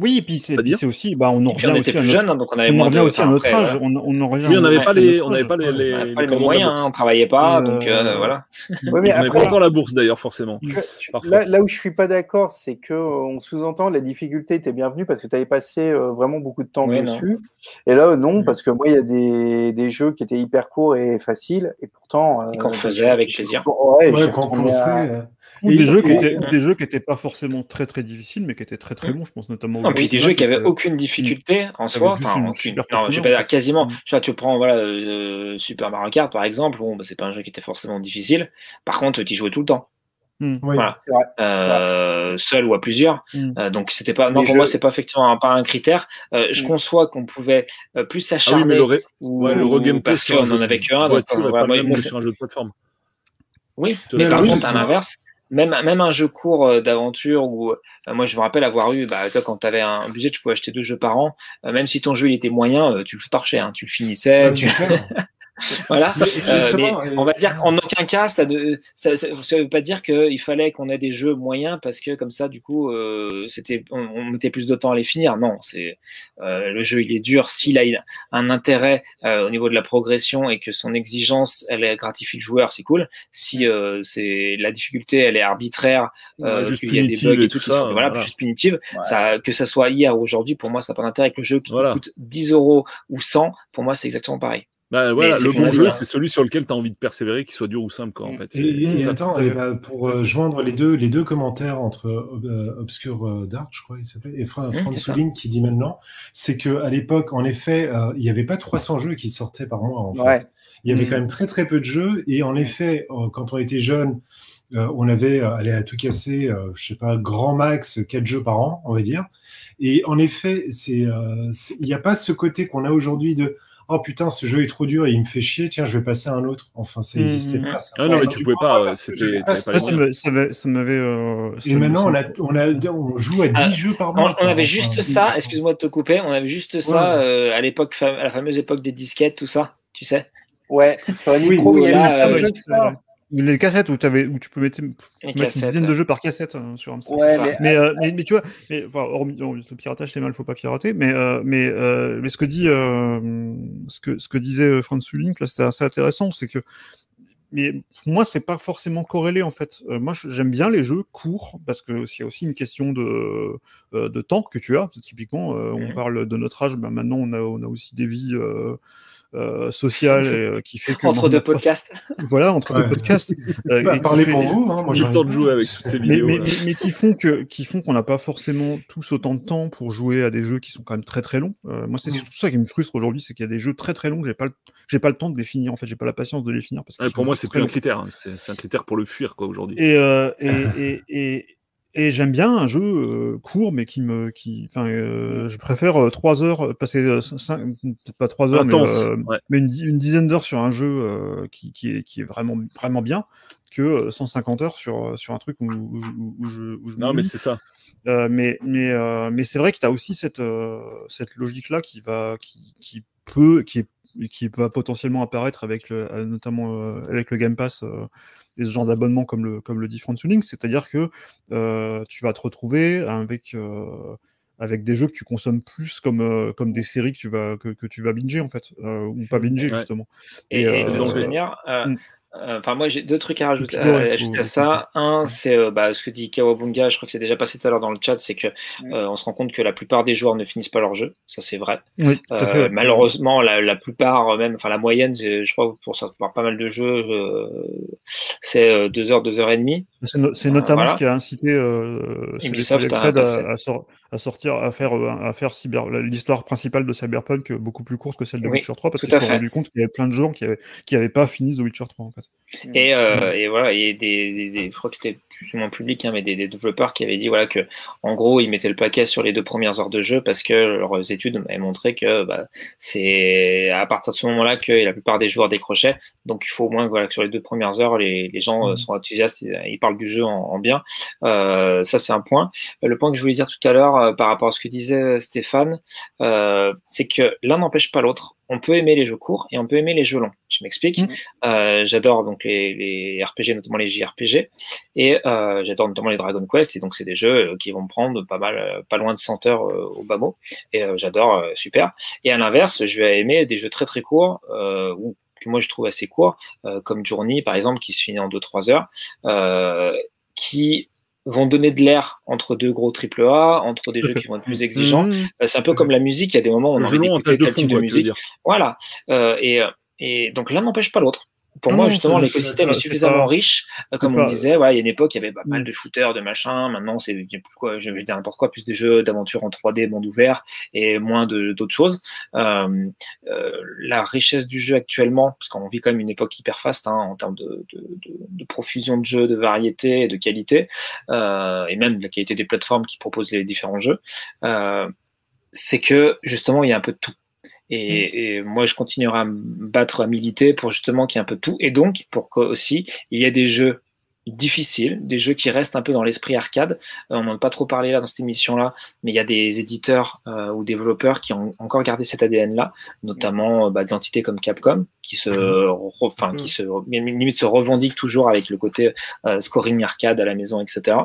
oui et puis c'est à aussi bah on en on revient était aussi à plus notre, jeunes, hein, donc on avait on en moins revient de. aussi à enfin, notre après, âge voilà. on, on en revient Oui, on à n'avait pas à les, on n'avait pas les, les, On avait les à moyens, on travaillait pas, Euh, donc euh, voilà. ouais, mais On n'avait pas encore la bourse d'ailleurs, forcément. là, là où je suis pas d'accord, c'est que euh, on sous-entend la difficulté était bienvenue parce que tu avais passé euh, vraiment beaucoup de temps dessus. Et là, euh, non, Mhm. parce que moi, il y a des, des jeux qui étaient hyper courts et faciles, et pourtant. Et qu'on euh, faisait avec plaisir. Ouais, Ou des jeux qui étaient, ou des jeux qui étaient pas forcément très très difficiles, mais qui étaient très très bons. Je pense notamment. Non, au puis des jeux qui avaient euh, aucune difficulté en soi. juste Enfin, aucune. Non, je vais pas dire quasiment. Mm. Tu vois, tu prends voilà, euh, Super Mario Kart par exemple. Bon, bah, c'est pas un jeu qui était forcément difficile. Par contre, tu y jouais tout le temps. Oui. Voilà. Vrai. Euh, seul ou à plusieurs. Mm. Euh, donc c'était pas. Non, Les pour moi, jeux- c'est pas effectivement un, pas un critère. Euh, je Mm. conçois qu'on pouvait euh, plus Ah oui, s'acharner mais le, ré- ou, ouais, le ou regameplay parce qu'on en avait qu'un. voilà, pas moi, moi, c'est- sur un jeu de plateforme. Oui, mais par contre, à l'inverse, même, même un jeu court euh, d'aventure où euh, moi je me rappelle avoir eu, bah, sais, quand tu avais un budget, tu pouvais acheter deux jeux par an, euh, même si ton jeu il était moyen, euh, tu le torchais, hein, tu le finissais, Ouais, tu-. voilà. Euh, mais justement, on va dire qu'en aucun cas, ça ne ça, ça, ça veut pas dire qu'il fallait qu'on ait des jeux moyens parce que comme ça, du coup, euh, c'était on, on mettait plus de temps à les finir. Non, c'est euh, le jeu, il est dur s'il a un intérêt euh, au niveau de la progression et que son exigence, elle gratifie le joueur, c'est cool. Si euh, c'est la difficulté, elle est arbitraire, Ouais, euh, juste qu'il y a des bugs et et tout, ça, voilà, voilà. juste punitive. Ouais. Ça, que ça soit hier ou aujourd'hui, pour moi, ça n'a pas d'intérêt. Que le jeu qui Voilà. coûte 10 euros ou 100, pour moi, c'est exactement pareil. Bah, voilà, le bon jeu, c'est celui sur lequel tu as envie de persévérer, qu'il soit dur ou simple. Quoi, en fait. Et, c'est et ça. attends, et fait. bah, pour euh, joindre les deux, les deux commentaires entre euh, Obscure euh, Dark, je crois il s'appelait, et Fra Mmh, qui dit maintenant, c'est que à l'époque, en effet, euh, il n'y avait pas 300 jeux qui sortaient par mois. En fait. Il y avait Mmh. quand même très très peu de jeux, et en effet, euh, quand on était jeune, euh, on avait, euh, allez, à tout casser, euh, je sais pas, grand max 4 jeux par an, on va dire. Et en effet, il n'y a pas ce côté qu'on a aujourd'hui de oh putain, ce jeu est trop dur et il me fait chier, tiens, je vais passer à un autre. Enfin, ça n'existait pas. ça. Ah non, mais tu pouvais pas, euh, c'était- pas ça m'avait- euh, Et maintenant, on, ça- a, on, a, on joue à 10 Ah, jeux par mois. on avait juste ça, excuse-moi de te couper, on avait juste ça Ouais. euh, à l'époque, à la fameuse époque des disquettes, tout ça, tu sais. Ouais, sur la Oui, micro, il y là, avait un ouais, jeu de ça. Les cassettes où, avais, où tu peux mettre, une dizaine de jeux par cassette euh, sur Amstrad. Ouais, mais Mais, euh, mais, mais tu vois, mais, enfin, hormis, hormis le piratage, c'est mal, faut pas pirater. Mais, euh, mais, euh, mais ce que dit, euh, ce que, ce que disait euh, Franz Sulink, là, c'était assez intéressant, c'est que, mais pour moi, c'est pas forcément corrélé en fait. Euh, moi, j'aime bien les jeux courts parce que c'est aussi une question de, euh, de temps que tu as. Typiquement, euh, on Mhm. parle de notre âge, ben maintenant, on a, on a aussi des vies. Euh, et, euh, qui fait que Entre deux podcasts. voilà entre Ouais. deux podcasts euh, Bah, parlez pour vous. Hein, moi, J'ai le temps de jouer avec toutes ces mais, vidéos. mais, mais, mais qui font que qui font qu'on n'a pas forcément tous autant de temps pour jouer à des jeux qui sont quand même très très longs. Euh, moi, c'est Mm. surtout ça qui me frustre aujourd'hui, c'est qu'il y a des jeux très très longs, que j'ai pas le, j'ai pas le temps de les finir. En fait, j'ai pas la patience de les finir parce que Ouais, pour moi, c'est plus un critère. hein. C'est un critère pour le fuir quoi aujourd'hui. Et, euh, et, et, et, et j'aime bien un jeu euh, court, mais qui me, qui, enfin, euh, je préfère euh, trois heures euh, passer, euh, cinq, peut-être pas trois heures, Intense. mais, euh, ouais. mais une, une dizaine d'heures sur un jeu euh, qui, qui, est, qui est vraiment vraiment bien que euh, 150 heures sur sur un truc où, où, où- où je, je Non, mais c'est ça. Euh, mais mais euh, mais c'est vrai que tu as aussi cette euh, cette logique là qui va qui, qui peut qui est qui va potentiellement apparaître avec le, euh, notamment euh, avec le Game Pass euh, et ce genre d'abonnement comme le comme le dit Link, c'est-à-dire que euh, tu vas te retrouver avec euh, avec des jeux que tu consommes plus comme euh, comme des séries que tu vas que, que tu vas binger en fait euh, ou pas binger Ouais. justement. Et, Et, et euh, de c'est toute dangereux. manière, euh, Mm. euh, enfin moi j'ai deux trucs à rajouter, à ajouter faut- à ça. Un, c'est euh, bah, ce que dit Kawabunga, je crois que c'est déjà passé tout à l'heure dans le chat, c'est que euh, on se rend compte que la plupart des joueurs ne finissent pas leur jeu, ça c'est vrai. Oui, tout à Euh, fait. malheureusement, la, la plupart, euh, même, enfin la moyenne, je crois pour, ça- pour pas mal de jeux, euh, c'est euh, deux heures, deux heures et demie. C'est no- c'est notamment voilà. ce qui a incité euh, Ubisoft à à, à sortir, à faire, euh, à faire cyber, l'histoire principale de Cyberpunk euh, beaucoup plus courte que celle de Oui, Witcher 3 parce qu'ils se sont fait. rendus compte qu'il y avait plein de gens qui avaient, qui avaient pas fini The Witcher 3 en fait. Et, euh, et voilà, et des, des, des- je crois que c'était plus ou moins public, hein, mais des, des développeurs qui avaient dit voilà que en gros ils mettaient le paquet sur les deux premières heures de jeu parce que leurs études avaient montré que bah, c'est à partir de ce moment-là que la plupart des joueurs décrochaient. Donc il faut au moins voilà, que sur les deux premières heures les, les gens euh, sont enthousiastes, et, euh, ils parlent du jeu en, en bien. Euh, ça c'est un point. Le point que je voulais dire tout à l'heure euh, par rapport à ce que disait Stéphane, euh, c'est que l'un n'empêche pas l'autre. On peut aimer les jeux courts et on peut aimer les jeux longs. Je m'explique. Mm. Euh, j'adore donc les, les RPG, notamment les JRPG, et euh, j'adore notamment les Dragon Quest. Et donc c'est des jeux euh, qui vont me prendre pas mal, pas loin de 100 heures euh, au bas mot. Et euh, j'adore, euh, super. Et à l'inverse, je vais aimer des jeux très très courts euh, ou que moi je trouve assez courts, euh, comme Journey par exemple, qui se finit en 2-3 heures, euh, qui vont donner de l'air entre deux gros triple A, entre des jeux qui vont être plus exigeants. Mmh. Euh, C'est un peu comme la musique, il y a des moments où on a envie d'écouter de tel type musique. Voilà. Euh, et, et donc l'un n'empêche pas l'autre. Pour Non, moi, justement, l'écosystème est suffisamment pas- riche. Euh, Comme on disait, voilà, il y a une époque, il y avait pas Mm. mal de shooters, de machins. Maintenant, c'est quoi, je vais dire n'importe quoi, plus des jeux d'aventure en 3D, monde ouvert, et moins d'autres choses. Euh, euh, la richesse du jeu actuellement, parce qu'on vit quand même une époque hyper faste hein, en termes de, de, de, de profusion de jeux, de variété et de qualité, euh, et même de la qualité des plateformes qui proposent les différents jeux, euh, c'est que justement, il y a un peu de tout. Et, et moi, je continuerai à me battre, à militer pour justement qu'il y ait un peu de tout. Et donc, pour que aussi, il y ait des jeux difficiles, des jeux qui restent un peu dans l'esprit arcade. Euh, on n'en a pas trop parlé là dans cette émission-là, mais il y a des éditeurs euh, ou développeurs qui ont encore gardé cet ADN-là, notamment euh, bah, des entités comme Capcom, qui se, enfin, qui se, limite se revendiquent toujours avec le côté euh, scoring arcade à la maison, etc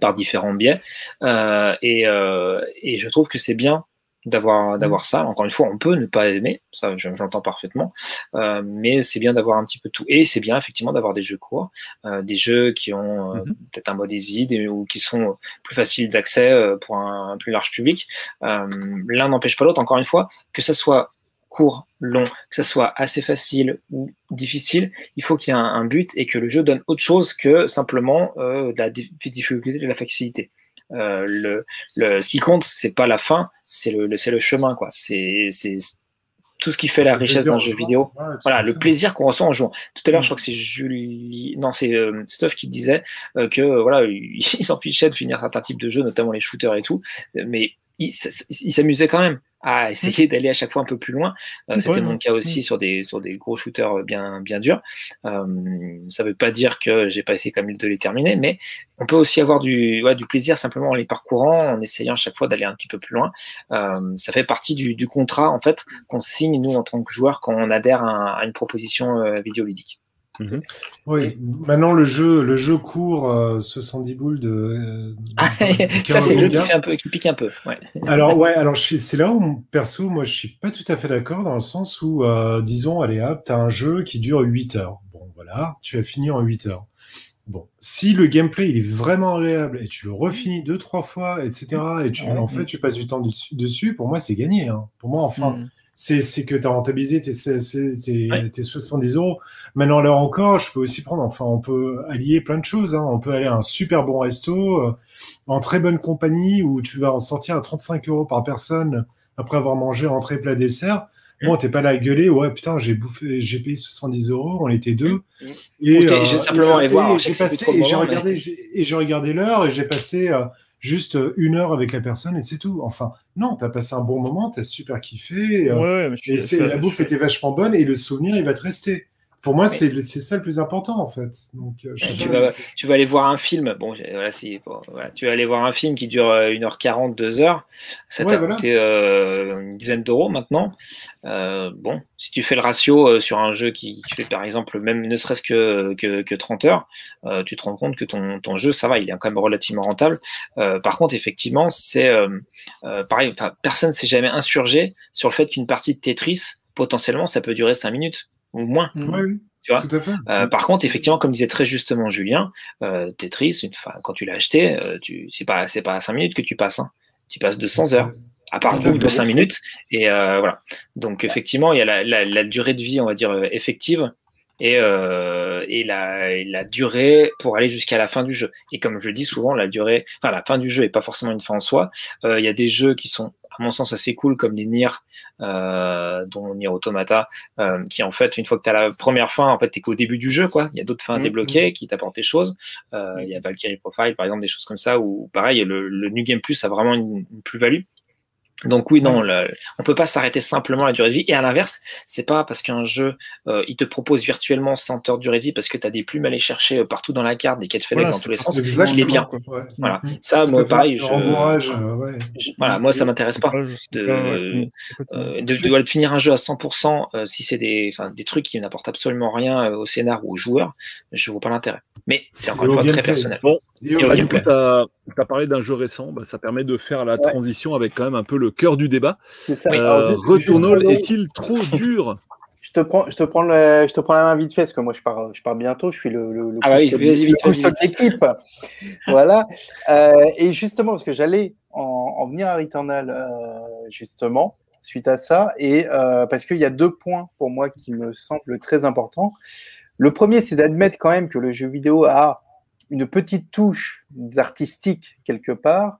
par différents biais. Euh, et, euh, et je trouve que c'est bien d'avoir d'avoir ça. Encore une fois, on peut ne pas aimer, ça je- j'entends parfaitement, euh, mais c'est bien d'avoir un petit peu tout. Et c'est bien effectivement d'avoir des jeux courts, euh, des jeux qui ont euh, Mhm. peut-être un mode easy, des, ou qui sont plus faciles d'accès euh, pour un, un plus large public. Euh, L'un n'empêche pas l'autre. Encore une fois, que ça soit court, long, que ça soit assez facile ou difficile, il faut qu'il y ait un, un but et que le jeu donne autre chose que simplement euh, de la dif- difficulté, de la facilité. Euh, le, le, ce qui compte, c'est pas la fin, c'est le, le- c'est le chemin, quoi. C'est, c'est tout ce qui fait la richesse d'un jeu vidéo. Ouais, Voilà, le plaisir qu'on ressent en jouant. Tout à l'heure, je crois que c'est Julie, non, c'est euh, Stuff qui disait euh, que euh, voilà, il s'en fichait de finir certains types de jeux, notamment les shooters et tout, mais il, il s'amusait quand même à essayer d'aller à chaque fois un peu plus loin. Euh, C'était mon cas aussi sur des sur des gros shooters bien bien durs. Euh, ça veut pas dire que j'ai pas essayé comme de les terminer, mais on peut aussi avoir du ouais, du plaisir simplement en les parcourant, en essayant à chaque fois d'aller un petit peu plus loin. Euh, ça fait partie du, du contrat en fait qu'on signe nous en tant que joueurs quand on adhère à, à une proposition euh, vidéoludique. Oui, maintenant le jeu, le jeu court euh, 70 boules de. euh, Ah, de ça c'est le jeu qui Kawabunga. fait un peu qui pique un peu. Ouais. Alors ouais, alors c'est là où perso, moi je suis pas tout à fait d'accord dans le sens où, euh, disons, allez hop, t'as un jeu qui dure 8 heures. Bon voilà, tu as fini en 8 heures. Bon, si le gameplay il est vraiment agréable et tu le refinis deux trois fois, etc. Et tu Ouais. en fait tu passes du temps dessus, dessus, pour moi c'est gagné. Hein. Pour moi enfin, Mm. C'est que tu as rentabilisé tes, tes, tes, Ouais. tes 70 euros. Maintenant, là encore, je peux aussi prendre, enfin, on peut allier plein de choses. Hein. On peut aller à un super bon resto, euh, en très bonne compagnie, où tu vas en sortir à 35 euros par personne après avoir mangé entrée, plat, dessert. Bon, t'es pas là à gueuler, ouais, putain, j'ai bouffé, j'ai payé 70 euros, on était deux. Mm. Et, juste simplement et voir, j'ai j'ai mais- regardé, j'ai- et j'ai regardé l'heure, et j'ai passé euh, juste une heure avec la personne, et c'est tout. Enfin, non, t'as passé un bon moment, t'as super kiffé. Ouais, ouais, mais je suis- et je c'est- suis- la je bouffe suis- était vachement bonne et le souvenir, il va te rester. Pour moi, Oui. c'est ça le plus important, en fait. Donc, euh, tu vas, tu vas aller voir un film. Bon, voilà, bon, voilà, tu vas aller voir un film qui dure euh, 1h40, 2h. Ça Ouais, t'a voilà. coûté euh, une dizaine d'euros maintenant. Euh, bon, si tu fais le ratio euh, sur un jeu qui, qui fait par exemple même ne serait-ce que, que, que 30 heures, euh, tu te rends compte que ton, ton jeu, ça va, il est quand même relativement rentable. Euh, par contre, effectivement, c'est euh, euh, pareil, enfin, personne s'est jamais insurgé sur le fait qu'une partie de Tetris, potentiellement, ça peut durer 5 minutes ou moins. Mm. Oui, Tu vois tout à fait. Euh, par contre, effectivement, comme disait très justement Julien, euh, Tetris, une, quand tu l'as acheté, euh, tu, c'est pas, c'est pas à 5 minutes que tu passes, hein. tu passes 200 heures, à part le bout de 5 minutes, et euh, voilà. Donc effectivement, il y a la, la, la durée de vie, on va dire effective, et, euh, et, la, et la durée pour aller jusqu'à la fin du jeu. Et comme je dis souvent, la durée, enfin la fin du jeu est pas forcément une fin en soi. Euh, Il y a des jeux qui sont à mon sens assez cool comme les Nier, euh, dont Nier Automata, euh, qui en fait une fois que tu as la première fin, en fait t'es qu'au début du jeu quoi. Il y a d'autres fins à Mhm. débloquer qui t'apportent des choses. Euh, Il y a Valkyrie Profile par exemple, des choses comme ça où pareil le, le New Game Plus a vraiment une, une plus-value. Donc oui, non, le- on peut pas s'arrêter simplement à la durée de vie. Et à l'inverse, c'est pas parce qu'un jeu, euh, il te propose virtuellement 100 heures de durée de vie parce que tu as des plumes à aller chercher euh, partout dans la carte, des quêtes FedEx Voilà, dans tous les sens, Exactement. qu'il est bien. quoi. Ouais. Voilà. Mhm. Ça, moi, pareil, je, euh, ouais. je- voilà, moi, ça m'intéresse pas. De- ouais. Euh, de, de, de finir un jeu à 100%, euh, si c'est des, enfin, des trucs qui n'apportent absolument rien au scénar ou aux joueurs, je vois pas l'intérêt. Mais c'est encore une fois très personnel. Bon, Bah, du coup, tu as, parlé d'un jeu récent, bah, ça permet de faire la transition avec quand même un peu le cœur du débat. C'est ça. Euh, Returnal est-il trop dur? Je te prends, je te prends, le- je te prends la main vite fait parce que moi je pars, je pars bientôt. Je suis le, le, le Ah bah oui, de- l'équipe. voilà. Euh, et justement, parce que j'allais en, en venir à Returnal, euh, justement, suite à ça, et euh, parce qu'il y a deux points pour moi qui me semblent très importants. Le premier, c'est d'admettre quand même que le jeu vidéo a une petite touche artistique quelque part,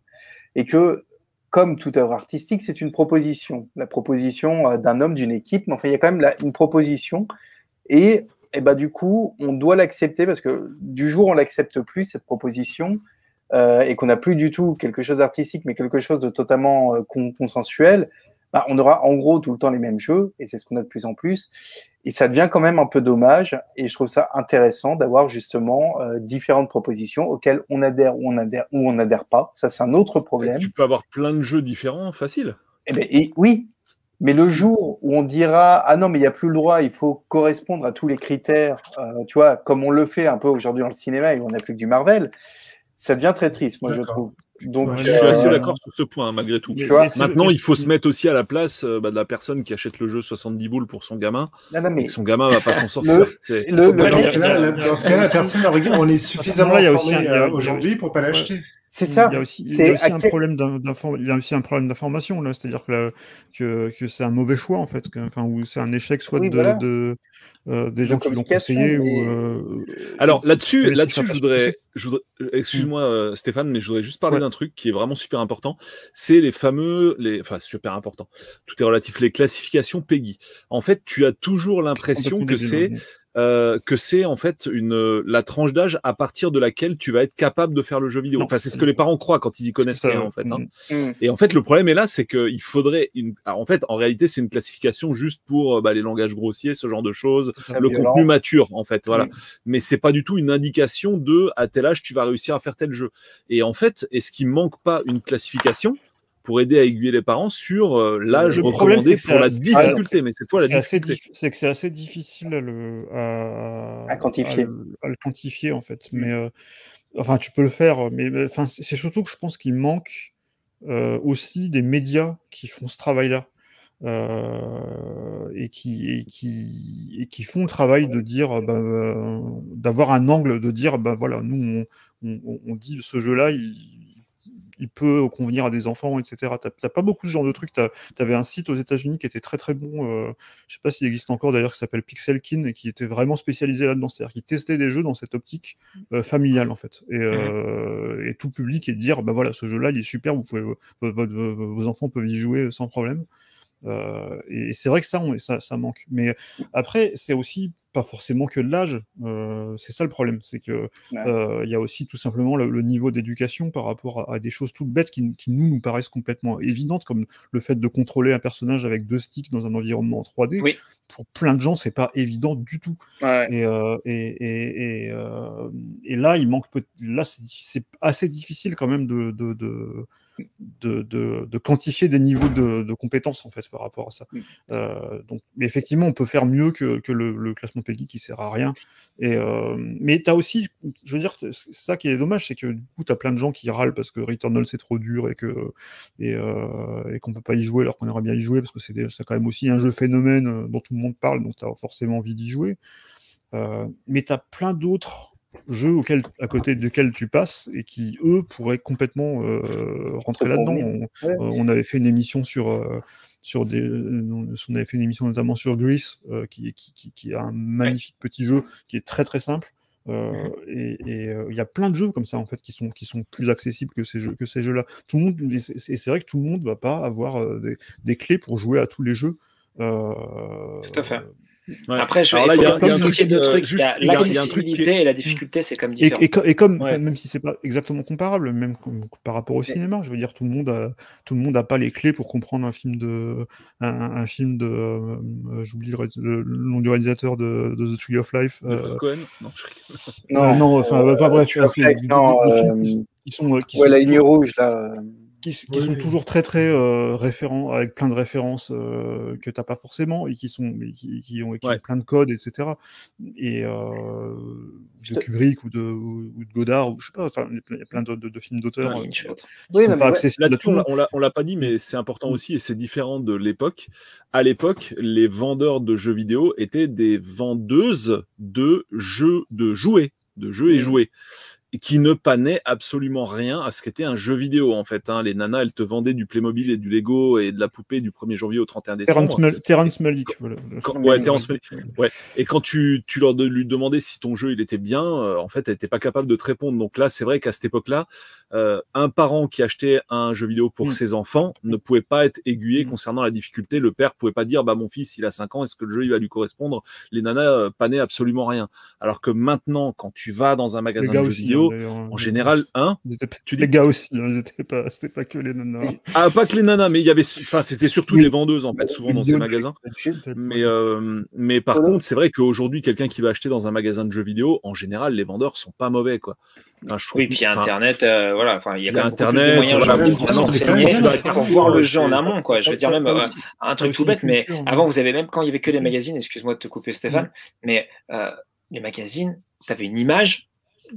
et que, comme toute œuvre artistique, c'est une proposition. La proposition euh, d'un homme, d'une équipe, mais enfin, il y a quand même la- une proposition, et, et bah, du coup, on doit l'accepter, parce que du jour on l'accepte plus, cette proposition, euh, et qu'on n'a plus du tout quelque chose d'artistique, mais quelque chose de totalement euh, con- consensuel, bah, on aura en gros tout le temps les mêmes jeux, et c'est ce qu'on a de plus en plus. Et ça devient quand même un peu dommage, et je trouve ça intéressant d'avoir justement euh, différentes propositions auxquelles on adhère ou on adhère ou on n'adhère pas. Ça, c'est un autre problème. Tu peux avoir plein de jeux différents, facile. Eh ben, et oui, mais le jour où on dira ah non mais il n'y a plus le droit, il faut correspondre à tous les critères, euh, tu vois, comme on le fait un peu aujourd'hui dans le cinéma et où on n'a plus que du Marvel, ça devient très triste, moi je trouve. Donc Ouais, Je suis assez euh, d'accord sur ce point, hein, malgré tout. Mais- Tu vois, Maintenant, il faut se mettre aussi à la place euh, bah, de la personne qui achète le jeu 70 boules pour son gamin, non, non, et mais que son gamin va pas s'en sortir. Le- C'est- le- Dans dire- ce cas-là, la- dans ce cas-là, personne. On est suffisamment là, il y a aussi informé un- il y a- euh, aujourd'hui pour pas l'acheter. c'est ça. Il y a aussi, il y a aussi un quel- problème il y a aussi un problème d'information là, c'est-à-dire que, que, que c'est un mauvais choix en fait, que- enfin ou c'est un échec soit Oui, de, voilà. de, euh, des De gens qui l'ont conseillé mais- ou. euh, Alors là-dessus, là-dessus, je voudrais, je voudrais, euh, excuse-moi euh, Stéphane, mais je voudrais juste parler Ouais. d'un truc qui est vraiment super important. C'est les fameux, les, enfin super important. Tout est relatif. Les classifications PEGI. En fait, tu as toujours l'impression que c'est. Euh, que c'est en fait une euh, la tranche d'âge à partir de laquelle tu vas être capable de faire le jeu vidéo. Non. Enfin, c'est ce que les parents croient quand ils y connaissent rien en fait. hein. mm. Hmm. Et en fait, le problème est là, c'est qu'il faudrait une. alors, en fait, en réalité, c'est une classification juste pour euh, bah, les langages grossiers, ce genre de choses, le violence. contenu mature, en fait. Voilà. Mm. Mais c'est pas du tout une indication de à tel âge tu vas réussir à faire tel jeu. Et en fait, est-ce qu'il manque pas une classification pour aider à aiguiller les parents sur euh, l'âge recommandé pour la difficulté Mais cette fois, la C'est assez difficulté. dif- c'est que c'est assez difficile à le, à, À quantifier. à le, à le quantifier en fait. Mais euh, enfin, tu peux le faire, mais mais, enfin, c'est surtout que je pense qu'il manque euh, aussi des médias qui font ce travail-là. euh, et, qui, et, qui, et qui font le travail de dire, bah, euh, d'avoir un angle, de dire, bah voilà, nous on, on, on dit ce jeu-là, il, il peut convenir à des enfants, etc. T'as pas beaucoup de ce genre de trucs. Tu avais un site aux États-Unis qui était très très bon. Euh, je sais pas s'il existe encore d'ailleurs, qui s'appelle Pixelkin et qui était vraiment spécialisé là-dedans. C'est-à-dire qui testait des jeux dans cette optique euh, familiale en fait. Et, euh, et tout public et dire bah voilà, ce jeu-là il est super, vous pouvez, vos, vos, vos, vos enfants peuvent y jouer sans problème. Euh, et c'est vrai que ça, on, ça, ça manque. Mais après, c'est aussi pas forcément que de l'âge. Euh, c'est ça le problème, c'est que il Ouais. euh, y a aussi tout simplement le, le niveau d'éducation par rapport à, à des choses toutes bêtes qui, qui, nous nous paraissent complètement évidentes, comme le fait de contrôler un personnage avec deux sticks dans un environnement en 3D. Oui. Pour plein de gens, c'est pas évident du tout. Ouais. Et, et, et, et, et là, il manque là, c'est c'est assez difficile quand même de, de, de, de, de, de quantifier des niveaux de, de compétences en fait par rapport à ça. Mm. Euh, donc, mais effectivement, on peut faire mieux que, que le, le classement PEGI qui sert à rien. Et, euh, mais tu as aussi, je veux dire, c'est ça qui est dommage, c'est que du coup, tu as plein de gens qui râlent parce que Returnal c'est trop dur et que et, euh, et qu'on peut pas y jouer alors qu'on aimerait bien y jouer parce que c'est quand même aussi un jeu phénomène dont tout le monde parle, donc tu as forcément envie d'y jouer. Mais tu as plein d'autres jeux auxquels, à côté desquels tu passes et qui, eux, pourraient complètement euh, rentrer là-dedans. On, Ouais. euh, on avait fait une émission sur, euh, sur des, on avait fait une émission notamment sur Grease, euh, qui, qui, qui, qui a un magnifique petit jeu qui est très très simple. Euh, et euh, il y a plein de jeux comme ça en fait qui sont qui sont plus accessibles que ces jeux que ces jeux-là. Tout le monde, et c'est vrai que tout le monde va pas avoir euh, des, des clés pour jouer à tous les jeux. Tout à fait. Ouais. Après, je Alors là, il y a- il y a un dissocier truc, deux trucs. juste, Il y a est- et la difficulté, c'est comme différent. et co- et comme, Ouais. même si c'est pas exactement comparable, même par rapport au cinéma, je veux dire, tout le monde a, tout le monde a pas les clés pour comprendre un film de, un, un film de, euh, j'oublie le, nom du réalisateur de, de The Tree of Life. Euh, Cohen Non, je euh, non, enfin, euh, enfin, bref, tu l'as c'est non, euh, qui sont, qui Ouais, sont la ligne rouge, là. Qui, qui Oui, sont oui. toujours très très euh, référents avec plein de références euh, que t'as pas forcément et qui sont qui, qui ont, qui Ouais. ont plein de codes etc et euh, de Kubrick ou de, ou de Godard ou je sais pas enfin il y a plein- de, de- de films d'auteurs Un euh, qui. Oui, sont pas ouais. accessibles à Là-dessus, tout on l'a- monde on l'a- on l'a pas dit, mais c'est important aussi et c'est différent de l'époque. À l'époque, les vendeurs de jeux vidéo étaient des vendeuses de jeux, de jouets, de jeux et jouets. Qui ne panait absolument rien à ce qu'était un jeu vidéo en fait. Hein. Les nanas, elles te vendaient du Playmobil et du Lego et de la poupée du 1er janvier au 31 décembre. Terrence Malick. Voilà. ouais, Terrence Malick. Ouais. Et quand tu, tu leur de, lui demandais si ton jeu il était bien, euh, en fait, elle n'était pas capable de te répondre. Donc là, c'est vrai qu'à cette époque-là, euh, un parent qui achetait un jeu vidéo pour Mm. ses enfants ne pouvait pas être aiguillé Mm. concernant la difficulté. Le père pouvait pas dire bah mon fils il a 5 ans, est-ce que le jeu il va lui correspondre? Les nanas euh, panaient absolument rien. Alors que maintenant, quand tu vas dans un magasin de jeux aussi. Vidéo, en général, hein, les gars aussi, hein, ils étaient pas, c'était pas que les nanas. ah pas que les nanas, mais il y avait, enfin c'était surtout Oui. des vendeuses en fait souvent dans ces magasins. C'était- Mais, euh, mais par Voilà. contre, c'est vrai qu'aujourd'hui, quelqu'un qui va acheter dans un magasin de jeux vidéo, en général, les vendeurs sont pas mauvais, quoi. Enfin, je trouve Oui, puis il y a enfin, Internet, euh, voilà, enfin, il y a il y a Internet, de moyens pour voir le jeu en amont, quoi. Je veux dire, même euh, un truc tout bête, mais avant, vous avez même quand il y avait que les Mm. magazines, excuse-moi de te couper, Stéphane, mais euh, les magazines, tu avais une image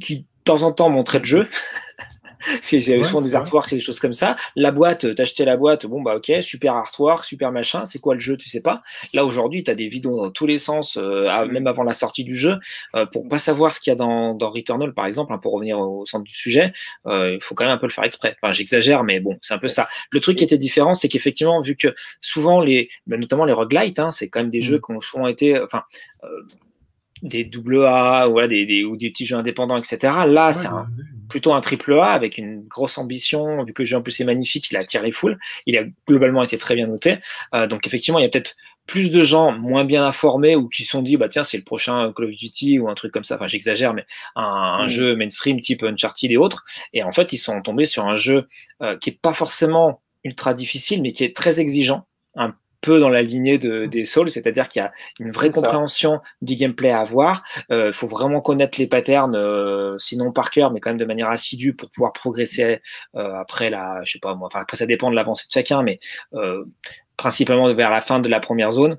qui, temps en temps, montrait le jeu. Parce qu'il y avait Ouais, souvent des artworks et des choses comme ça. La boîte, t'achetais la boîte, bon bah ok, super artwork, super machin, c'est quoi le jeu, tu sais pas. Là aujourd'hui, tu as des vidéos dans tous les sens, euh, à- même avant la sortie du jeu. Euh, pour pas savoir ce qu'il y a dans, dans Returnal, par exemple, hein, pour revenir au centre du sujet, euh, il faut quand même un peu le faire exprès. Enfin, j'exagère, mais bon, c'est un peu ça. Le truc qui était différent, c'est qu'effectivement, vu que souvent les, bah, notamment les roguelites, hein, c'est quand même des Mm. jeux qui ont souvent été, enfin, euh, des double A, voilà, des, des, ou des petits jeux indépendants, etc. Là, Ouais, c'est un, plutôt un triple A avec une grosse ambition. Vu que le jeu en plus est magnifique, il attire les foules. Il a globalement été très bien noté. Euh, donc effectivement, il y a peut-être plus de gens moins bien informés ou qui se sont dit bah tiens c'est le prochain Call of Duty ou un truc comme ça. Enfin j'exagère, mais un, un Mm. jeu mainstream type Uncharted et autres. Et en fait ils sont tombés sur un jeu euh, qui est pas forcément ultra difficile, mais qui est très exigeant. Un peu dans la lignée de, des Souls, c'est-à-dire qu'il y a une vraie compréhension du gameplay à avoir. Il euh, faut vraiment connaître les patterns, euh, sinon par cœur, mais quand même de manière assidue pour pouvoir progresser euh, après la, je sais pas moi, enfin après ça dépend de l'avancée de chacun, mais euh, principalement vers la fin de la première zone.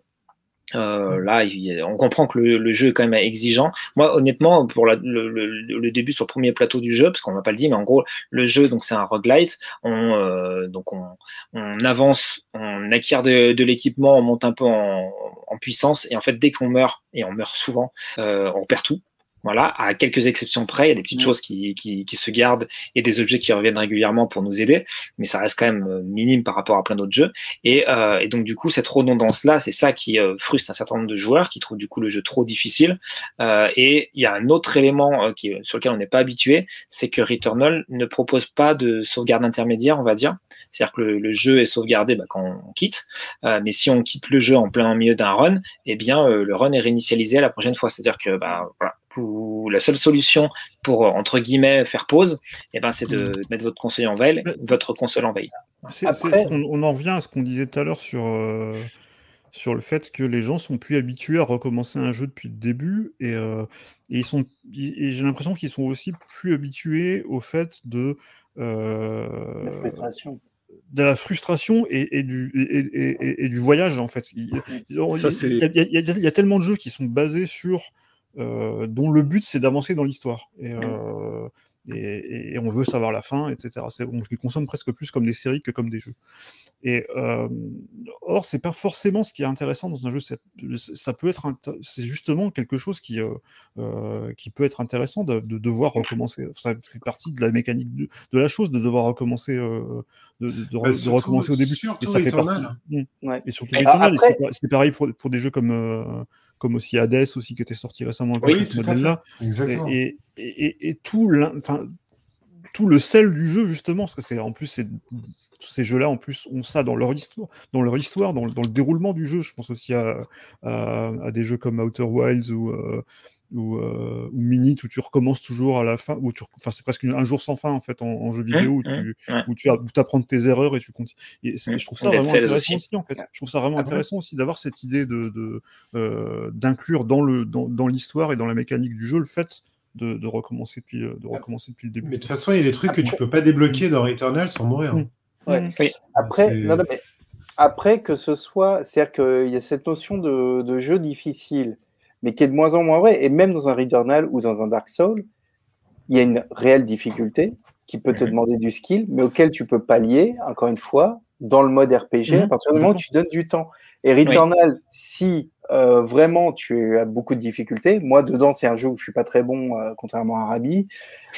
Euh, là, il, on comprend que le, le, jeu est quand même exigeant. Moi, honnêtement, pour la, le, le, le, début sur le premier plateau du jeu, parce qu'on va pas le dire, mais en gros, le jeu, donc c'est un roguelite. On, euh, donc on, on, avance, on acquiert de, de l'équipement, on monte un peu en, en, puissance, et en fait, dès qu'on meurt, et on meurt souvent, euh, on perd tout. Voilà, à quelques exceptions près, il y a des petites choses qui, qui, qui, se gardent et des objets qui reviennent régulièrement pour nous aider, mais ça reste quand même euh, minime par rapport à plein d'autres jeux. Et, euh, et, donc du coup, cette redondance-là, c'est ça qui euh, frustre un certain nombre de joueurs qui trouvent du coup le jeu trop difficile. Euh, et il y a un autre élément euh, qui, sur lequel on n'est pas habitué, c'est que Returnal ne propose pas de sauvegarde intermédiaire, on va dire. C'est-à-dire que le, le, jeu est sauvegardé bah, quand on quitte, euh, mais si on quitte le jeu en plein milieu d'un run, eh bien euh, le run est réinitialisé la prochaine fois. C'est-à-dire que bah, voilà, où la seule solution pour entre guillemets faire pause, eh ben, c'est de mettre votre console en veille, votre console en veille. Après... on, on, en revient à ce qu'on disait tout à l'heure sur, euh, sur le fait que les gens sont plus habitués à recommencer un jeu depuis le début et, euh, et ils sont, et j'ai l'impression qu'ils sont aussi plus habitués au fait de euh, la frustration de la frustration et, et, du, et, et, du voyage en fait. Il, Ça, il, y, a, il, y a, il y, a, tellement de jeux qui sont basés sur euh, dont le but c'est d'avancer dans l'histoire. Et, euh, et, et, on veut savoir la fin, etc. On les consomme presque plus comme des séries que comme des jeux. Et euh, or, c'est pas forcément ce qui est intéressant dans un jeu. Ça peut être, c'est justement quelque chose qui euh, qui peut être intéressant de, de, devoir recommencer. Ça fait partie de la mécanique de, de la chose de devoir recommencer, euh, de, de, bah, surtout, recommencer au début. Et ça fait partie. Mmh. Ouais. Et surtout. C'est pareil pour, pour des jeux comme euh, comme aussi Hades aussi qui était sorti récemment oui, ce modèle-là. Exactement. Et, et, et, et tout, enfin, tout le sel du jeu justement, parce que c'est en plus c'est ces jeux-là en plus ont ça dans leur histoire, dans leur histoire, dans, dans le déroulement du jeu. Je pense aussi à, à, à des jeux comme Outer Wilds ou euh, ou, euh, ou Minute où tu recommences toujours à la fin, où tu, enfin c'est presque un jour sans fin en fait en, en jeu vidéo où, mmh, tu, mmh. où tu apprends de tes erreurs et tu continues. Et mmh. je trouve ça vraiment intéressant aussi. aussi. en fait. Je trouve ça vraiment intéressant aussi d'avoir cette idée de d'inclure euh, dans le dans, dans l'histoire et dans la mécanique du jeu le fait de, de, recommencer depuis de recommencer depuis le début. Mais de toute façon, il y a des trucs que tu peux pas débloquer dans Returnal sans mourir. Mmh. Ouais. Oui. Après, non, non, mais après que ce soit, c'est-à-dire qu'il y a cette notion de, de, jeu difficile, mais qui est de moins en moins vrai. Et même dans un Returnal ou dans un Dark Soul, il y a une réelle difficulté qui peut te mmh. demander du skill, mais auquel tu peux pallier, encore une fois, dans le mode RPG, mmh. à partir du moment où tu donnes du temps. Et Returnal, si euh, vraiment tu as beaucoup de difficultés, moi dedans c'est un jeu où je suis pas très bon, euh, contrairement à Rabi,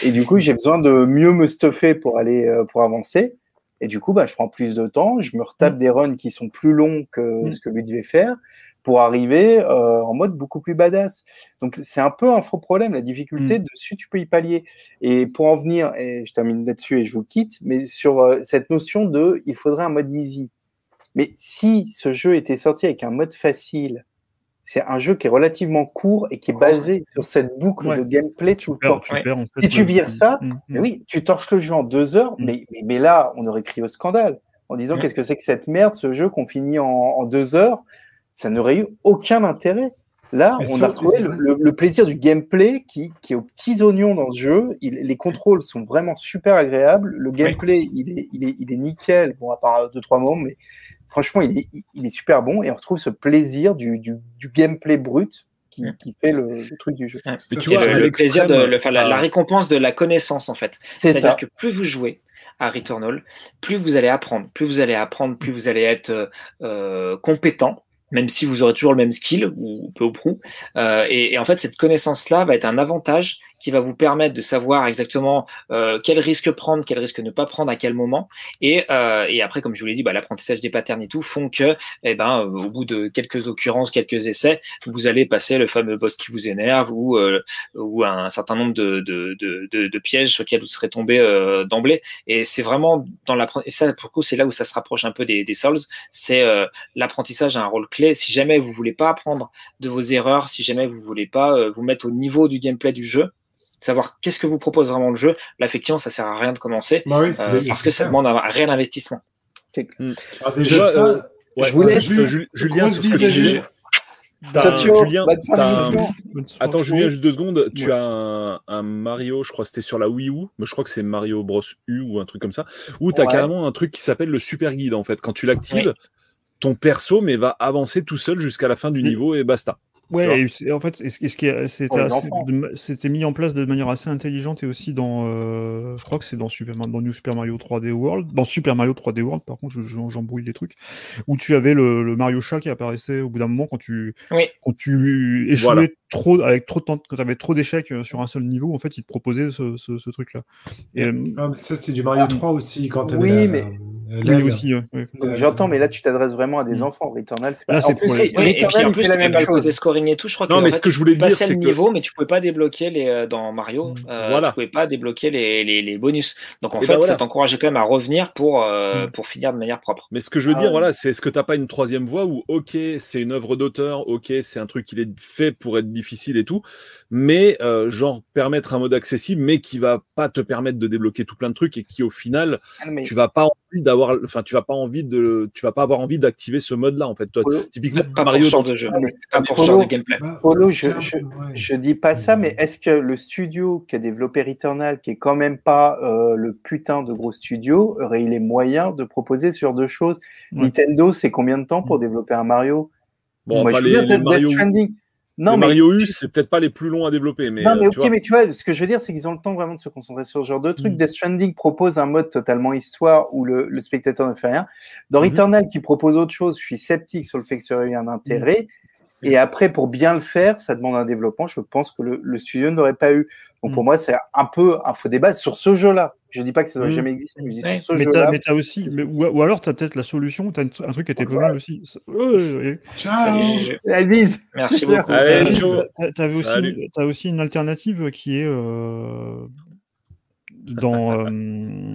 et du coup j'ai besoin de mieux me stuffer pour aller euh, pour avancer. Et du coup, bah, je prends plus de temps, je me retape Mm. des runs qui sont plus longs que Mm. ce que lui devait faire pour arriver euh, en mode beaucoup plus badass. Donc c'est un peu un faux problème, la difficulté dessus tu peux y pallier. Et pour en venir, et je termine là-dessus et je vous quitte, mais sur euh, cette notion de il faudrait un mode easy. Mais si ce jeu était sorti avec un mode facile, c'est un jeu qui est relativement court et qui est basé sur cette boucle Ouais. de gameplay Tu tout le temps. tu Ouais. perds, en fait, Si tu vires ça, Mm, mm. mais oui, tu torches le jeu en deux heures, Mm. mais, mais, mais là, on aurait crié au scandale en disant Mm. qu'est-ce que c'est que cette merde, ce jeu qu'on finit en, en deux heures, ça n'aurait eu aucun intérêt. Là, Mais on a retrouvé le, le- le plaisir du gameplay qui, qui est aux petits oignons dans ce jeu. Il- les contrôles sont vraiment super agréables. Le gameplay, il, est, il, est, il est nickel. Bon, à part deux, trois mots, mais franchement, il est, il est super bon. Et on retrouve ce plaisir du, du, du gameplay brut qui, qui fait le, le truc du jeu. Tu vois, le, plaisir de enfin, la, la euh, récompense de la connaissance en fait. C'est C'est-à-dire que plus vous jouez à Returnal, plus vous allez apprendre, plus vous allez apprendre, plus vous allez être euh, euh, compétent, même si vous aurez toujours le même skill ou peu ou prou. Euh, et, et en fait, cette connaissance-là va être un avantage qui va vous permettre de savoir exactement euh, quel risque prendre, quel risque ne pas prendre à quel moment. Et, euh, et après, comme je vous l'ai dit, bah, l'apprentissage des patterns et tout font que, eh ben, euh, au bout de quelques occurrences, quelques essais, vous allez passer le fameux boss qui vous énerve ou, euh, ou un certain nombre de, de, de, de, pièges sur lesquels vous serez tombé euh, d'emblée. Et c'est vraiment dans l'apprentissage, ça, pour le coup, c'est là où ça se rapproche un peu des, des Souls, c'est euh, l'apprentissage a un rôle clé. Si jamais vous voulez pas apprendre de vos erreurs, si jamais vous voulez pas vous mettre au niveau du gameplay du jeu, savoir qu'est-ce que vous propose vraiment le jeu, là, effectivement, ça sert à rien de commencer Bah oui, euh, parce que ça demande un réel investissement. Alors déjà, Déjà, ça, euh, Ouais, Je vous ouais, laisse. juste, Ju- Julien, sur ce que tu un-. Attends, Julien, juste deux secondes. Tu Ouais. as un, un Mario, je crois que c'était sur la Wii U, mais je crois que c'est Mario Bros U ou un truc comme ça, où tu as Ouais. carrément un truc qui s'appelle le Super Guide en fait. Quand tu l'actives, ton perso mais va avancer tout seul jusqu'à la fin du Mm. niveau et basta. Ouais, et c'est- en fait, ce qui c'était mis en place de manière assez intelligente et aussi dans, euh, je crois que c'est dans Super, dans New Super Mario 3D World, dans Super Mario 3D World, par contre, je- je- j'embrouille les trucs, où tu avais le, le Mario chat qui apparaissait au bout d'un moment quand tu, Oui. quand tu échouais Voilà. trop, avec trop de temps, quand tu avais trop d'échecs euh, sur un seul niveau, en fait, il te proposait ce, ce, ce truc-là. Et, euh, Ah, mais ça, c'était du Mario 3 aussi, quand t'avais Oui, la- mais- oui, aussi, euh. Euh, J'entends, mais là, tu t'adresses vraiment à des Mm. enfants. Returnal, c'est pas. Là, en c'est plus, pour les- Oui, et puis en plus, la même chose. Scoring et tout, je crois que Non, en mais fait, ce que je voulais tu dire, c'est le que niveau, mais tu pouvais pas débloquer les euh, dans Mario. Mm. euh, Voilà. Tu pouvais pas débloquer les, les, les bonus. Donc en Et fait, ben voilà. ça t'encourageait quand même à revenir pour euh, Mm. pour finir de manière propre. Mais ce que je veux Ah dire, ouais. voilà, c'est est-ce que t'as pas une troisième voie où, ok, c'est une œuvre d'auteur, ok, c'est un truc qui est fait pour être difficile et tout, mais euh, genre permettre un mode accessible, mais qui va pas te permettre de débloquer tout plein de trucs et qui au final, Ah, mais tu vas pas envie d'avoir, enfin, tu vas pas envie de, tu vas pas avoir envie d'activer ce mode-là en fait. Toi, Polo, typiquement, Pas Mario, ce genre de jeu. Mais Pas pour Polo- ce genre de gameplay. Polo, c'est je, je, dis pas ça, Mm. mais est-ce que le studio qui a développé Returnal, qui est quand même pas euh, le putain de gros studio, aurait eu les moyens de proposer ce genre de choses? Ouais. Nintendo, c'est combien de temps pour développer un Mario? Bon, Moi, enfin, je les, veux les dire, Death Stranding. Non, les mais, Mario U, c'est peut-être pas les plus longs à développer, mais, non, mais euh, ok, vois. mais tu vois, ce que je veux dire, c'est qu'ils ont le temps vraiment de se concentrer sur ce genre de truc. Mm. Death Stranding propose un mode totalement histoire où le, le spectateur ne fait rien. Dans Mhm. Returnal, qui propose autre chose, je suis sceptique sur le fait que ça aurait eu un intérêt. Et après, pour bien le faire, ça demande un développement. Je pense que le, le studio n'aurait pas eu. Donc Mm. pour moi, c'est un peu un faux débat sur ce jeu-là. Je dis pas que ça doit Mm. jamais exister, mais je dis Ouais. sur ce jeu-là. mais t'as aussi, mais- ou, ou alors t'as peut-être la solution, t'as une- un truc qui était pas mal aussi. Ouais, ouais, ouais. Ciao Merci beaucoup. T'avais aussi, t'as aussi une alternative qui est euh, dans, euh,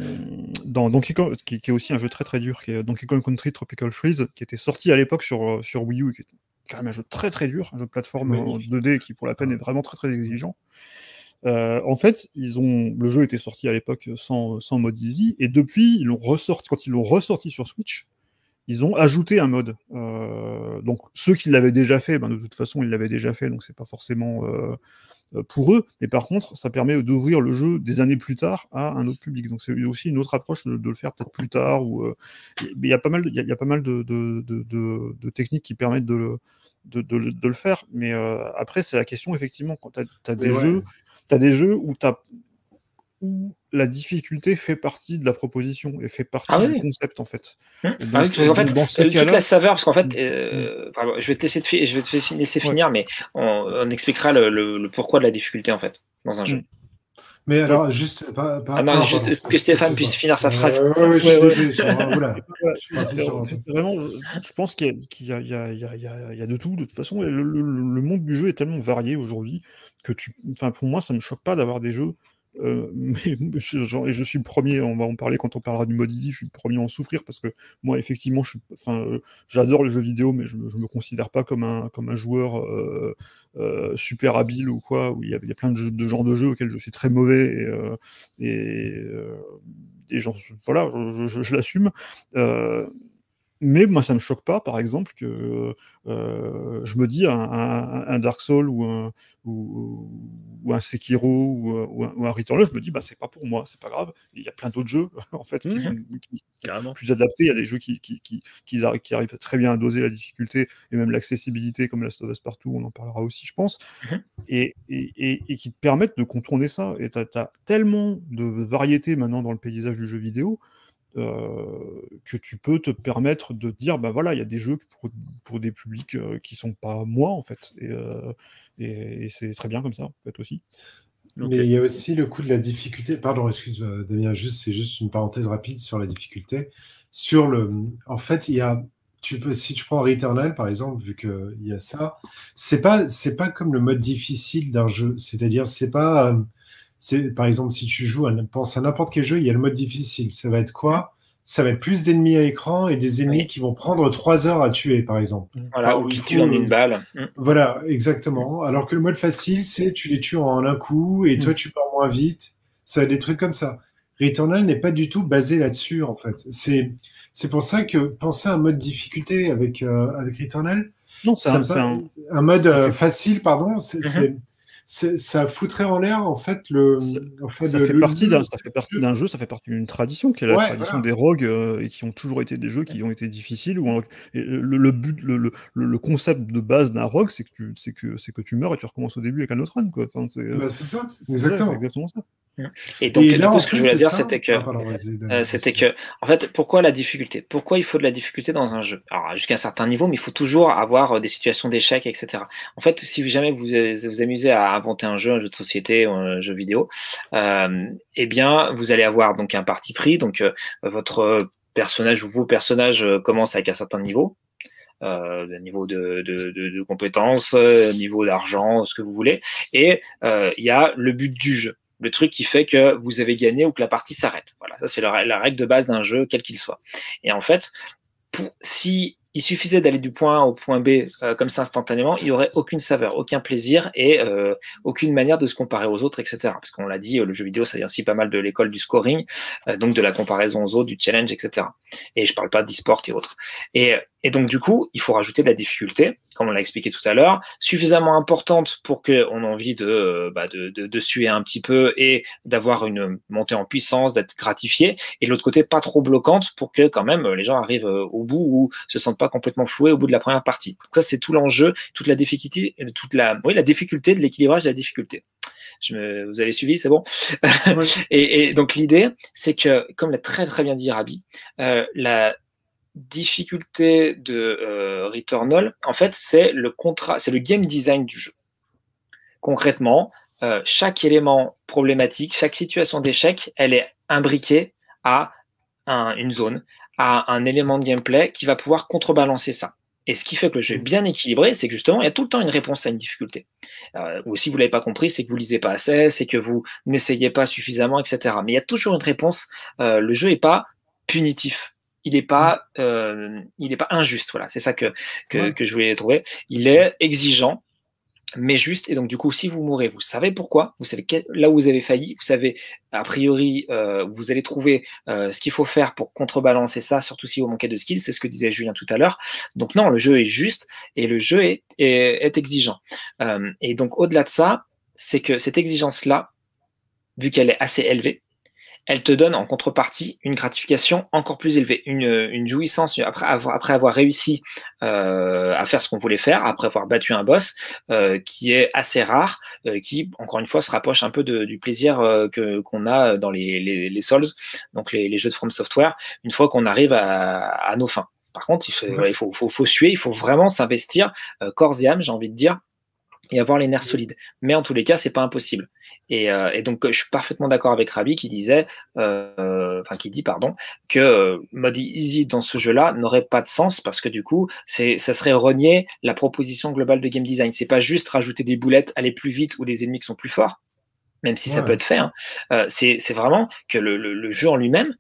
dans Donkey Kong, qui, qui est aussi un jeu très très dur, qui est Donkey Kong Country Tropical Freeze, qui était sorti à l'époque sur, euh, sur Wii U, qui était quand même un jeu très très dur, un jeu de plateforme en Magnifique. 2D qui pour la peine est vraiment très très exigeant. Euh, en fait, ils ont, le jeu était sorti à l'époque sans, sans mode easy, et depuis, ils l'ont ressorti, quand ils l'ont ressorti sur Switch, ils ont ajouté un mode. Euh, donc ceux qui l'avaient déjà fait, ben, de toute façon ils l'avaient déjà fait, donc c'est pas forcément euh, pour eux. Mais par contre, ça permet d'ouvrir le jeu des années plus tard à un autre public. Donc c'est aussi une autre approche de, de le faire peut-être plus tard. Ou il y a pas mal, de- il y a, il y a pas mal de, de, de- de- de techniques qui permettent de, le- de, de le- de le faire. Mais euh, après c'est la question effectivement quand tu as, des ouais. jeux, t'as des jeux où t'as où la difficulté fait partie de la proposition et fait partie Ah oui, du concept en fait. Hum. Parce donc, que, en fait, dans ce euh, toute la saveur, parce qu'en fait, euh, pardon, je vais te laisser, de fi- je vais te fi- laisser Ouais. finir, mais on, on expliquera le, le- le pourquoi de la difficulté en fait dans un jeu. Mm. Mais alors, juste. Pas, pas- Ah non, pardon, juste pardon, que Stéphane puisse finir sa phrase. Je vraiment, pense qu'il y a, y y y de tout de toute façon. et Le, le- le monde du jeu est tellement varié aujourd'hui que tu, enfin pour moi, ça me choque pas d'avoir des jeux. euh, mais je, genre, et je suis le premier, on va en parler quand on parlera du mode easy, je suis le premier à en souffrir parce que moi, effectivement, euh, j'adore le jeu vidéo, mais je, je me considère pas comme un, comme un joueur euh, euh, super habile ou quoi. Où il y a, plein de, de genres de jeux auxquels je suis très mauvais et, euh, et, euh, suis- voilà, je l'assume. Mais moi, ça me choque pas, par exemple, que euh, je me dis un, un- un Dark Souls ou un, ou, ou un Sekiro ou, un- ou un, ou Returnal, je me dis, bah, c'est pas pour moi, c'est pas grave. Il y a plein d'autres jeux, en fait, qui sont qui- plus adaptés. Il y a des jeux qui, qui, qui, qui arri- qui arrivent très bien à doser la difficulté et même l'accessibilité, comme Last of Us Partout, on en parlera aussi, je pense, Mhm. et, et, et, et qui te permettent de contourner ça. Et tu as, tellement de variété maintenant dans le paysage du jeu vidéo que tu peux te permettre de dire, bah voilà, il y a des jeux pour, pour des publics euh, qui sont pas moi, en fait. Et, euh, et, et c'est très bien comme ça, en fait, aussi. Mais il y a aussi le coup de la difficulté. Pardon, excuse-moi, Damien, juste, c'est juste une parenthèse rapide sur la difficulté. Sur le, en fait, il y a, tu peux, si tu prends Returnal par exemple, vu qu'il y a ça, c'est pas, c'est pas comme le mode difficile d'un jeu. C'est-à-dire, c'est pas, euh, c'est, par exemple, si tu joues, à, pense à n'importe quel jeu, il y a le mode difficile. Ça va être quoi? Ça va être plus d'ennemis à l'écran et des ennemis Oui. qui vont prendre trois heures à tuer, par exemple. Voilà, Enfin, où il il faut- tue en une balle. Hum. Voilà, exactement. Alors que le mode facile, c'est tu les tues en un coup et toi tu pars moins vite. Ça a des trucs comme ça. Returnal n'est pas du tout basé là-dessus en fait. C'est c'est pour ça que penser à un mode difficulté avec euh, avec Returnal, Non, c'est ça un, me c'est pa- un- un mode euh, facile, pardon, c'est ça foutrait en l'air en fait le Ça- en fait, ça le- fait le- partie le- d'un ça fait partie d'un jeu, ça fait partie d'une tradition qui est la Ouais, tradition voilà. des rogues euh, et qui ont toujours été des jeux qui ont été difficiles. Où le, but, le, concept de base d'un rogue, c'est que tu c'est que c'est que tu meurs et tu recommences au début avec un autre run quoi. Enfin, c'est Bah, c'est ça, c'est- exactement. exactement ça. Et donc, Et du là, coup, ce que je voulais dire, c'était que Ah, Euh, c'était que, en fait, pourquoi la difficulté? Pourquoi il faut de la difficulté dans un jeu? Alors, jusqu'à un certain niveau, mais il faut toujours avoir euh, des situations d'échec, etc. En fait, si jamais vous vous vous amusez à inventer un jeu, un jeu de société, ou un jeu vidéo, euh, eh bien, vous allez avoir donc un parti pris. Donc, euh, votre personnage ou vos personnages euh, commencent avec un certain niveau. Euh, niveau de, de, de, de compétences, euh, niveau d'argent, ce que vous voulez. Et euh, il y a le but du jeu le truc qui fait que vous avez gagné ou que la partie s'arrête. Voilà, ça c'est la, règle de base d'un jeu, quel qu'il soit. Et en fait, si il suffisait d'aller du point A au point B euh, comme ça instantanément, il n'y aurait aucune saveur, aucun plaisir et euh, aucune manière de se comparer aux autres, etc. Parce qu'on l'a dit, le jeu vidéo, ça vient aussi pas mal de l'école du scoring, euh, donc de la comparaison aux autres, du challenge, etc. Et je parle pas d'e-sport et autres. Et donc du coup, il faut rajouter de la difficulté, comme on l'a expliqué tout à l'heure, suffisamment importante pour qu'on ait envie de, bah, de, de, de suer un petit peu et d'avoir une montée en puissance, d'être gratifié, et de l'autre côté, pas trop bloquante pour que quand même les gens arrivent au bout ou se sentent pas complètement floués au bout de la première partie. Donc ça, c'est tout l'enjeu, toute la difficulté, toute la, oui, la difficulté de l'équilibrage de la difficulté. Je me, vous avez suivi, c'est bon? Et, et, donc l'idée, c'est que, comme l'a très très bien dit Rabi, euh, la difficulté de euh, Returnal, en fait, c'est le contrat, c'est le game design du jeu. Concrètement, euh, chaque élément problématique, chaque situation d'échec, elle est imbriquée à un, une zone, à un élément de gameplay qui va pouvoir contrebalancer ça. Et ce qui fait que le jeu est bien équilibré, c'est que justement, il y a tout le temps une réponse à une difficulté. Euh, ou si vous l'avez pas compris, c'est que vous lisez pas assez, c'est que vous n'essayez pas suffisamment, etc. Mais il y a toujours une réponse. Euh, le jeu est pas punitif. Il est pas, euh, il est pas injuste. Voilà, c'est ça que que, ouais. que je voulais trouver. Il est exigeant, mais juste. Et donc du coup, si vous mourrez, vous savez pourquoi, vous savez là où vous avez failli, vous savez a priori euh, vous allez trouver euh, ce qu'il faut faire pour contrebalancer ça, surtout si vous manquez de skills. C'est ce que disait Julien tout à l'heure. Donc non, le jeu est juste et le jeu est est, est exigeant. Et donc au-delà de ça, c'est que cette exigence là, vu qu'elle est assez élevée, elle te donne en contrepartie une gratification encore plus élevée, une, une jouissance après avoir, après avoir réussi euh, à faire ce qu'on voulait faire, après avoir battu un boss, euh, qui est assez rare, euh, qui encore une fois se rapproche un peu de, du plaisir euh, que qu'on a dans les, les, les Souls, donc les, les, jeux de From Software, une fois qu'on arrive à, à, nos fins. Par contre, il faut, il faut, faut, faut suer, il faut vraiment s'investir corps et âme, j'ai envie de dire, et avoir les nerfs solides. Mais en tous les cas, c'est pas impossible. Et, euh, et, donc, je suis parfaitement d'accord avec Rabi qui disait, euh, enfin qui dit pardon, que euh, mode easy dans ce jeu-là n'aurait pas de sens parce que du coup, c'est, ça serait renier la proposition globale de game design. C'est pas juste rajouter des boulettes, aller plus vite ou les ennemis qui sont plus forts, même si ouais. ça peut être fait. Hein. Euh, c'est, vraiment que le, le, le jeu en lui-même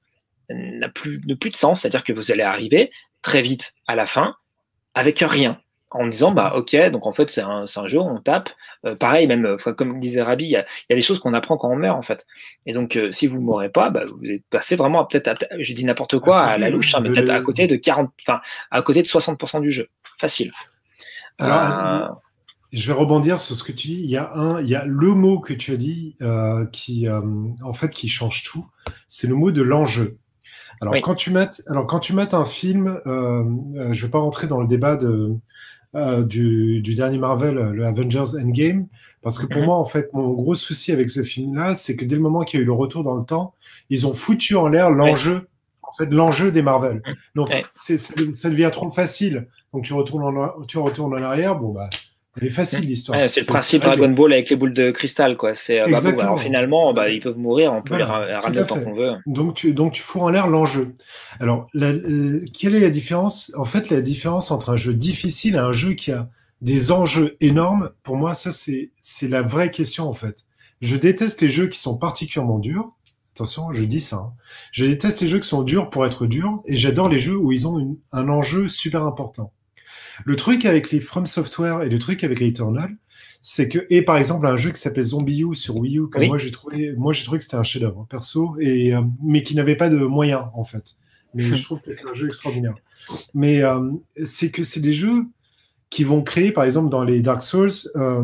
n'a plus, n'a plus de sens. C'est-à-dire que vous allez arriver très vite à la fin avec rien en disant bah ok donc en fait c'est un, un, jeu on tape. Euh, pareil même euh, comme disait Rabi il y a, y a, des choses qu'on apprend quand on meurt en fait. Et donc euh, si vous mourrez pas bah, vous êtes passé vraiment peut-être j'ai dit n'importe quoi à, à la louche hein, mais peut-être à côté de 40 enfin à côté de 60% du jeu. Facile. Alors, je vais rebondir sur ce que tu dis. Il y a un il y a le mot que tu as dit qui en fait qui change tout. C'est le mot de l'enjeu. Alors, oui. quand tu mets, alors, quand tu un film, euh, je ne vais pas rentrer dans le débat de, euh, du, du, dernier Marvel, le Avengers Endgame, parce que pour mm -hmm. moi, en fait, mon gros souci avec ce film-là, c'est que dès le moment qu'il y a eu le retour dans le temps, ils ont foutu en l'air l'enjeu, en fait, l'enjeu des Marvel. Donc, oui. ça devient trop facile. Donc, tu retournes en, tu retournes en arrière, bon, bah, elle est facile l'histoire. Ouais, c'est le principe Dragon Ball avec les boules de cristal, quoi. C'est bah, bon, alors, finalement, bah, ils peuvent mourir, on peut voilà, les ramener tant qu'on veut. Donc tu donc tu fous en l'air l'enjeu. Alors la, euh, quelle est la différence? En fait, la différence entre un jeu difficile et un jeu qui a des enjeux énormes, pour moi, ça c'est c'est la vraie question en fait. Je déteste les jeux qui sont particulièrement durs. Attention, je dis ça. Hein. Je déteste les jeux qui sont durs pour être durs, et j'adore les jeux où ils ont une, un enjeu super important. Le truc avec les From Software et le truc avec Returnal, c'est que et par exemple un jeu qui s'appelle Zombie U sur Wii U que oui. moi j'ai trouvé moi j'ai trouvé que c'était un chef-d'œuvre hein, perso et euh, mais qui n'avait pas de moyens en fait. Mais je trouve que c'est un jeu extraordinaire. Mais euh, c'est que c'est des jeux qui vont créer par exemple dans les Dark Souls euh,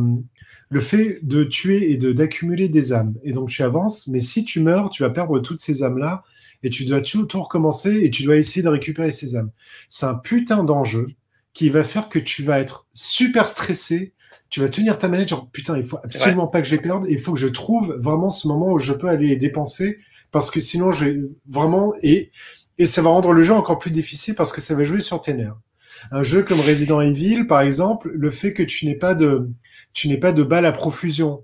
le fait de tuer et de d'accumuler des âmes et donc tu avances mais si tu meurs tu vas perdre toutes ces âmes là et tu dois tout, tout recommencer et tu dois essayer de récupérer ces âmes. C'est un putain d'enjeu qui va faire que tu vas être super stressé. Tu vas tenir ta manette, genre putain, il faut absolument pas que je les perde. Il faut que je trouve vraiment ce moment où je peux aller les dépenser parce que sinon, je vais vraiment et et ça va rendre le jeu encore plus difficile parce que ça va jouer sur tes nerfs. Un jeu comme Resident Evil, par exemple, le fait que tu n'aies pas de tu n'aies pas de balles à profusion,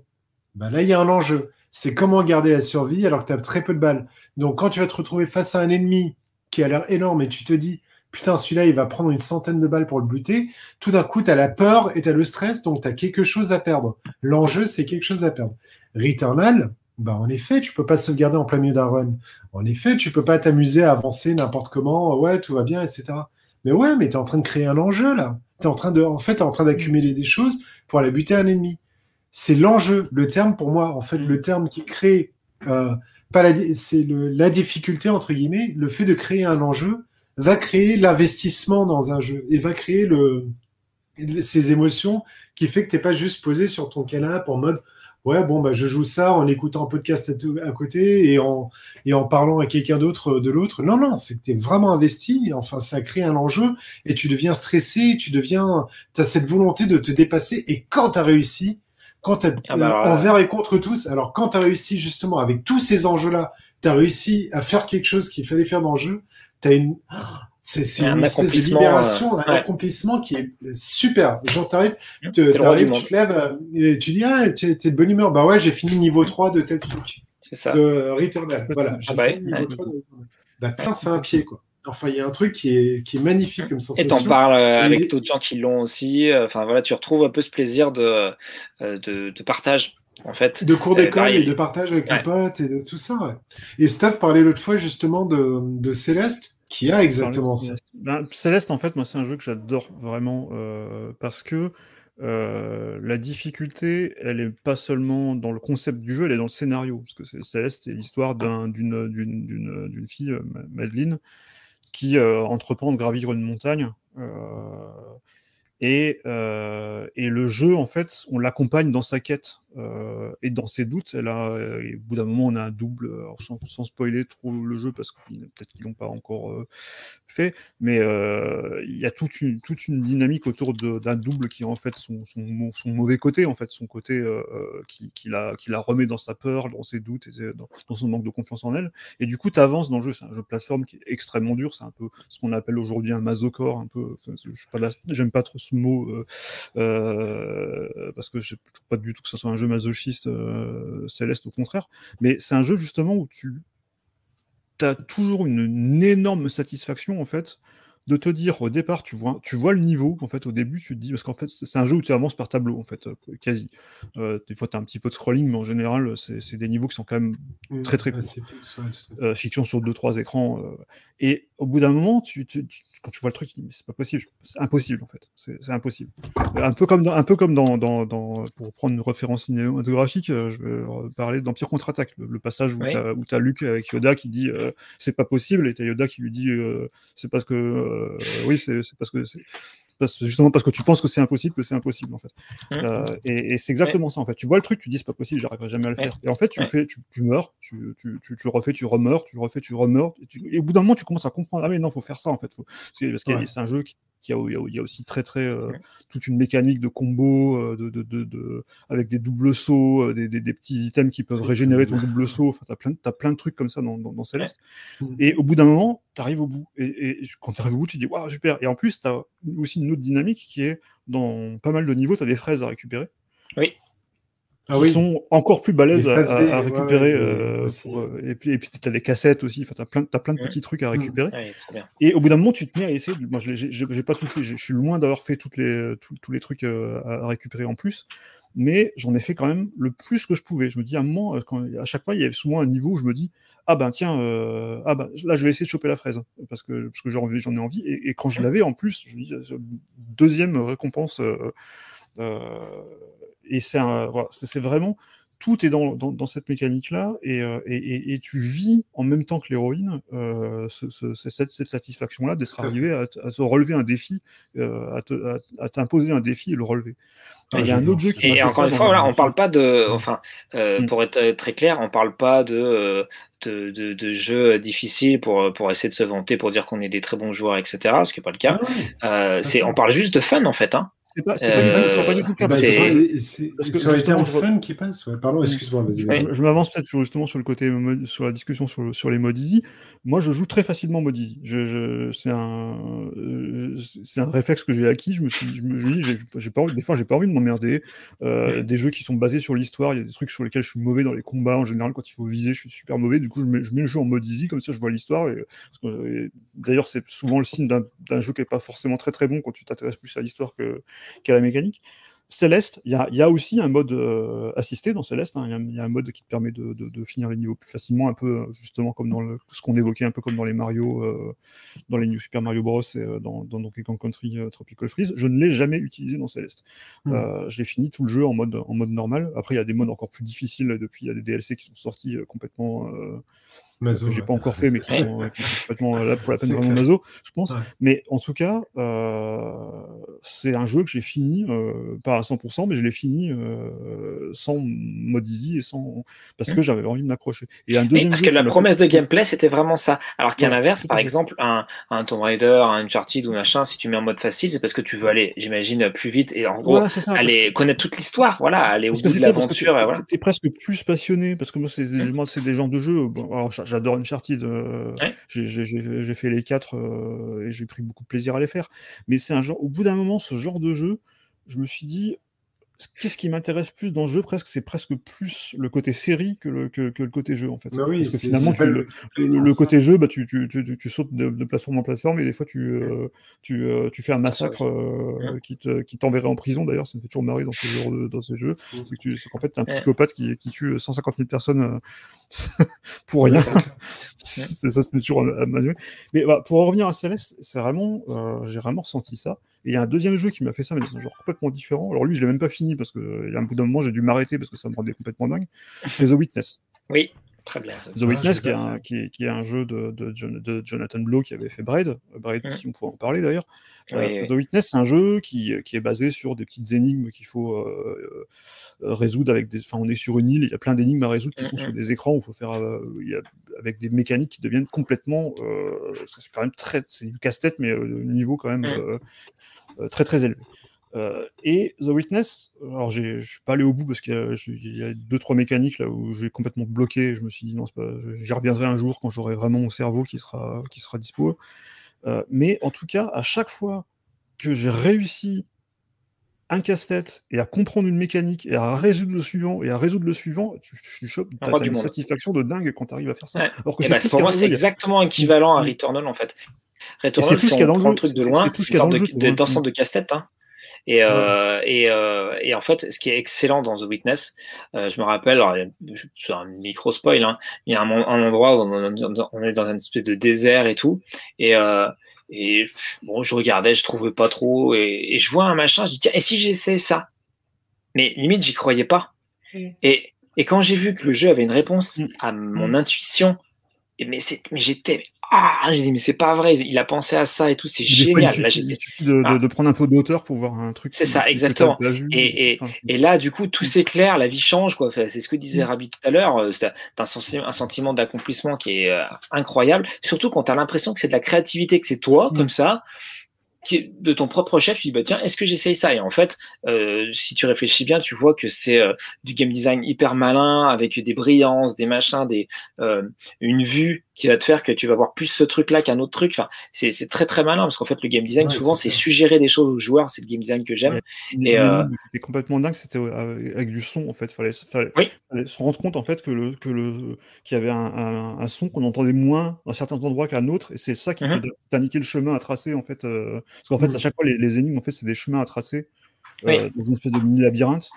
bah là il y a un enjeu. C'est comment garder la survie alors que tu as très peu de balles. Donc quand tu vas te retrouver face à un ennemi qui a l'air énorme et tu te dis putain, celui-là, il va prendre une centaine de balles pour le buter. Tout d'un coup, tu as la peur et tu as le stress, donc tu as quelque chose à perdre. L'enjeu, c'est quelque chose à perdre. Returnal, bah, en effet, tu peux pas sauvegarder en plein milieu d'un run. En effet, tu peux pas t'amuser à avancer n'importe comment. Ouais, tout va bien, etc. Mais ouais, mais tu es en train de créer un enjeu, là. Tu en train de, en fait, es en train d'accumuler des choses pour aller buter un ennemi. C'est l'enjeu. Le terme, pour moi, en fait, le terme qui crée, euh, pas c'est la difficulté, entre guillemets, le fait de créer un enjeu, va créer l'investissement dans un jeu et va créer le, ces émotions qui fait que t'es pas juste posé sur ton canapé en mode ouais bon bah je joue ça en écoutant un podcast à, à côté et en et en parlant à quelqu'un d'autre de l'autre. Non non c'est que tu es vraiment investi. Enfin ça crée un enjeu et tu deviens stressé tu deviens tu as cette volonté de te dépasser et quand tu as réussi quand tu ah bah, euh, envers et contre tous alors quand tu as réussi justement avec tous ces enjeux là tu as réussi à faire quelque chose qu'il fallait faire dans le jeu tu as une c'est une espèce de libération, euh, un ouais. accomplissement qui est super. Genre, t'arrives, tu te lèves, et tu dis, ah, tu es de bonne humeur. Bah ouais, j'ai fini niveau 3 de tel truc. C'est ça. De Returnal. Voilà, j'ai ah bah, fini niveau 3 de Bah, plein, c'est un pied, quoi. Enfin, il y a un truc qui est, qui est magnifique comme sensation. Et t'en parles euh, avec d'autres gens qui l'ont aussi. Enfin, voilà, tu retrouves un peu ce plaisir de, euh, de, de partage en fait. De cours d'école et de partage avec ouais. les potes et de tout ça. Ouais. Et Steph parlait l'autre fois justement de, de Céleste qui a exactement ça. Ben, Céleste, en fait, moi, c'est un jeu que j'adore vraiment euh, parce que euh, la difficulté, elle est pas seulement dans le concept du jeu, elle est dans le scénario. Parce que Céleste, c'est l'histoire d'une d'une fille, Madeleine, qui euh, entreprend de gravir une montagne. Et, euh, et le jeu, en fait, on l'accompagne dans sa quête euh, et dans ses doutes. Elle a, et au bout d'un moment, on a un double, alors sans, spoiler trop le jeu, parce que peut-être qu'ils l'ont pas encore euh, fait, mais euh, il y a toute une, dynamique autour d'un double qui est en fait son, son, mau- son mauvais côté, en fait, son côté euh, euh, qui, la, remet dans sa peur, dans ses doutes, et dans, son manque de confiance en elle. Et du coup, tu avances dans le jeu. C'est un jeu de plateforme qui est extrêmement dur. C'est un peu ce qu'on appelle aujourd'hui un masocore, un peu. suis pas j'aime pas trop ce mot euh, euh, parce que je trouve pas du tout que ce soit un jeu masochiste euh, céleste, au contraire. Mais c'est un jeu justement où tu as toujours une, une énorme satisfaction en fait de te dire au départ, tu vois, tu vois le niveau, en fait, au début, tu te dis, parce qu'en fait, c'est un jeu où tu avances par tableau, en fait, quasi. Euh, des fois, tu as un petit peu de scrolling, mais en général, c'est des niveaux qui sont quand même très, très courts ouais, euh, fiction sur deux trois écrans euh, et au bout d'un moment tu, tu- tu- quand tu vois le truc tu te dis mais c'est pas possible c'est impossible en fait c'est impossible un peu comme dans, un peu comme dans, dans, dans- pour prendre une référence cinématographique euh, je vais parler d'Empire contre-attaque le, le passage où Oui. t'as où t'as Luke avec Yoda qui dit euh, c'est pas possible et t'as Yoda qui lui dit euh, c'est parce que euh, oui c'est c'est parce que c'est parce- justement parce que tu penses que c'est impossible que c'est impossible en fait Mhm. euh, et, et c'est exactement ça en fait. Tu vois le truc, tu dis c'est pas possible, j'arriverai jamais à le Ouais. faire. Et en fait, tu Ouais. le fais, tu, tu meurs, tu, tu, refais, tu remeurs, tu refais, tu remeurs. Et, au bout d'un moment, tu commences à comprendre ah mais non, faut faire ça en fait. Faut... Parce que c'est un jeu qui, il y a- il y a aussi très très euh, Ouais. toute une mécanique de combo euh, de, de, de, de- avec des doubles sauts, euh, des, des, des petits items qui peuvent régénérer ton double saut. Enfin, t'as plein, de- t'as plein de trucs comme ça dans, dans, dans Céleste. Et au bout d'un moment, tu arrives au bout. Et, et quand tu arrives au bout, tu dis, waouh, super. Et en plus, tu as aussi une autre dynamique qui est dans pas mal de niveaux, tu as des fraises à récupérer. Ah qui oui. sont encore plus balèzes à, récupérer. ouais, euh, pour, euh, et puis, et puis tu as des cassettes aussi. Enfin, tu as plein, t'as plein de petits trucs à récupérer. Ouais, très bien. Et au bout d'un moment, tu te mets à essayer. de- Moi, j'ai j'ai pas tout fait. Je suis loin d'avoir fait toutes les, tous, tous les trucs euh, à récupérer en plus. Mais j'en ai fait quand même le plus que je pouvais. Je me dis à un moment, euh, quand, à chaque fois, il y avait souvent un niveau où je me dis Ah ben tiens, euh, ah ben, là je vais essayer de choper la fraise parce que, parce que j'en ai, j'en ai envie. Et, et quand je l'avais en plus, je me dis Deuxième récompense. euh, euh, et c'est voilà, vraiment tout est dans, dans, dans cette mécanique-là, et, euh, et, tu vis en même temps que l'héroïne euh, ce- ce- ce- cette, cette satisfaction-là d'être arrivé à, te- à te relever un défi, euh, à te- à- à t'imposer un défi et le relever. Ah, il y a un autre jeu qui Et encore une fois, voilà, on parle pas de, enfin, euh, Mm. pour être très clair, on parle pas de, de, de, de jeux difficiles pour, pour essayer de se vanter, pour dire qu'on est des très bons joueurs, etc. Ce qui n'est pas le cas. Ah. Euh, c'est on parle juste de fun en fait. Hein. C'est pas, Euh, pas du tout le cas. Bah, c'est- re- fun qui passent. Ouais. Pardon, excuse-moi, vas-y. Je, m'avance peut-être sur- justement sur le côté sur la discussion sur, le- sur les modes easy. Moi, je joue très facilement mode easy. Je, je- c'est un, euh, c'est un réflexe que j'ai acquis. Je me suis, je me dis, j'ai, pas envie, des fois, j'ai pas envie de m'emmerder. Euh, Des jeux qui sont basés sur l'histoire, il y a des trucs sur lesquels je suis mauvais dans les combats. En général, quand il faut viser, je suis super mauvais. Du coup, je mets, je mets le jeu en mode easy, comme ça, je vois l'histoire. Et, d'ailleurs, c'est souvent le signe d'un, d'un jeu qui est pas forcément très très bon quand tu t'intéresses plus à l'histoire que, qu'à la mécanique. Céleste, il y a, il y a aussi un mode euh, assisté dans Céleste. hein. Il y a- il y, a un mode qui te permet de, de- de finir les niveaux plus facilement, un peu justement comme dans le, ce qu'on évoquait, un peu comme dans les Mario, euh, dans les New Super Mario Bros. et euh, dans, dans Donkey Kong Country Tropical Freeze. Je ne l'ai jamais utilisé dans Céleste. Je l'ai fini tout le jeu en mode, en mode normal. Après, il y a des modes encore plus difficiles. Depuis, il y a des DLC qui sont sortis complètement. Mazo, que j'ai ouais. pas encore fait, mais qui sont, euh, qui sont complètement là pour la peine vraiment maso, je pense. Ouais. Mais en tout cas, euh, c'est un jeu que j'ai fini, euh, pas à 100%, mais je l'ai fini euh, sans mode easy et sans parce que j'avais envie de m'accrocher. Et un deuxième parce jeu que la promesse fait- de gameplay, c'était vraiment ça. Alors qu'à l'inverse, par exemple, un, un Tomb Raider, un Uncharted ou machin, si tu mets en mode facile, c'est parce que tu veux aller, j'imagine, plus vite et en gros, Voilà, ça, aller connaître toute l'histoire, voilà, aller au bout de l'aventure. t'es- voilà. t'es- t'es presque plus passionné, parce que moi, c'est des, moi, c'est des genres de jeux. Bon, alors, j'adore Uncharted. euh, Ouais. j'ai- fait les quatre euh, et j'ai pris beaucoup de plaisir à les faire. Mais c'est un genre. Au bout d'un moment, ce genre de jeu, je me suis dit. Qu'est-ce qui m'intéresse plus dans le jeu presque C'est presque plus le côté série que le, que, que le côté jeu en fait. Bah oui, Parce que c'est- finalement, c'est tu- le, le- le côté jeu, bah, tu, tu, tu, tu- tu sautes de, de plateforme en plateforme et des fois tu, euh, tu, euh, tu fais un massacre euh, Ouais. qui te- qui t'enverrait en prison. D'ailleurs, ça me fait toujours marrer dans ce genre de, dans ces jeux. C'est c'est qu'en fait, tu un Ouais. psychopathe qui, qui tue 150 000 personnes pour rien. c'est ça, se met toujours à, à manuel. Mais voilà, pour en revenir à Céleste, c'est vraiment, euh, j'ai vraiment ressenti ça. Et il y a un deuxième jeu qui m'a fait ça, mais dans un genre complètement différent. Alors lui, je l'ai même pas fini parce que il y a un bout d'un moment, j'ai dû m'arrêter parce que ça me rendait complètement dingue. C'est The Witness. Oui. Très bien. The Witness, qui est, un, fait. qui, est, qui est un jeu de, de, Jon- de Jonathan Blow qui avait fait Braid. Braid, Mhm. si on pourrait en parler d'ailleurs. Oui, Euh, oui. The Witness, c'est un jeu qui, qui est basé sur des petites énigmes qu'il faut euh, euh, résoudre avec des. Enfin, on est sur une île, il y a plein d'énigmes à résoudre qui sont Mhm. sur des écrans où il faut faire. euh, il y a- avec des mécaniques qui deviennent complètement. euh, c'est quand même très. C'est du casse-tête, mais euh, au niveau quand même très très élevé. Euh, et The Witness, alors j'ai- je suis pas allé au bout parce qu'il y a, y deux trois mécaniques là où j'ai complètement bloqué. Je me suis dit non, j'y reviendrai un jour quand j'aurai vraiment mon cerveau qui sera qui sera dispo. Euh, mais en tout cas, à chaque fois que j'ai réussi un casse-tête et à comprendre une mécanique et à résoudre le suivant et à résoudre le suivant, tu, tu chopes, une monde. satisfaction de dingue quand tu arrives à faire ça. Ouais. Alors que c'est bah, pour moi, c'est exactement équivalent à Mm. Returnal en fait. Returnal, si on prend le truc de loin, c'est une sorte dans de, d'ensemble de casse-tête. Hein. Et, euh, et, euh, et en fait, ce qui est excellent dans The Witness, euh, je me rappelle, c'est un micro spoil, hein, il y a un, endroit où on, on est dans une espèce de désert et tout, et, euh, et bon, je regardais, je trouvais pas trop, et, et je vois un machin, je dis tiens, et si j'essaie ça? Mais limite, j'y croyais pas. Mm. Et, quand j'ai vu que le jeu avait une réponse Mm. à mon intuition, mais, mais j'étais ah, j'ai dit mais c'est pas vrai, il a pensé à ça et tout, c'est fois, génial. il Là, suffit, j'étais- il suffit de, de- Ah. de prendre un peu d'auteur pour voir un truc. C'est ça, t'as exactement. Et- là, du coup, tout s'éclaire, la vie change, quoi. C'est ce que disait Mm. Rabi tout à l'heure. euh, C'est un, un sentiment d'accomplissement qui est euh, incroyable. Surtout quand tu as l'impression que c'est de la créativité, que c'est toi, Mm. comme ça, qui, de ton propre chef. Tu dis, bah tiens, est-ce que j'essaye ça? Et en fait, euh, si tu réfléchis bien, tu vois que c'est euh, du game design hyper malin, avec des brillances, des machins, des euh, une vue qui va te faire que tu vas voir plus ce truc-là qu'un autre truc. Enfin, c'est c'est très très malin parce qu'en fait, le game design, Ouais, souvent, c'est suggérer des choses aux joueurs. C'est le game design que j'aime. Ouais. Et, une euh, énigme qui était complètement dingue, c'était avec du son en fait. Fallait, fallait, Oui. fallait se rendre compte en fait que le que le qu'il y avait un, un, un son qu'on entendait moins à certains endroits qu'à un autre, et c'est ça qui Mhm. te t'a niqué le chemin à tracer en fait. Parce qu'en fait, Mhm. à chaque fois, les, les énigmes en fait, c'est des chemins à tracer euh, Oui. dans une espèce de mini labyrinthe.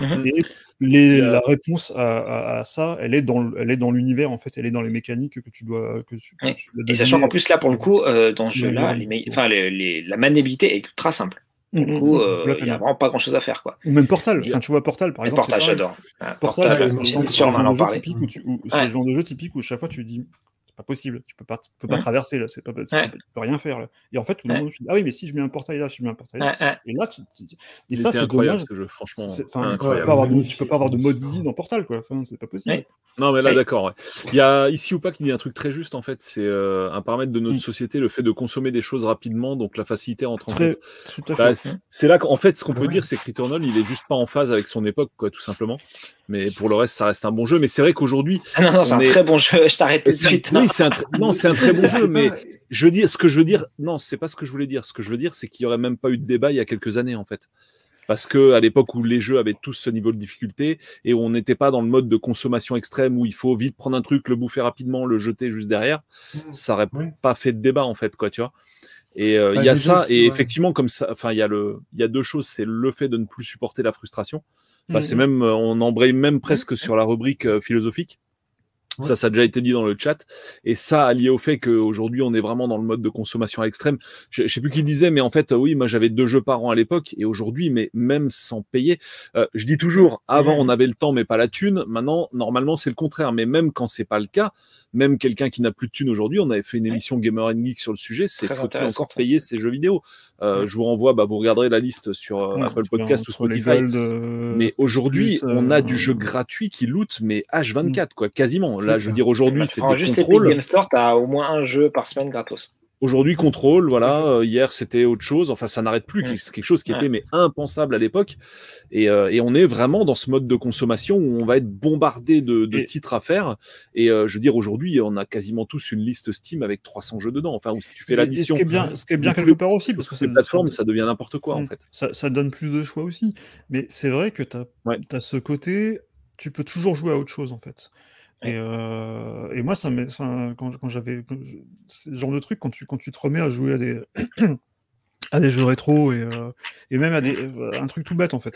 Mhm. Et les, euh, la réponse à, à, à ça, elle est dans le- elle est dans l'univers en fait, elle est dans les mécaniques que tu dois que tu, que Oui. tu dois Et sachant qu'en plus, là, pour le coup, euh, dans ce jeu-là, les, la maniabilité est ultra simple. Mm, Du mm, coup, mm, euh, il n'y a vraiment pas grand-chose à faire. Quoi. Ou même Portal. Enfin, tu vois Portal par exemple. Pareil. j'adore. Portal, c'est le genre- de jeu typique où chaque fois tu dis pas possible, tu peux pas, tu peux pas traverser là, c'est pas, tu, Ouais. peux, tu peux rien faire là. Et en fait, tout le monde ah oui, mais si je mets un portail là, si je mets un portail là. Ouais. Et là, tu, tu- tu- et ça c'est incroyable dommage. ce jeu, franchement. Tu peux pas avoir de, tu peux pas avoir de mode easy dans Portal quoi. Enfin, c'est pas possible. Ouais. Non, mais là, d'accord. ouais. Il y a ici ou pas qui dit un truc très juste, en fait. C'est euh, un paramètre de notre Mm. société, le fait de consommer des choses rapidement, donc la facilité entre en Très, compte. tout à fait. Bah, c'est c'est là qu'en fait, ce qu'on Ah peut ouais. dire, c'est que Returnal, il est juste pas en phase avec son époque, quoi, tout simplement. Mais pour le reste, ça reste un bon jeu. Mais c'est vrai qu'aujourd'hui, Ah non, non, c'est un est- très bon jeu. Je t'arrête tout de suite. oui, c'est un, tr- non, c'est un très bon jeu, mais je veux dire, ce que je veux dire, non, c'est pas ce que je voulais dire. Ce que je veux dire, c'est qu'il y aurait même pas eu de débat il y a quelques années, en fait. Parce que à l'époque où les jeux avaient tous ce niveau de difficulté et où on n'était pas dans le mode de consommation extrême où il faut vite prendre un truc, le bouffer rapidement, le jeter juste derrière, ça aurait Oui. pas fait de débat en fait, quoi, tu vois. Et euh, il Bah, y a ça, et ouais. effectivement, comme ça, enfin, il y a le, il y a deux choses, c'est le fait de ne plus supporter la frustration. Bah, Mhm. c'est même, euh, on embraye même presque sur la rubrique euh, philosophique. Ouais. Ça, ça a déjà été dit dans le chat. Et ça, allié au fait qu'aujourd'hui, on est vraiment dans le mode de consommation à l'extrême. Je, je sais plus qui disait, mais en fait, oui, moi, j'avais deux jeux par an à l'époque. Et aujourd'hui, mais même sans payer, euh, je dis toujours, avant, on avait le temps, mais pas la thune. Maintenant, normalement, c'est le contraire. Mais même quand c'est pas le cas, même quelqu'un qui n'a plus de thune aujourd'hui, on avait fait une émission Gamer and Geek sur le sujet, c'est faut-il encore payer ses jeux vidéo? Euh, Ouais. Je vous renvoie, bah, vous regarderez la liste sur euh, Ouais, Apple Podcast ou Spotify. Gold, euh, Mais aujourd'hui, on a euh, du jeu gratuit qui loot, mais H24, quoi, quasiment. Là, je veux dire, aujourd'hui, tu c'était juste les contrôle. Game Store, t'as au moins un jeu par semaine gratos. Aujourd'hui, contrôle, voilà. Euh, hier, c'était autre chose. Enfin, ça n'arrête plus. Mm. C'est quelque chose qui Ouais. était mais impensable à l'époque. Et, euh, et on est vraiment dans ce mode de consommation où on va être bombardé de, de Et- titres à faire. Et euh, je veux dire, aujourd'hui, on a quasiment tous une liste Steam avec 300 jeux dedans. Enfin, où si tu fais l'addition Ce qui est bien, ce qui est bien quelque part aussi, parce que sur les ça- devient n'importe quoi, en Mm. fait. Ça, ça donne plus de choix aussi. Mais c'est vrai que tu as, Ouais. ce côté, tu peux toujours jouer à autre chose en fait. Et, euh, et moi, ça enfin, quand, quand j'avais. le genre de truc, quand tu, quand tu te remets à jouer à des, à des jeux rétro et, euh, et même à des, euh, un truc tout bête en fait.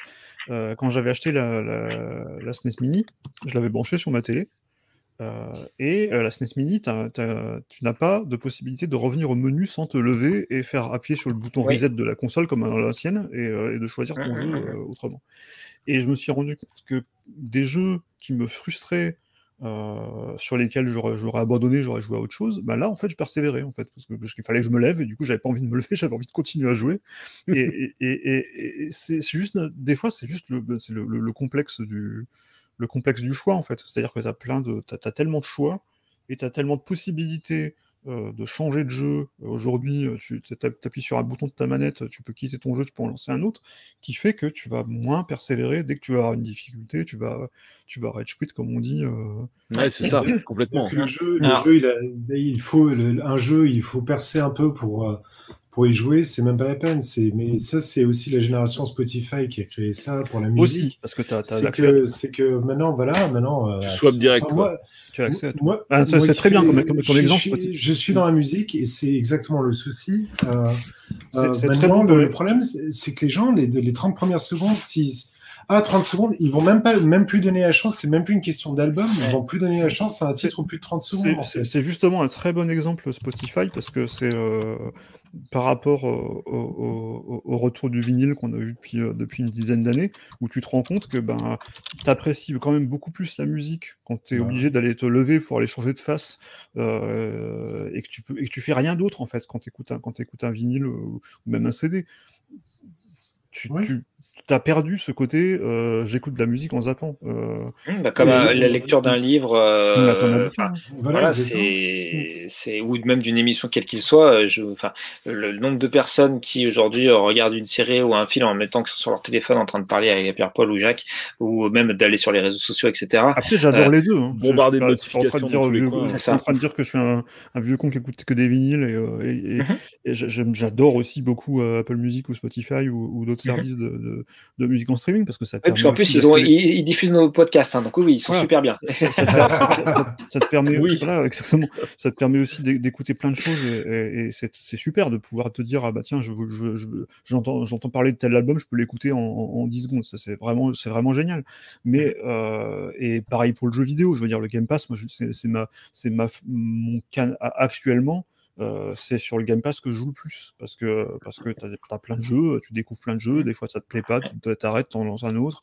Euh, quand j'avais acheté la, la, la SNES Mini, je l'avais branchée sur ma télé. Et la SNES Mini, t'as- t'as- tu n'as pas de possibilité de revenir au menu sans te lever et faire appuyer sur le bouton Oui. reset de la console comme à l'ancienne et, et de choisir ton jeu autrement. Et je me suis rendu compte que des jeux qui me frustraient euh, sur lesquels j'aurais, abandonné, j'aurais joué à autre chose, bah là, en fait, je persévérais, en fait, parce, qu'il fallait que je me lève, et du coup, j'avais pas envie de me lever, j'avais envie de continuer à jouer. Et, et, et, et c'est juste, des fois, c'est juste le, c'est le, le, complexe du, le complexe du choix, en fait. C'est-à-dire que tu as plein de, as tellement de choix, et tu as tellement de possibilités euh, de changer de jeu. Aujourd'hui, euh, tu appuies sur un bouton de ta manette, tu peux quitter ton jeu, tu peux en lancer un autre, qui fait que tu vas moins persévérer. Dès que tu vas avoir une difficulté, tu vas, tu vas rage quit, comme on dit. Euh... Ouais, c'est ça, complètement. Le jeu, le jeu il, a, il, faut un jeu, il faut percer un peu pour, euh, pour y jouer, c'est même pas la peine. C'est, mais ça, c'est aussi la génération Spotify qui a créé ça pour la musique. Aussi, parce que tu as, c'est que, c'est que maintenant, voilà, maintenant. Tu euh, direct. Enfin, moi, tu as accès à tout. Moi, ah, ça, moi c'est très bien comme, comme, je, exemple. Je, je, suis dans la musique et c'est exactement le souci. Euh, c'est, euh, c'est maintenant, très bon, le, problème, c'est que les gens, les, les 30 premières secondes, s'ils ah, 30 secondes, ils vont même pas, même plus donner la chance, c'est même plus une question d'album, ils vont plus donner la chance à un titre plus de 30 secondes. C'est, justement un très bon exemple Spotify parce que c'est euh, par rapport au, au, au, retour du vinyle qu'on a vu depuis, euh, depuis une dizaine d'années, où tu te rends compte que ben, tu apprécies quand même beaucoup plus la musique quand tu es ouais. obligé d'aller te lever pour aller changer de face euh, et, que tu peux, et que tu fais rien d'autre en fait quand tu écoutes, un, quand écoutes un vinyle ou, ou même un CD. Tu, Oui. tu, t'as perdu ce côté euh, j'écoute de la musique en zappant. Euh, Mmh, bah, comme et- euh, la lecture d'un livre, euh, Bah, hein. Voilà, c'est, c'est, ou même d'une émission quelle qu'il soit. euh, Je, enfin, le nombre de personnes qui aujourd'hui euh, regardent une série ou un film en mettant que sur leur téléphone en train de parler avec Pierre-Paul ou Jacques, ou même d'aller sur les réseaux sociaux, etc. Après, j'adore Euh, les deux. Hein. bombardé Je- de je suis en train notifications de dire vieux- C'est ça. en train de dire que je suis un, un vieux con qui écoute que des vinyles et, euh, et, et- Mhm. et j'adore aussi beaucoup euh, Apple Music ou Spotify ou, ou d'autres Mhm. services de, de, de musique en streaming parce que ça permet parce qu'en plus, ils, ont, ils, ils diffusent nos podcasts, hein, donc oui, oui, ils sont Voilà. super bien. ça, ça te, ça te- ça te permet Oui. voilà, exactement. Ça te permet aussi d'é- d'écouter plein de choses et, et- et c'est super de pouvoir te dire ah bah tiens je je- je- j'entends j'entends parler de tel album je peux l'écouter en, en, en 10 secondes ça c'est vraiment c'est vraiment génial mais euh, et pareil pour le jeu vidéo je veux dire le Game Pass moi je- c'est ma c'est ma mon can actuellement euh, c'est sur le Game Pass que je joue le plus parce que parce que t'as as plein de jeux tu découvres plein de jeux des fois ça te plaît pas tu t'arrêtes t'en lances un autre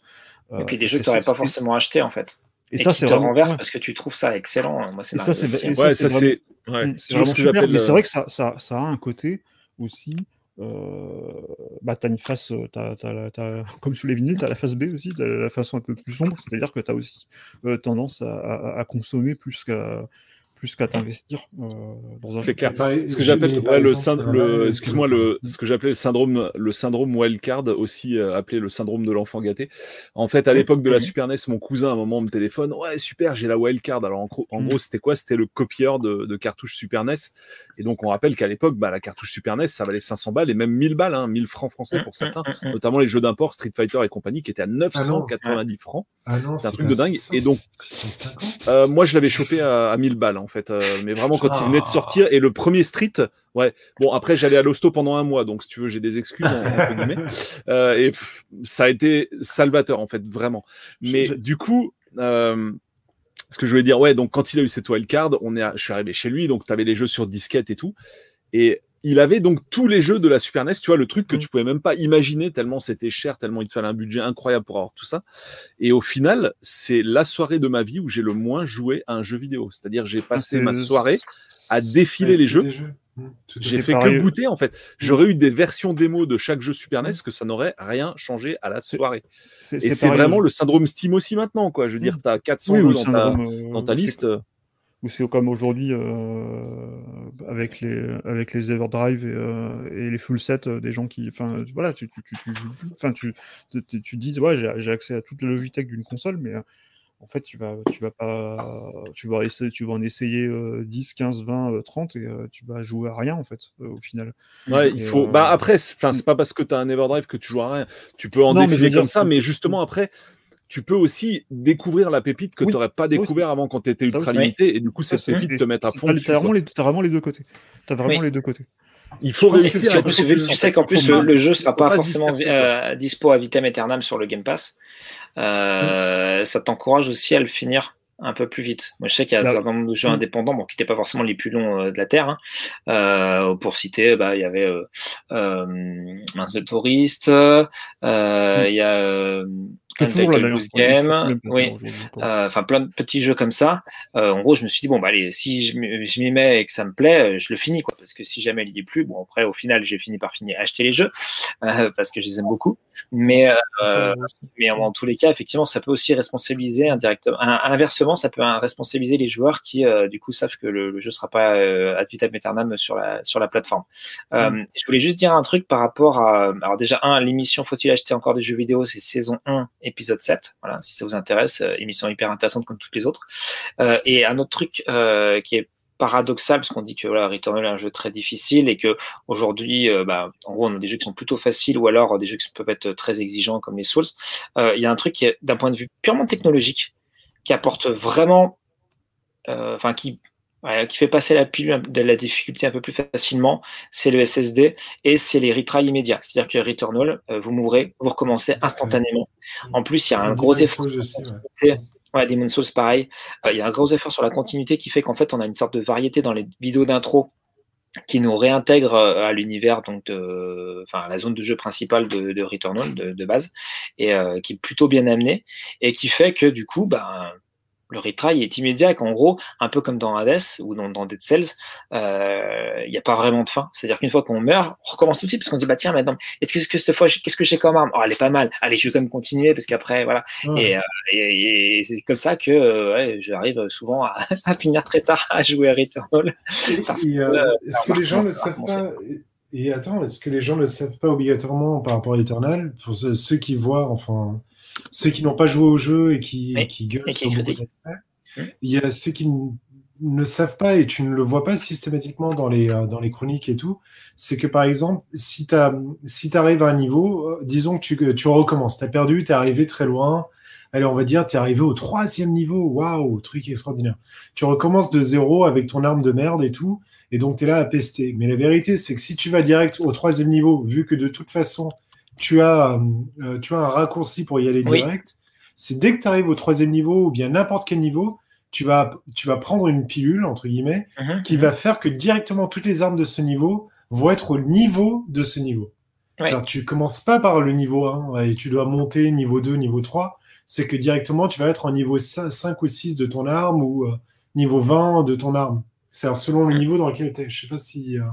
Et puis Euh, des jeux que tu n'aurais pas forcément acheté en fait. et Et, ça c'est te vraiment renverse ouais. parce que tu trouves ça excellent. Moi, c'est ça, c'est- hein. Ouais, c'est ça vraiment- c'est. Ouais. Tu C'est vraiment ce que super, j'appelle, mais c'est vrai que ça, ça, ça a un côté aussi. Euh, bah, t'as une face, euh, t'as, t'as la- t'as- comme sous les vinyles, t'as la face B aussi, t'as la façon un peu plus sombre, c'est-à-dire que t'as aussi euh, tendance à, à- à consommer plus qu'à plus qu'à t'investir euh, dans un C'est jeu. clair. Ce que j'appelle ouais, le, le- excuse-moi le ce que j'appelais le syndrome le syndrome wildcard aussi euh, appelé le syndrome de l'enfant gâté. En fait, à l'époque de la Mhm. Super NES, mon cousin à un moment me téléphone, ouais super, j'ai la wildcard. Alors en Mhm. gros, c'était quoi? C'était le copieur de, de cartouches Super NES. Et donc on rappelle qu'à l'époque, bah, la cartouche Super NES, ça valait 500 balles et même 1000 balles, hein, 1000 francs français pour certains, mm, mm. notamment les jeux d'import Street Fighter et compagnie qui étaient à 990 francs. Ah C'est un truc de dingue. 600, Et donc, c'est 150. euh, moi, je l'avais chopé à, à 1000 balles, en fait. euh, mais vraiment, quand il venait de Ah. sortir, et le premier Street, ouais. Bon, après, j'allais à l'hosto pendant un mois, donc si tu veux, j'ai des excuses, entre guillemets. Euh, et pff, ça a été salvateur, en fait, vraiment. Mais Je- du coup, euh, ce que je voulais dire, ouais, donc quand il a eu cette wildcard, on est à- je suis arrivé chez lui, donc tu avais les jeux sur disquette et tout. Et il avait donc tous les jeux de la Super NES, tu vois, le truc que Mm. tu pouvais même pas imaginer tellement c'était cher, tellement il te fallait un budget incroyable pour avoir tout ça. Et au final, c'est la soirée de ma vie où j'ai le moins joué à un jeu vidéo. C'est-à-dire, j'ai passé c'est- ma soirée à défiler Ouais, les jeux. Mm, J'ai fait pareil. que goûter en fait. J'aurais eu des versions démo de chaque jeu Super NES que ça n'aurait rien changé à la soirée. Et c'est vraiment le syndrome Steam aussi maintenant, quoi. Je veux dire, tu as 400 Oui, jeux dans ta, euh, dans ta ou c'est- ou c'est comme aujourd'hui euh, avec les avec les Everdrive et, euh, et les full sets euh, des gens qui enfin voilà tu tu enfin tu tu, tu- tu dis ouais j'ai accès à toute la Logitech d'une console mais en fait tu vas tu vas pas tu vas essayer tu vas en essayer euh, 10 15 20 euh, 30 et tu vas jouer à rien en fait au final Ouais, il Et, faut. Bah après, enfin, c'est pas parce que tu as un Everdrive que tu joues à rien. Tu peux en Non, défiler comme ça, mais justement après, tu peux aussi découvrir la pépite que Oui, tu n'aurais pas oui, découvert avant quand tu étais ultra limité, et du coup, cette c'est- pépite te mettre à fond t'as dessus. vraiment les t'as vraiment les deux côtés. T'as vraiment Oui. les deux côtés. Il faut réussir à tu, tu sais qu'en plus le, jeu sera faut pas forcément euh, dispo à vitam aeternam sur le Game Pass. Euh, Ça t'encourage aussi à le finir un peu plus vite. Moi, je sais qu'il y a un certain nombre de jeux Mm. indépendants, bon, qui n'étaient pas forcément les plus longs euh, de la Terre. hein. Euh, pour citer, bah, il y avait euh, euh, The Tourist, euh, il y a Game, oui. enfin plein de petits jeux comme ça. En gros, je me suis dit bon bah allez, si je m'y mets et que ça me plaît, je le finis quoi. Parce que si jamais il y est plus, bon après au final j'ai fini par finir acheter les jeux parce que je les aime beaucoup. Mais mais en tous les cas, effectivement, ça peut aussi responsabiliser indirectement. Un- Ça peut responsabiliser les joueurs qui, euh, du coup, savent que le, le jeu sera pas euh, ad vitam aeternam sur la sur la plateforme. Euh, Je voulais juste dire un truc par rapport à. Alors déjà, un, l'émission Faut-il acheter encore des jeux vidéo? C'est saison 1, épisode 7. Voilà, si ça vous intéresse, euh, émission hyper intéressante comme toutes les autres. Et un autre truc qui est paradoxal parce qu'on dit que voilà Returnal est un jeu très difficile et que aujourd'hui euh, bah, en gros on a des jeux qui sont plutôt faciles ou alors des jeux qui peuvent être très exigeants comme les Souls euh, il y a un truc qui est d'un point de vue purement technologique qui apporte vraiment euh, enfin qui qui fait passer la pilule de la difficulté un peu plus facilement, c'est le SSD et c'est les retries immédiats. C'est-à-dire que Returnal, euh, vous m'ouvrez, vous recommencez instantanément. En plus, il y a un gros effort ouais. Demon's Souls, pareil. Euh, il y a un gros effort sur la continuité qui fait qu'en fait, on a une sorte de variété dans les vidéos d'intro qui nous réintègre euh, à l'univers, donc de, enfin, à la zone de jeu principale de, de Returnal de, base, et euh, qui est plutôt bien amené, et qui fait que du coup, ben, le retry est immédiat et qu'en gros, un peu comme dans Hades ou dans, dans Dead Cells, euh, il n'y a pas vraiment de fin. C'est-à-dire qu'une fois qu'on meurt, on recommence tout de suite parce qu'on dit bah tiens maintenant, est-ce que, que cette fois, qu'est-ce que j'ai comme arme? Oh, elle est pas mal. Allez, je vais quand même continuer parce qu'après voilà. Et, euh, et, et c'est comme ça que euh, ouais, j'arrive souvent à, à finir très tard à jouer à Returnal. euh, est-ce que les gens ne le savent pas Et attends, est-ce que les gens ne le savent pas obligatoirement par rapport à Eternal Pour ceux, ceux qui voient, enfin, ceux qui n'ont pas joué au jeu et qui, Oui, qui gueulent et qui sur beaucoup critiquent. d'aspects, il y a ceux qui ne savent pas et tu ne le vois pas systématiquement dans les, euh, dans les chroniques et tout. C'est que par exemple, si tu si arrives à un niveau, euh, disons que tu, tu recommences, tu as perdu, tu es arrivé très loin. Allez, on va dire, tu es arrivé au troisième niveau. Waouh, truc extraordinaire. Tu recommences de zéro avec ton arme de merde et tout. Et donc, tu es là à pester. Mais la vérité, c'est que si tu vas direct au troisième niveau, vu que de toute façon, tu as, euh, tu as un raccourci pour y aller Oui. direct, c'est dès que tu arrives au troisième niveau ou bien n'importe quel niveau, tu vas, tu vas prendre une pilule, entre guillemets, Mhm. qui va faire que directement toutes les armes de ce niveau vont être au niveau de ce niveau. Ouais. Tu commences pas par le niveau 1 et tu dois monter niveau 2, niveau 3. C'est que directement, tu vas être en niveau 5 ou 6 de ton arme ou euh, niveau 20 de ton arme. C'est selon le niveau dans lequel tu es. Je sais pas si. euh,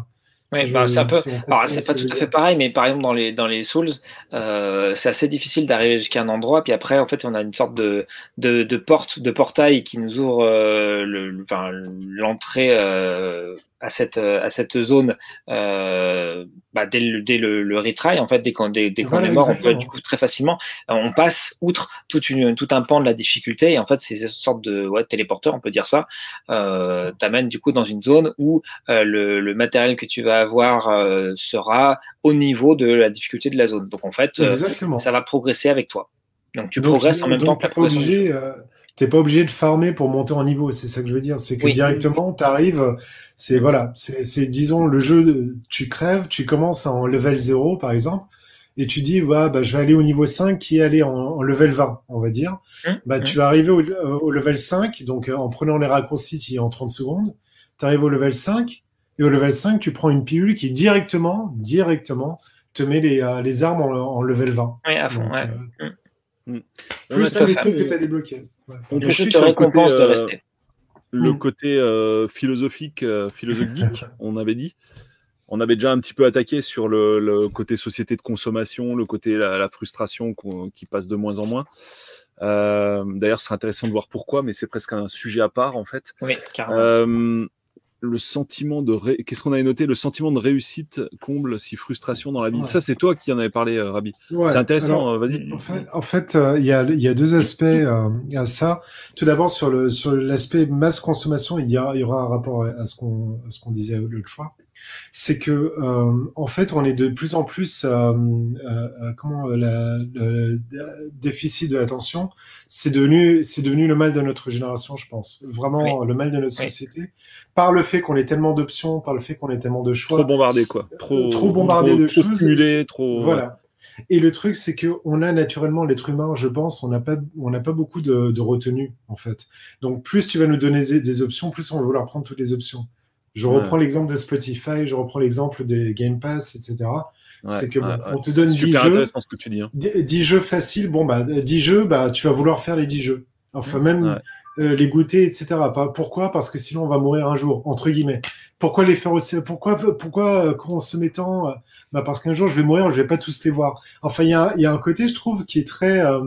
Si bah, c'est un peu- si Alors, c'est ce pas tout à fait pareil, mais par exemple, dans les, dans les Souls, euh, c'est assez difficile d'arriver jusqu'à un endroit, puis après, en fait, on a une sorte de, de, de porte, de portail qui nous ouvre euh, le, le- enfin, l'entrée euh, à, cette, à cette zone euh, bah, dès, le, dès le, le retry, en fait, dès qu'on dès, dès Voilà, est mort, on peut, du coup, très facilement, euh, on passe outre toute une, tout un pan de la difficulté, et en fait, c'est une sorte de ouais, téléporteur, on peut dire ça, euh, t'amène du coup dans une zone où euh, le, le matériel que tu vas avoir euh, sera au niveau de la difficulté de la zone. Donc en fait, euh, ça va progresser avec toi. Donc tu Donc, progresses en même donc, temps que la progression obligé, euh, t'es pas obligé de farmer pour monter en niveau, c'est ça que je veux dire. C'est que Oui. directement, tu arrives, c'est voilà, c'est disons le jeu, tu crèves, tu commences en level 0 par exemple, et tu dis ouais, bah, je vais aller au niveau 5 qui est allé en, en level 20, on va dire. Hum, Bah, hum. tu vas arriver au, euh, au level 5, donc euh, en prenant les raccourcis qui est en 30 secondes, tu arrives au level 5, et au level 5, tu prends une pilule qui directement, directement, te met les, euh, les armes en, en level 20. Oui, à fond. Donc, ouais. euh, On plus tous les trucs que tu as débloqués. Ouais. on jeu poursuit te sur le côté, récompense de euh, rester. le Mm. côté euh, philosophique, euh, philosophe geek, on avait dit. On avait déjà un petit peu attaqué sur le, le côté société de consommation, le côté la, la frustration qui passe de moins en moins. Euh, D'ailleurs, ce serait intéressant de voir pourquoi, mais c'est presque un sujet à part en fait. Oui, carrément. Euh, le sentiment de ré- qu'est-ce qu'on avait noté? Le sentiment de réussite comble si frustration dans la vie. Ouais. Ça, c'est toi qui en avais parlé, euh, Rabi. Ouais, c'est intéressant. euh, Vas-y. En fait, en fait, euh, il y, a, il y a deux aspects euh, à ça. Tout d'abord, sur le sur l'aspect masse consommation, il y, a, il y aura un rapport à ce qu'on à ce qu'on disait l'autre fois. C'est que euh, en fait, on est de plus en plus euh, euh, comment la, le, le déficit de l'attention, c'est devenu c'est devenu le mal de notre génération, je pense. Vraiment le mal de notre Oui. société par le fait qu'on ait tellement d'options, par le fait qu'on ait tellement de choix. Trop bombardé, quoi. Trop, Trop bombardé trop- de trop choses. stimulé, trop. Voilà. Et le truc, c'est que on a naturellement l'être humain, je pense, on n'a pas, on n'a pas beaucoup de, de retenue en fait. Donc plus tu vas nous donner des, des options, plus on va vouloir prendre toutes les options. Je Ouais. reprends l'exemple de Spotify, je reprends l'exemple des Game Pass, etc. c'est que bon, on te donne C'est 10 super jeux, intéressant ce que tu dis. hein. 10 jeux faciles, bon bah 10 jeux, bah tu vas vouloir faire les 10 jeux. Enfin même euh, les goûter, etc. Pourquoi? Parce que sinon on va mourir un jour, entre guillemets. Pourquoi les faire aussi? Pourquoi pourquoi euh, en se mettant euh, bah parce qu'un jour je vais mourir, je vais pas tous les voir. Enfin il y y a un côté je trouve qui est très euh,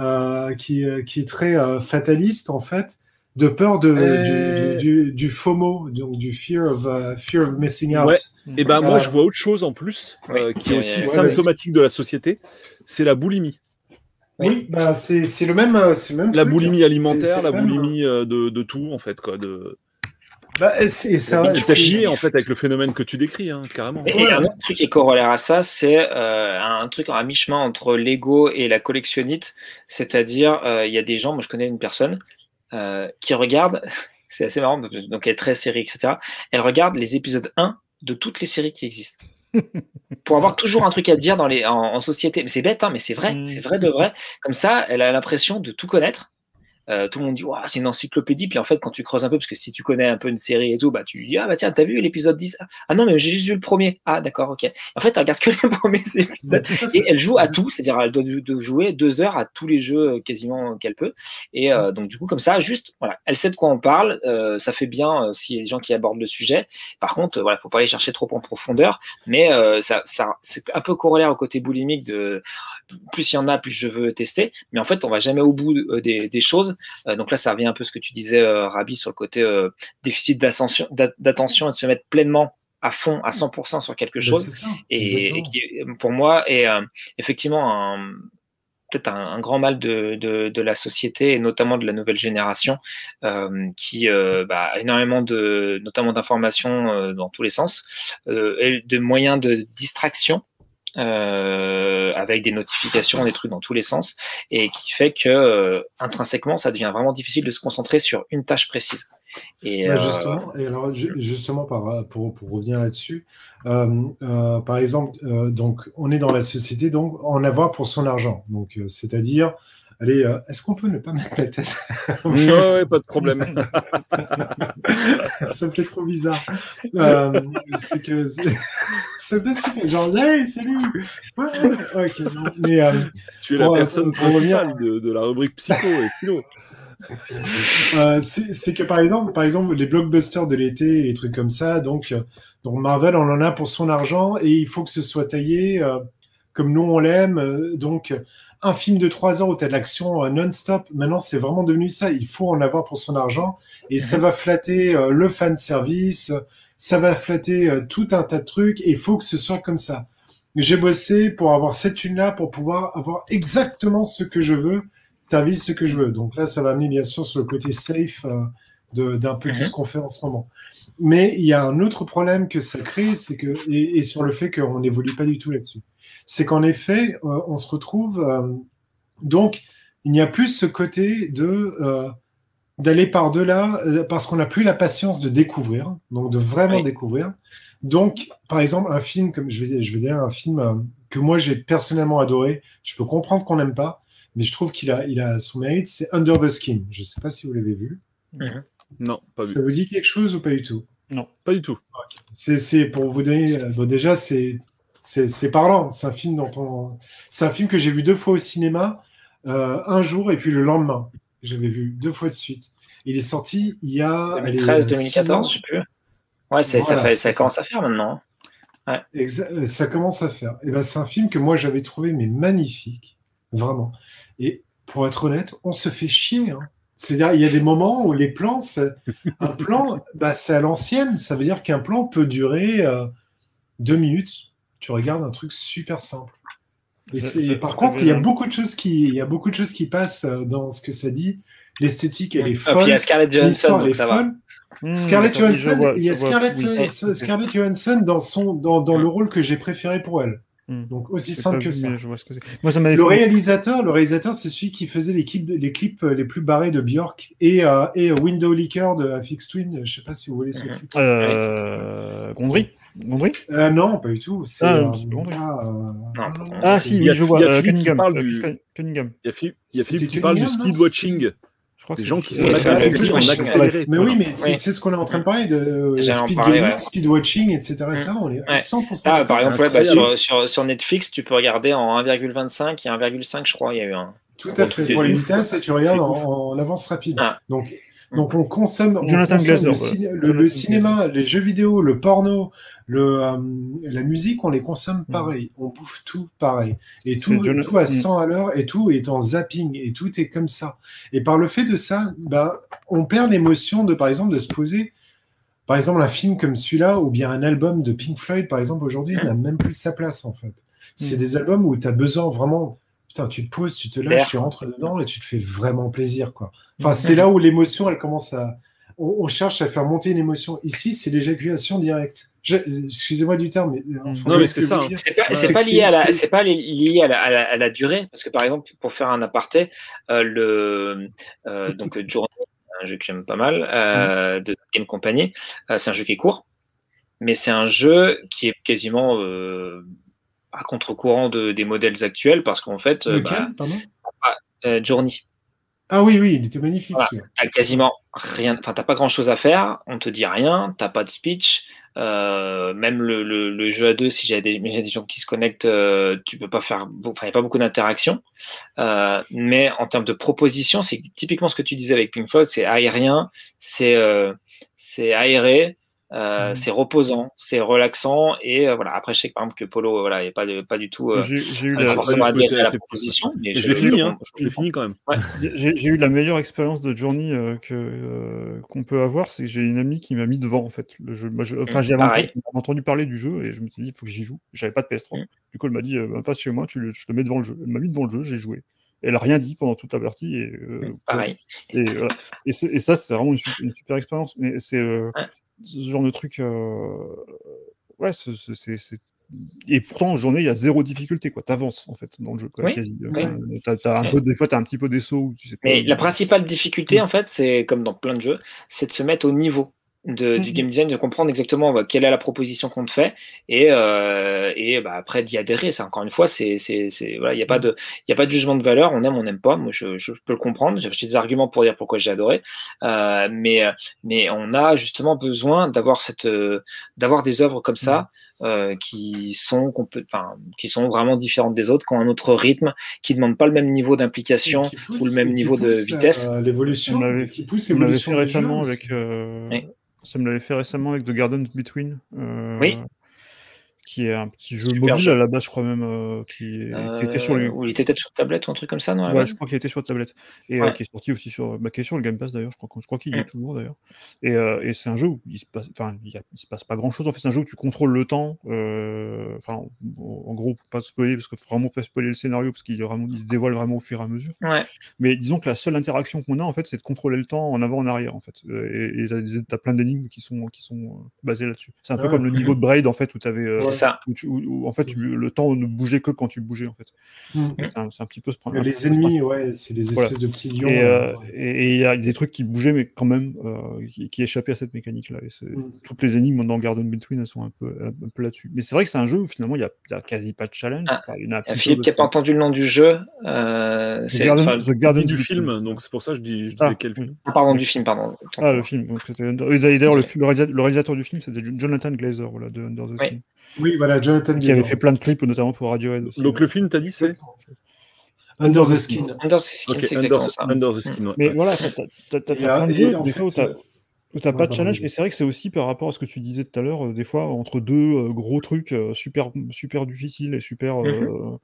euh, qui, qui est très euh, fataliste en fait, de peur de, Euh. du, du, du FOMO, donc du fear of uh, fear of missing out. Ouais. Et ben moi Euh, je vois autre chose en plus euh, Oui. qui est aussi ouais, symptomatique de la société, c'est la boulimie. Oui, bah c'est c'est le même euh, c'est le même La truc. boulimie alimentaire, la même, boulimie euh, de, de tout en fait quoi. De... Bah, c'est ça. tu t'as c'est- chié en fait avec le phénomène que tu décris hein, carrément. Et, et un autre truc qui est corollaire à ça, c'est euh, un truc à mi-chemin entre l'ego et la collectionnite. C'est-à-dire, euh, il y a des gens, moi je connais une personne euh, qui regarde, c'est assez marrant, donc elle est très série, etc. Elle regarde les épisodes 1 de toutes les séries qui existent. pour avoir toujours un truc à dire dans les, en, en société. Mais c'est bête, hein, mais c'est vrai, Mm. c'est vrai de vrai. Comme ça, elle a l'impression de tout connaître. Euh, tout le monde dit Ouah, c'est une encyclopédie. Puis en fait quand tu creuses un peu parce que si tu connais un peu une série et tout bah tu dis ah bah tiens t'as vu l'épisode 10 ah non mais j'ai juste vu le premier. Ah d'accord ok. En fait elle regarde que les premiers épisodes. Et elle joue à tout c'est-à-dire elle doit jouer deux heures à tous les jeux euh, quasiment qu'elle peut. Et euh, donc du coup comme ça juste voilà elle sait de quoi on parle euh, ça fait bien euh, s'il y a des gens qui abordent le sujet. Par contre voilà faut pas aller chercher trop en profondeur. Mais euh, ça, ça c'est un peu corollaire au côté boulimique de plus il y en a plus je veux tester. Mais en fait on va jamais au bout euh, des, des choses. Euh, donc là ça revient un peu à ce que tu disais euh, Rabi sur le côté déficit d'attention d'a- d'attention et de se mettre pleinement à fond à 100% sur quelque Bah, chose. ça, et, qui pour moi est euh, effectivement un peut-être un, un grand mal de, de, de la société et notamment de la nouvelle génération euh, qui euh, bah, a énormément de notamment d'informations dans tous les sens et de moyens de distraction euh, avec des notifications, des trucs dans tous les sens, et qui fait que euh, intrinsèquement, ça devient vraiment difficile de se concentrer sur une tâche précise. Et Ouais, euh, justement, et alors ju- justement par, pour, pour revenir là-dessus, euh, euh, par exemple, euh, donc on est dans la société, donc en avoir pour son argent. Donc euh, c'est-à-dire, allez, euh, est-ce qu'on peut ne pas mettre la tête ouais, pas de problème. Ça me fait trop bizarre. Euh, c'est que c'est- super, genre, hey, salut. Ouais, ok, non, mais euh, tu es la personne principale de, de la rubrique psycho et philo. C'est que par exemple, par exemple, les blockbusters de l'été, les trucs comme ça, donc, donc Marvel, on en a pour son argent et il faut que ce soit taillé comme nous on l'aime. donc, un film de trois heures où tu as de l'action euh, non-stop, maintenant c'est vraiment devenu ça. Il faut en avoir pour son argent et ça va flatter euh, le fan service, ça va flatter euh, tout un tas de trucs et il faut que ce soit comme ça. J'ai bossé pour avoir cette thune-là pour pouvoir avoir exactement ce que je veux service ce que je veux. Donc là, ça va amener bien sûr sur le côté safe euh, d'un peu tout Mhm. ce qu'on fait en ce moment. Mais il y a un autre problème que ça crée, c'est que et, et sur le fait qu'on n'évolue pas du tout là-dessus, c'est qu'en effet, euh, on se retrouve euh, donc il n'y a plus ce côté de euh, d'aller par-delà euh, parce qu'on n'a plus la patience de découvrir, donc de vraiment Oui. découvrir. Donc, par exemple, un film comme je vais, je vais dire un film euh, que moi j'ai personnellement adoré. Je peux comprendre qu'on n'aime pas, mais je trouve qu'il a, il a son mérite. C'est Under the Skin. Je ne sais pas si vous l'avez vu. Non, pas vu. Ça vous dit quelque chose ou pas du tout? Pas du tout. C'est, c'est pour vous donner. euh, Bon, déjà, c'est, c'est, parlant. C'est un film dont on, c'est un film que j'ai vu deux fois au cinéma, euh, un jour et puis le lendemain. J'avais vu deux fois de suite. Il est sorti il y a allez, 2013, six 2014, ans. je sais plus. Ouais, c'est, Voilà, ça, fait, commence à faire maintenant. Exa- euh, ça commence à faire. Et ben, c'est un film que moi j'avais trouvé mais magnifique, vraiment. Et pour être honnête, on se fait chier. hein. C'est-à-dire, il y a des moments où les plans, c'est- un plan, bah, c'est à l'ancienne. Ça veut dire qu'un plan peut durer euh, deux minutes. Tu regardes un truc super simple. Et c'est- je- par contre, il y a beaucoup de choses qui, il y a beaucoup de choses qui passent euh, dans ce que ça dit. L'esthétique, elle est Ah, puis il folle. y a Scarlett Johansson, donc ça va. folle. Hmm, Scarlett Johansson, vois- il y a Scarlett, oui. Johansson- Scarlett Johansson dans, son, dans, dans le rôle que j'ai préféré pour elle. Hmm. Donc aussi simple que ça. je vois ce que c'est. Moi, ça Le fait- réalisateur, le réalisateur, c'est celui qui faisait les clips, les clips les plus barrés de Björk et, euh, et Window Liquor de Fix Twin. Je sais pas si vous voulez ce Mhm. clip. Euh, Gondry Gondry Euh, non, pas du tout. C'est, Ah, euh, c'est bon, oui. ah, euh. Ah si, Il y a- oui, je il vois. y a euh, Philippe qui Cunningham. parle euh, du-. Il y a Philippe, qui parle du Cunningham, non speedwatching. Je crois que Des c'est- gens qui Oui, sont là en accéléré. Mais oui, mais c'est Oui. c'est ce qu'on est en train de parler de speed parler, gaming, ouais. speed watching, etc. Et ça, on est à Ouais. 100%. Ah, par exemple, ouais, bah, sur, sur, sur Netflix, tu peux regarder en 1,25 et 1,5, je crois, il y a eu un. Tout à fait. Pour les vitesses, tu regardes en avance rapide. Ah. Donc, donc on consomme, on Jonathan consomme Glazer, le, voilà. ciné- le- Jonathan le cinéma, les jeux vidéo, le porno, le, euh, la musique, on les consomme Mm. pareil. On bouffe tout pareil. Et tout, à Mm. 100 à l'heure et tout est en zapping et tout est comme ça. Et par le fait de ça, bah, on perd l'émotion de, par exemple, de se poser. Par exemple, un film comme celui-là, ou bien un album de Pink Floyd, par exemple, aujourd'hui, Mm. n'a même plus sa place, en fait. C'est Mm. des albums où tu as besoin vraiment. Putain, tu te poses, tu te lâches, tu rentres dedans et tu te fais vraiment plaisir, quoi. Enfin, c'est là où l'émotion, elle commence à. On, on cherche à faire monter une émotion. Ici, c'est l'éjaculation directe. Je- Excusez-moi du terme, mais. enfin, Non, mais c'est ça, hein. C'est pas, Ouais. pas lié à la, c'est- pas li- lié à la, à la, à la durée, parce que par exemple, pour faire un aparté, euh, le euh, donc euh, Journey, un jeu que j'aime pas mal, euh, de Game Company, euh, c'est un jeu qui est court, mais c'est un jeu qui est quasiment euh, à contre-courant de, des modèles actuels, parce qu'en fait, euh, Lequel, bah, pardon euh, Journey, Ah oui, oui, il était magnifique. Voilà. t'as quasiment rien, enfin t'as pas grand chose à faire, on te dit rien, t'as pas de speech, euh, même le, le, le jeu à deux, si j'ai des, gens qui se connectent, euh, tu peux pas faire, enfin y a pas beaucoup d'interaction, mais en termes de proposition, c'est typiquement ce que tu disais avec Pink Floyd, c'est aérien, c'est c'est aéré. Euh, Mhm. c'est reposant, c'est relaxant et euh, voilà. Après, je sais que par exemple que Polo, voilà, a pas de, pas du tout euh, J'ai j'ai eu pas la- forcément pas du tout adhéré à la proposition, mais Et je l'ai je- fini, je- hein. je Je l'ai fini quand même. J'ai j'ai eu la meilleure expérience de Journey euh, que euh, qu'on peut avoir, c'est que j'ai une amie qui m'a mis devant en fait le jeu. Moi, je- enfin, Mm, j'avais entendu, entendu parler du jeu et je me suis dit il faut que j'y joue. J'avais pas de PS3. Mm. Du coup, elle m'a dit euh, bah, passe chez moi, tu le, je te mets devant le jeu. Elle m'a mis devant le jeu, j'ai joué. Elle a rien dit pendant toute la partie et euh, Pareil. Et, voilà. et, c'est- et ça, c'était vraiment une, su- une super expérience. Mais c'est euh. Ce genre de truc. euh, ouais, c'est- Et pourtant, en journée, il y a zéro difficulté. Tu avances, en fait, dans le jeu. Quoi, Oui, quasi. oui. T'as- t'as un peu, des fois, tu as un petit peu des sauts. Tu sais Mais la principale difficulté, en fait, c'est comme dans plein de jeux, c'est de se mettre au niveau de, du Mhm. game design, de comprendre exactement bah, quelle est la proposition qu'on te fait et, euh, et bah, après d'y adhérer. Ça, encore une fois, c'est, c'est, c'est- voilà, il n'y a pas de, il y a pas de jugement de valeur. On aime, on n'aime pas. Moi, je, je peux le comprendre. J'ai des arguments pour dire pourquoi j'ai adoré. Euh, mais, mais on a justement besoin d'avoir cette, euh, d'avoir des œuvres comme ça. Euh, qui sont complè- enfin, qui sont vraiment différentes des autres, qui ont un autre rythme, qui ne demandent pas le même niveau d'implication pousse- ou le même niveau de la- vitesse. L'évolution. On m'avait- Qui pousse Ça me l'avait l'évolution. fait récemment avec. euh, Oui. Ça me l'avait fait récemment avec The Garden Between. euh, Oui. Qui est un petit jeu Super mobile jeu. à la base, je crois même, euh, qui, était sur. Euh, ou il était peut-être sur tablette ou un truc comme ça, non Ouais, je crois qu'il était sur tablette. Et euh, qui est sorti aussi sur, bah, qui est sur le Game Pass d'ailleurs. Je crois, je crois qu'il y est Mm. toujours d'ailleurs. Et, et c'est un jeu où il se passe, enfin, il, y a- il se passe pas grand chose. En fait, c'est un jeu où tu contrôles le temps. Enfin, en, gros, pour pas spoiler, parce que faut vraiment pas spoiler le scénario, parce qu'il vraiment, se dévoile vraiment au fur et à mesure. Ouais. Mais disons que la seule interaction qu'on a, en fait, c'est de contrôler le temps en avant, en arrière, en fait. Et t'as plein d'énigmes qui sont, qui sont basées là-dessus. C'est un peu Ah, comme le niveau de Braid, en fait, où t'avais, C'est ça. où tu- où- où, en fait, tu- le temps ne bougeait que quand tu bougeais, en fait. Mm. C'est un, c'est un petit peu ce problème. Les ennemis, ouais, c'est des espèces Voilà. de petits lions. Et euh, euh, et- il y a des trucs qui bougeaient, mais quand même, euh, qui, qui échappaient à cette mécanique-là. Et c'est- Mm. toutes les énigmes dans Garden Between, elles sont un peu, un peu là-dessus. Mais c'est vrai que c'est un jeu où finalement, il n'y a, il y a quasi pas de challenge. Ah, Enfin, il y en a un petit peu Philippe qui n'a pas entendu le nom du jeu, euh, c'est enfin, The Dit Garden du Between. film, donc c'est pour ça que je dis, je disais Ah, quel film. ah, pardon du film, pardon. Ah, le film. D'ailleurs, le, le réalisateur, du film, c'était Jonathan Glazer, voilà, de Under the. Skin, Oui, voilà, Jonathan qui avait fait plein de clips, notamment pour Radiohead aussi. Donc le film, t'as dit, c'est Under the Skin. Under the Skin, Ok, c'est exactement ça. Under the Skin. ouais. Mais voilà, t'as Et, plein de euh, jeux, des fait, fois où t'as euh, où t'as Ouais, pas de pardon, challenge, mais c'est vrai que c'est aussi par rapport à ce que tu disais tout à l'heure, euh, des fois entre deux euh, gros trucs euh, super, super difficiles et super. Mhm. euh,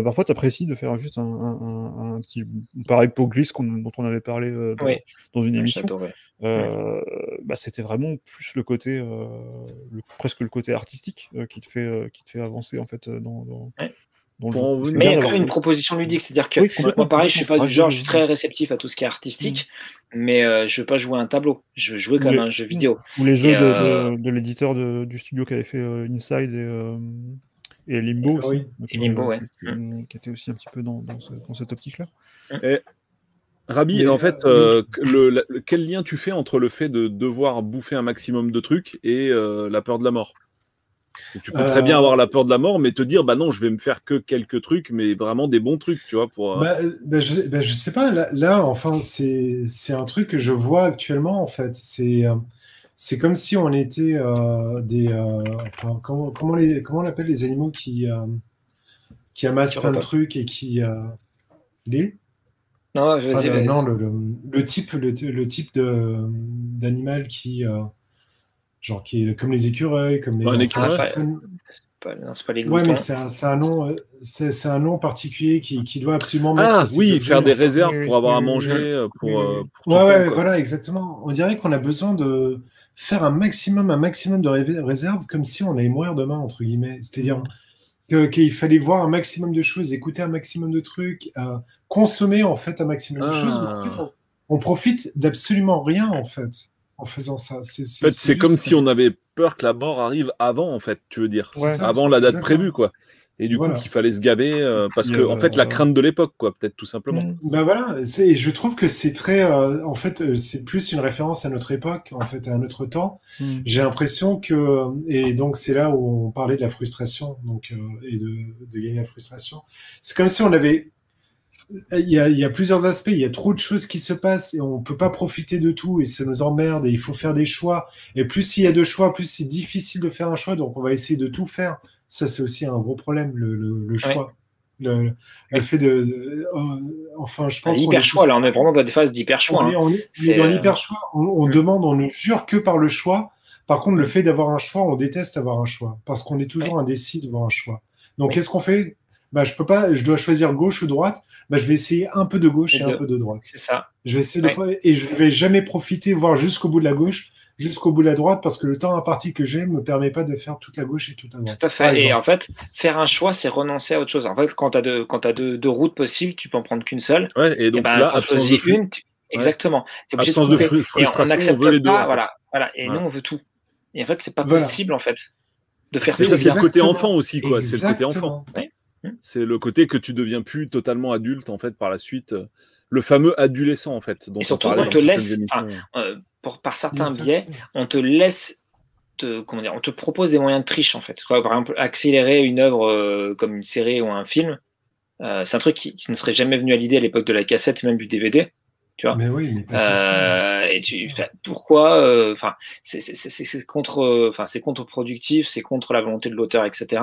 bah, parfois, tu apprécies de faire juste un, un- un- un petit. Pareil, Poglis, dont on avait parlé euh, dans, Oui. dans une émission. Euh, bah, c'était vraiment plus le côté, euh, le- presque le côté artistique qui, te fait, qui te fait avancer en fait dans, dans, le Pour Mais il y a quand même une proposition ludique, c'est-à-dire que Oui, moi, pareil, je suis pas du genre, Ah, je suis très réceptif à tout ce qui est artistique, mais euh, je veux pas jouer à un tableau. Je veux jouer comme Oui. un jeu vidéo. Ou les jeux Et, de, euh, de, de l'éditeur du studio qui avait fait euh, Inside et, et Limbo aussi. oui. Et Limbo, euh, ouais. qui, qui était aussi un petit peu dans, dans, ce- dans cette optique-là. Rabi, Mais, en fait, euh, euh, le, la- le- quel lien tu fais entre le fait de devoir bouffer un maximum de trucs et euh, la peur de la mort? Et tu peux très Euh, bien avoir la peur de la mort, mais te dire, bah non, je vais me faire que quelques trucs, mais vraiment des bons trucs, tu vois, pour. Bah, bah, je, bah, je sais pas, là, là, enfin, c'est, c'est un truc que je vois actuellement, en fait. C'est, euh, c'est comme si on était euh, des. euh, enfin, comment, comment, les, comment on appelle les animaux qui, euh, qui amassent plein de trucs et qui. euh, les? Non, Enfin, vas-y, le- vas-y. non, le, le, le type, le, le type de, d'animal qui. euh, genre, qui est comme les écureuils, comme les. Un enfin, écureuil? prennent- Pas- non, c'est pas les Ouais, mais c'est un, c'est un nom, c'est, c'est un nom particulier qui, qui doit absolument Ah mettre oui, objets faire des réserves pour avoir à manger, oui, pour, Ouais, ouais, temps, voilà, exactement. On dirait qu'on a besoin de faire un maximum, un maximum de ré- réserves comme si on allait mourir demain, entre guillemets. C'est-à-dire que- qu'il fallait voir un maximum de choses, écouter un maximum de trucs, euh, consommer en fait un maximum de Ah. choses. fait, on, on profite d'absolument rien en fait en faisant ça. C'est En fait, c'est comme si on avait peur que la mort arrive avant, en fait, tu veux dire. Ouais. Avant la date Exactement. prévue, quoi. Et du Voilà. coup, qu'il fallait se gaver, euh, parce que, euh, en fait, la crainte de l'époque, quoi, peut-être tout simplement. Mm. Bah voilà, c'est, je trouve que c'est très, euh, en fait, c'est plus une référence à notre époque, en fait, à notre temps. Mm. J'ai l'impression que, et donc c'est là où on parlait de la frustration, donc euh, et de, de gagner la frustration. C'est comme si on avait, il y a, il y a plusieurs aspects, il y a trop de choses qui se passent et on peut pas profiter de tout et ça nous emmerde et il faut faire des choix. Et plus il y a de choix, plus c'est difficile de faire un choix, donc on va essayer de tout faire. Ça c'est aussi un gros problème, le, le, le choix. Le, le fait de, de- euh, enfin, je pense qu'on est Hyper tous- choix, là, on est vraiment dans des phases d'hyper choix. on hein. on est- dans euh, l'hyper choix. On, on Mm. demande, on ne jure que par le choix. Par contre, le fait d'avoir un choix, on déteste avoir un choix parce qu'on est toujours indécis devant un choix. Donc, qu'est-ce qu'on fait? Bah, je peux pas. Je dois choisir gauche ou droite. Bah, je vais essayer un peu de gauche Les et un deux. peu de droite. C'est ça. Je vais essayer de et je vais jamais profiter, voir jusqu'au bout de la gauche, jusqu'au bout de la droite, parce que le temps imparti que j'ai me permet pas de faire toute la gauche et toute la droite. Tout à fait. Et en fait, faire un choix, c'est renoncer à autre chose. En fait, quand tu as, deux, quand t'as deux, deux routes possibles, tu peux en prendre qu'une seule. Ouais, et Et donc ben, là, absence de, une. tu- Exactement. Absence de Et on on n'accepte veut les deux. pas. Voilà, voilà. Et Ouais. nous, on veut tout. Et en fait, c'est pas Voilà. possible, en fait, de faire ça, c'est le côté enfant aussi, quoi. C'est le côté enfant. C'est le côté que tu deviens plus totalement adulte, en fait, par la suite. Le fameux adolescent, en fait. Dont Et surtout, on te laisse-. Euh, pour, par certains biais, on te laisse. Te, comment dire, on te propose des moyens de triche en fait. Quoi, par exemple, accélérer une œuvre euh, comme une série ou un film, euh, c'est un truc qui, qui ne serait jamais venu à l'idée à l'époque de la cassette, même du DVD. Tu vois Mais oui, mais. Euh, et tu, pourquoi euh, Enfin, c'est contre, enfin, c'est contre-productif, c'est contre la volonté de l'auteur, etc.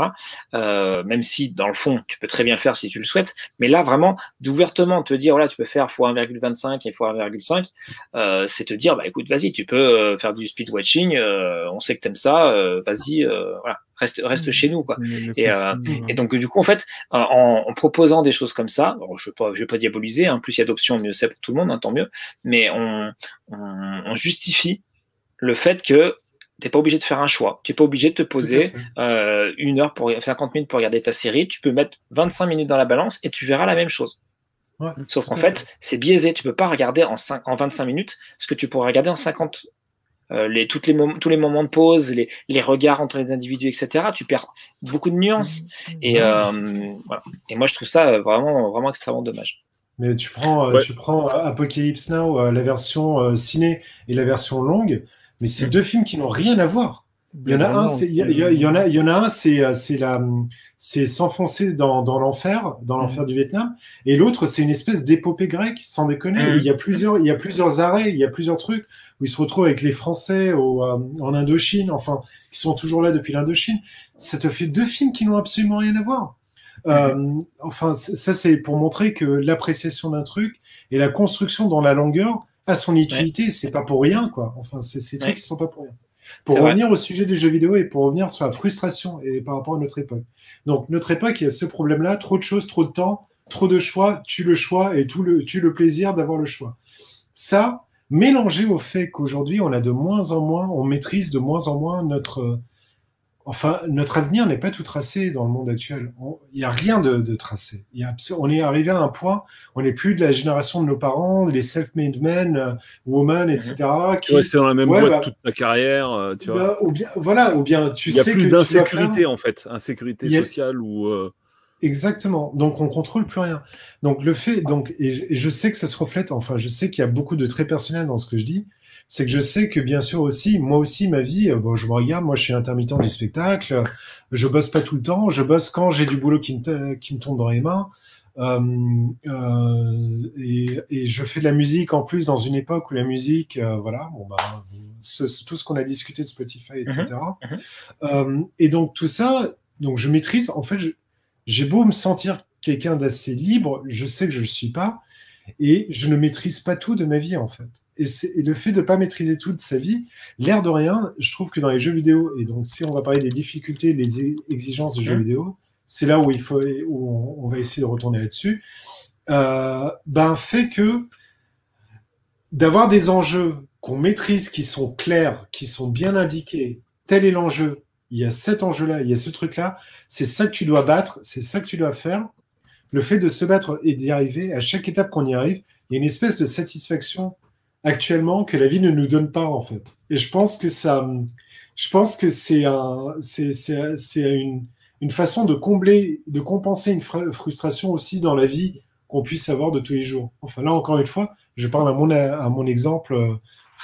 Euh, même si dans le fond, tu peux très bien faire si tu le souhaites. Mais là, vraiment, d'ouvertement te dire, voilà, tu peux faire x 1,25 et x 1,5, euh, c'est te dire, bah écoute, vas-y, tu peux euh, faire du speed watching. euh, on sait que t'aimes ça. euh, vas-y, euh, voilà, reste, reste chez nous, quoi. Et, euh, Et donc, du coup, en fait, euh, en, en proposant des choses comme ça, je ne vais, pas- je vais pas diaboliser, hein, plus il y a d'options, mieux c'est pour tout le monde, hein, tant mieux, mais on, on, on justifie le fait que tu n'es pas obligé de faire un choix. Tu n'es pas obligé de te poser euh, une heure pour 50 minutes pour regarder ta série. Tu peux mettre 25 minutes dans la balance et tu verras la même chose. Ouais, Sauf qu'en fait, c'est biaisé. Tu peux pas regarder en, 5, en 25 minutes ce que tu pourrais regarder en 50. Euh, les, toutes les tous les moments de pause, les, les regards entre les individus, etc. Tu perds beaucoup de nuances. Et, Ouais, euh, voilà. et moi, je trouve ça euh, vraiment, vraiment extrêmement dommage. Mais tu prends, Ouais. tu prends Apocalypse Now, la version ciné et la version longue, mais c'est Mm. deux films qui n'ont rien à voir. Il y en a un, c'est- il y, a- il y a- il y en a, il y en a un, c'est c'est la, c'est s'enfoncer dans, dans l'enfer, dans l'enfer du Vietnam, et l'autre c'est une espèce d'épopée grecque, sans déconner, Mhm. où il y a plusieurs, il y a plusieurs arrêts, il y a plusieurs trucs où ils se retrouvent avec les Français au, euh, en Indochine, enfin, qui sont toujours là depuis l'Indochine. Ça te fait deux films qui n'ont absolument rien à voir. Euh, enfin, c- ça c'est pour montrer que l'appréciation d'un truc et la construction dans la longueur a son utilité. C'est pas pour rien, quoi. Enfin, c'est ces trucs qui sont pas pour rien. Pour vrai. revenir au sujet des jeux vidéo et pour revenir sur la frustration et par rapport à notre époque. Donc, notre époque, il y a ce problème-là trop de choses, trop de temps, trop de choix, tue le choix et tout le, tue le plaisir d'avoir le choix. Ça, mélangé au fait qu'aujourd'hui, on a de moins en moins, on maîtrise de moins en moins notre. Enfin, notre avenir n'est pas tout tracé dans le monde actuel. Il n'y a rien de, de tracé. Y a on est arrivé à un point, on n'est plus de la génération de nos parents, les self-made men, euh, women, etc. Tu qui- restes dans la même Ouais, boîte bah, toute ta carrière, euh, tu vois. bah, ou bien, voilà, ou bien tu Il y a sais plus d'insécurité, en fait. Insécurité a- sociale ou. euh, Exactement. Donc on contrôle plus rien. Donc le fait, donc et je, et je sais que ça se reflète. Enfin, je sais qu'il y a beaucoup de très personnel dans ce que je dis, c'est que je sais que bien sûr aussi, moi aussi, ma vie, euh, bon, je me regarde, moi je suis intermittent du spectacle, je bosse pas tout le temps, je bosse quand j'ai du boulot qui me, qui me tombe dans les mains. Euh, euh, et, et, je fais de la musique en plus dans une époque où la musique, euh, voilà, bon bah, ce, tout ce qu'on a discuté de Spotify, etc. Mhm, Euh, et donc tout ça, donc je maîtrise. En fait, j'ai beau me sentir quelqu'un d'assez libre, je sais que je le suis pas, et je ne maîtrise pas tout de ma vie en fait. Et, et le fait de pas maîtriser tout de sa vie, l'air de rien, je trouve que dans les jeux vidéo, et donc si on va parler des difficultés, les exigences du jeu vidéo, c'est là où il faut, où on, va essayer de retourner là-dessus, euh, ben fait que d'avoir des enjeux qu'on maîtrise, qui sont clairs, qui sont bien indiqués, tel est l'enjeu, il y a cet enjeu-là, il y a ce truc-là, c'est ça que tu dois battre, c'est ça que tu dois faire. Le fait de se battre et d'y arriver, à chaque étape qu'on y arrive, il y a une espèce de satisfaction actuellement que la vie ne nous donne pas en fait. Et je pense que ça, je pense que c'est un, c'est une, une façon de combler, de compenser une frustration aussi dans la vie qu'on puisse avoir de tous les jours. Enfin là encore une fois, je parle à mon, à mon exemple euh,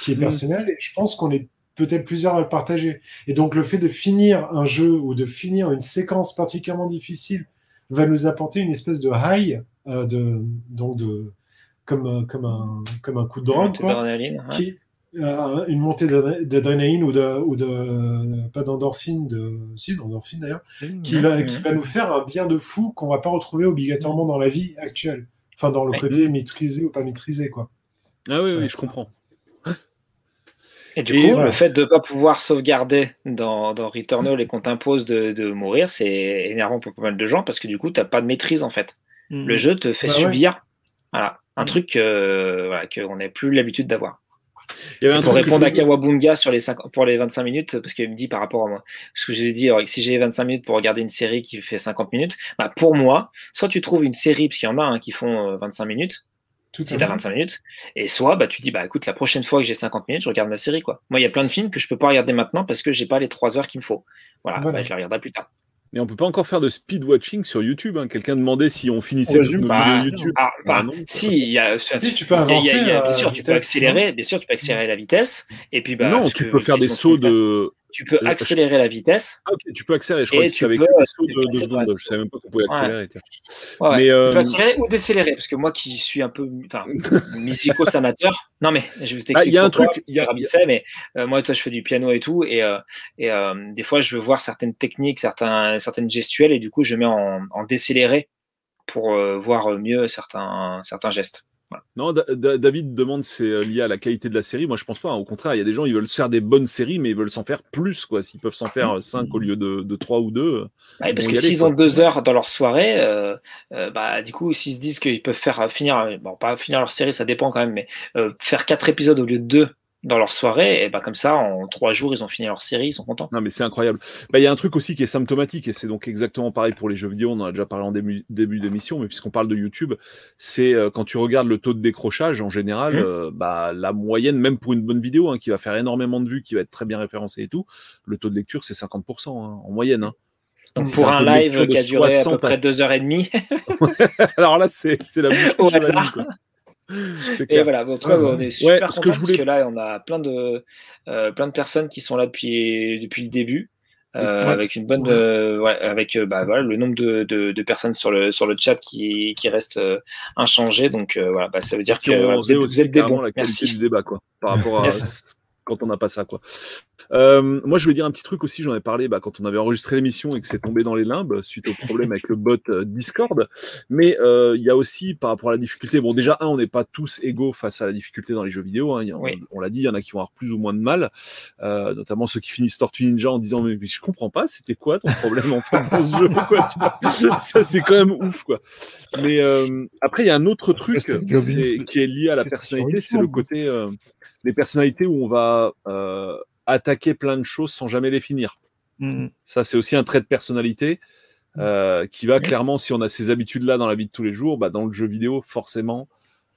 qui est personnel et je pense qu'on est peut-être plusieurs à le partager. Et donc le fait de finir un jeu ou de finir une séquence particulièrement difficile va nous apporter une espèce de high, euh, de, donc de, comme, comme, un, comme un coup de drogue, quoi, qui, euh, une montée d'adrénaline ou de, ou de pas d'endorphine, de si d'endorphine d'ailleurs, mmh, qui, va, mmh. qui va nous faire un bien de fou qu'on va pas retrouver obligatoirement dans la vie actuelle. Enfin, dans le côté maîtrisé ou pas maîtrisé, quoi. Ah oui, oui, je comprends. Et du coup, le fait de ne pas pouvoir sauvegarder dans, dans Returnal et qu'on t'impose de, de, mourir, c'est énervant pour pas mal de gens parce que du coup, tu n'as pas de maîtrise en fait. Mmh. Le jeu te fait bah subir voilà, un truc euh, voilà, qu'on n'a plus l'habitude d'avoir. Il y avait un pour répondre à Kawabunga sur les 5, pour les 25 minutes, parce qu'il me dit par rapport à moi, ce que je vais dire, si j'ai 25 minutes pour regarder une série qui fait 50 minutes, bah pour moi, soit tu trouves une série, parce qu'il y en a un qui font 25 minutes, tout si t'as 25 minutes, et soit bah tu dis bah écoute la prochaine fois que j'ai 50 minutes, je regarde ma série quoi. Moi il y a plein de films que je peux pas regarder maintenant parce que j'ai pas les 3 heures qu'il me faut. Voilà, voilà. Bah, je la regarderai plus tard. Mais on peut pas encore faire de speed watching sur YouTube. Hein. Quelqu'un demandait si on finissait ouais, nos bah, vidéos YouTube. Ah, bah, non, si, il y a, si tu peux avancer. Y a, y a, bien sûr, tu peux accélérer. Bien sûr, tu peux accélérer la vitesse. Et puis, bah, non, tu peux faire des sauts de. Tu peux accélérer la vitesse. Ah, ok, tu peux accélérer. Je crois que tu avais des sauts de 2 secondes. Je savais même pas qu'on pouvait accélérer. Ouais. Ouais, Mais, euh... Tu peux accélérer ou décélérer. Parce que moi qui suis un peu enfin, musicos amateur. Non, mais je vais t'expliquer. Il y a un truc. Il y a... mais euh, moi, toi, je fais du piano et tout. Et, euh, et euh, des fois, je veux voir certaines techniques, certains, certaines gestuelles. Et du coup, je mets en, en décéléré pour euh, voir mieux certains, certains gestes. Voilà. Non, David demande c'est lié à la qualité de la série. Moi, je pense pas. Hein. Au contraire, il y a des gens, ils veulent se faire des bonnes séries, mais ils veulent s'en faire plus. quoi. S'ils peuvent s'en faire 5 au lieu de, de 3 ou 2. Ouais, parce que s'ils ont 2 heures dans leur soirée, euh, euh, bah, du coup, s'ils se disent qu'ils peuvent faire finir, bon, pas finir leur série, ça dépend quand même, mais euh, faire 4 épisodes au lieu de 2 dans leur soirée, et bah comme ça, en trois jours, ils ont fini leur série, ils sont contents. Non, mais c'est incroyable. Bah, il y a un truc aussi qui est symptomatique, et c'est donc exactement pareil pour les jeux vidéo, on en a déjà parlé en début, début d'émission, mais puisqu'on parle de YouTube, c'est euh, quand tu regardes le taux de décrochage, en général, mmh. euh, bah, la moyenne, même pour une bonne vidéo, hein, qui va faire énormément de vues, qui va être très bien référencée et tout, le taux de lecture, c'est 50% hein, en moyenne. Hein. Donc pour un, live qui a duré à peu près deux heures et demie. Alors là, c'est la bouche Au hasard. Et voilà, bon, toi, on est super ouais, contents que je voulais... parce que là, on a plein de, euh, plein de personnes qui sont là depuis, depuis le début. Euh, avec une bonne, ouais. Euh, ouais, avec bah, voilà, le nombre de, de, de, personnes sur le sur le chat qui, qui reste euh, inchangé. Donc voilà, bah, ça veut dire que voilà, vous êtes, des bons. La qualité Merci. du débat, quoi, par rapport à yes. quand on n'a pas ça, quoi. Euh, moi, je voulais dire un petit truc aussi. J'en ai parlé bah, quand on avait enregistré l'émission et que c'est tombé dans les limbes suite au problème avec le bot euh, Discord. Mais euh, il y a aussi par rapport à la difficulté. Bon, déjà un, on n'est pas tous égaux face à la difficulté dans les jeux vidéo. Hein. A, oui. On, on l'a dit, il y en a qui vont avoir plus ou moins de mal, euh, notamment ceux qui finissent Tortue Ninja en disant mais, mais je comprends pas, c'était quoi ton problème en fait dans ce jeu quoi, Ça c'est quand même ouf quoi. Mais euh, après, il y a un autre truc est, qui est lié à la personnalité, c'est le côté des personnalités où on va euh, attaquer plein de choses sans jamais les finir. Mmh. Ça, c'est aussi un trait de personnalité euh, qui va clairement, si on a ces habitudes-là dans la vie de tous les jours, bah, dans le jeu vidéo, forcément,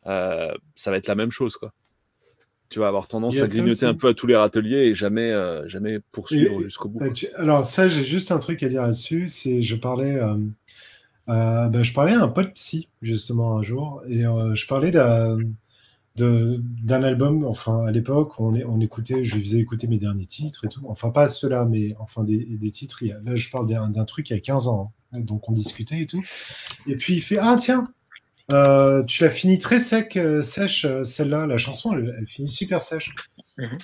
euh, ça va être la même chose. Quoi. Tu vas avoir tendance à grignoter un peu à tous les râteliers et jamais, euh, jamais poursuivre jusqu'au bout. Bah, tu... Alors ça, j'ai juste un truc à dire là-dessus. C'est, je parlais, bah, je parlais à un pote psy justement un jour et je parlais d'un d'un album. Enfin, à l'époque, on, on écoutait, je lui faisais écouter mes derniers titres et tout. Enfin, pas ceux-là, mais enfin des, des titres. il y a- là, je parle d'un truc il y a 15 ans. hein. Donc, on discutait et tout. Et puis, il fait Ah, tiens, euh, tu l'as fini très sec, euh, sèche, euh, celle-là. La chanson, elle, elle finit super sèche. Mhm.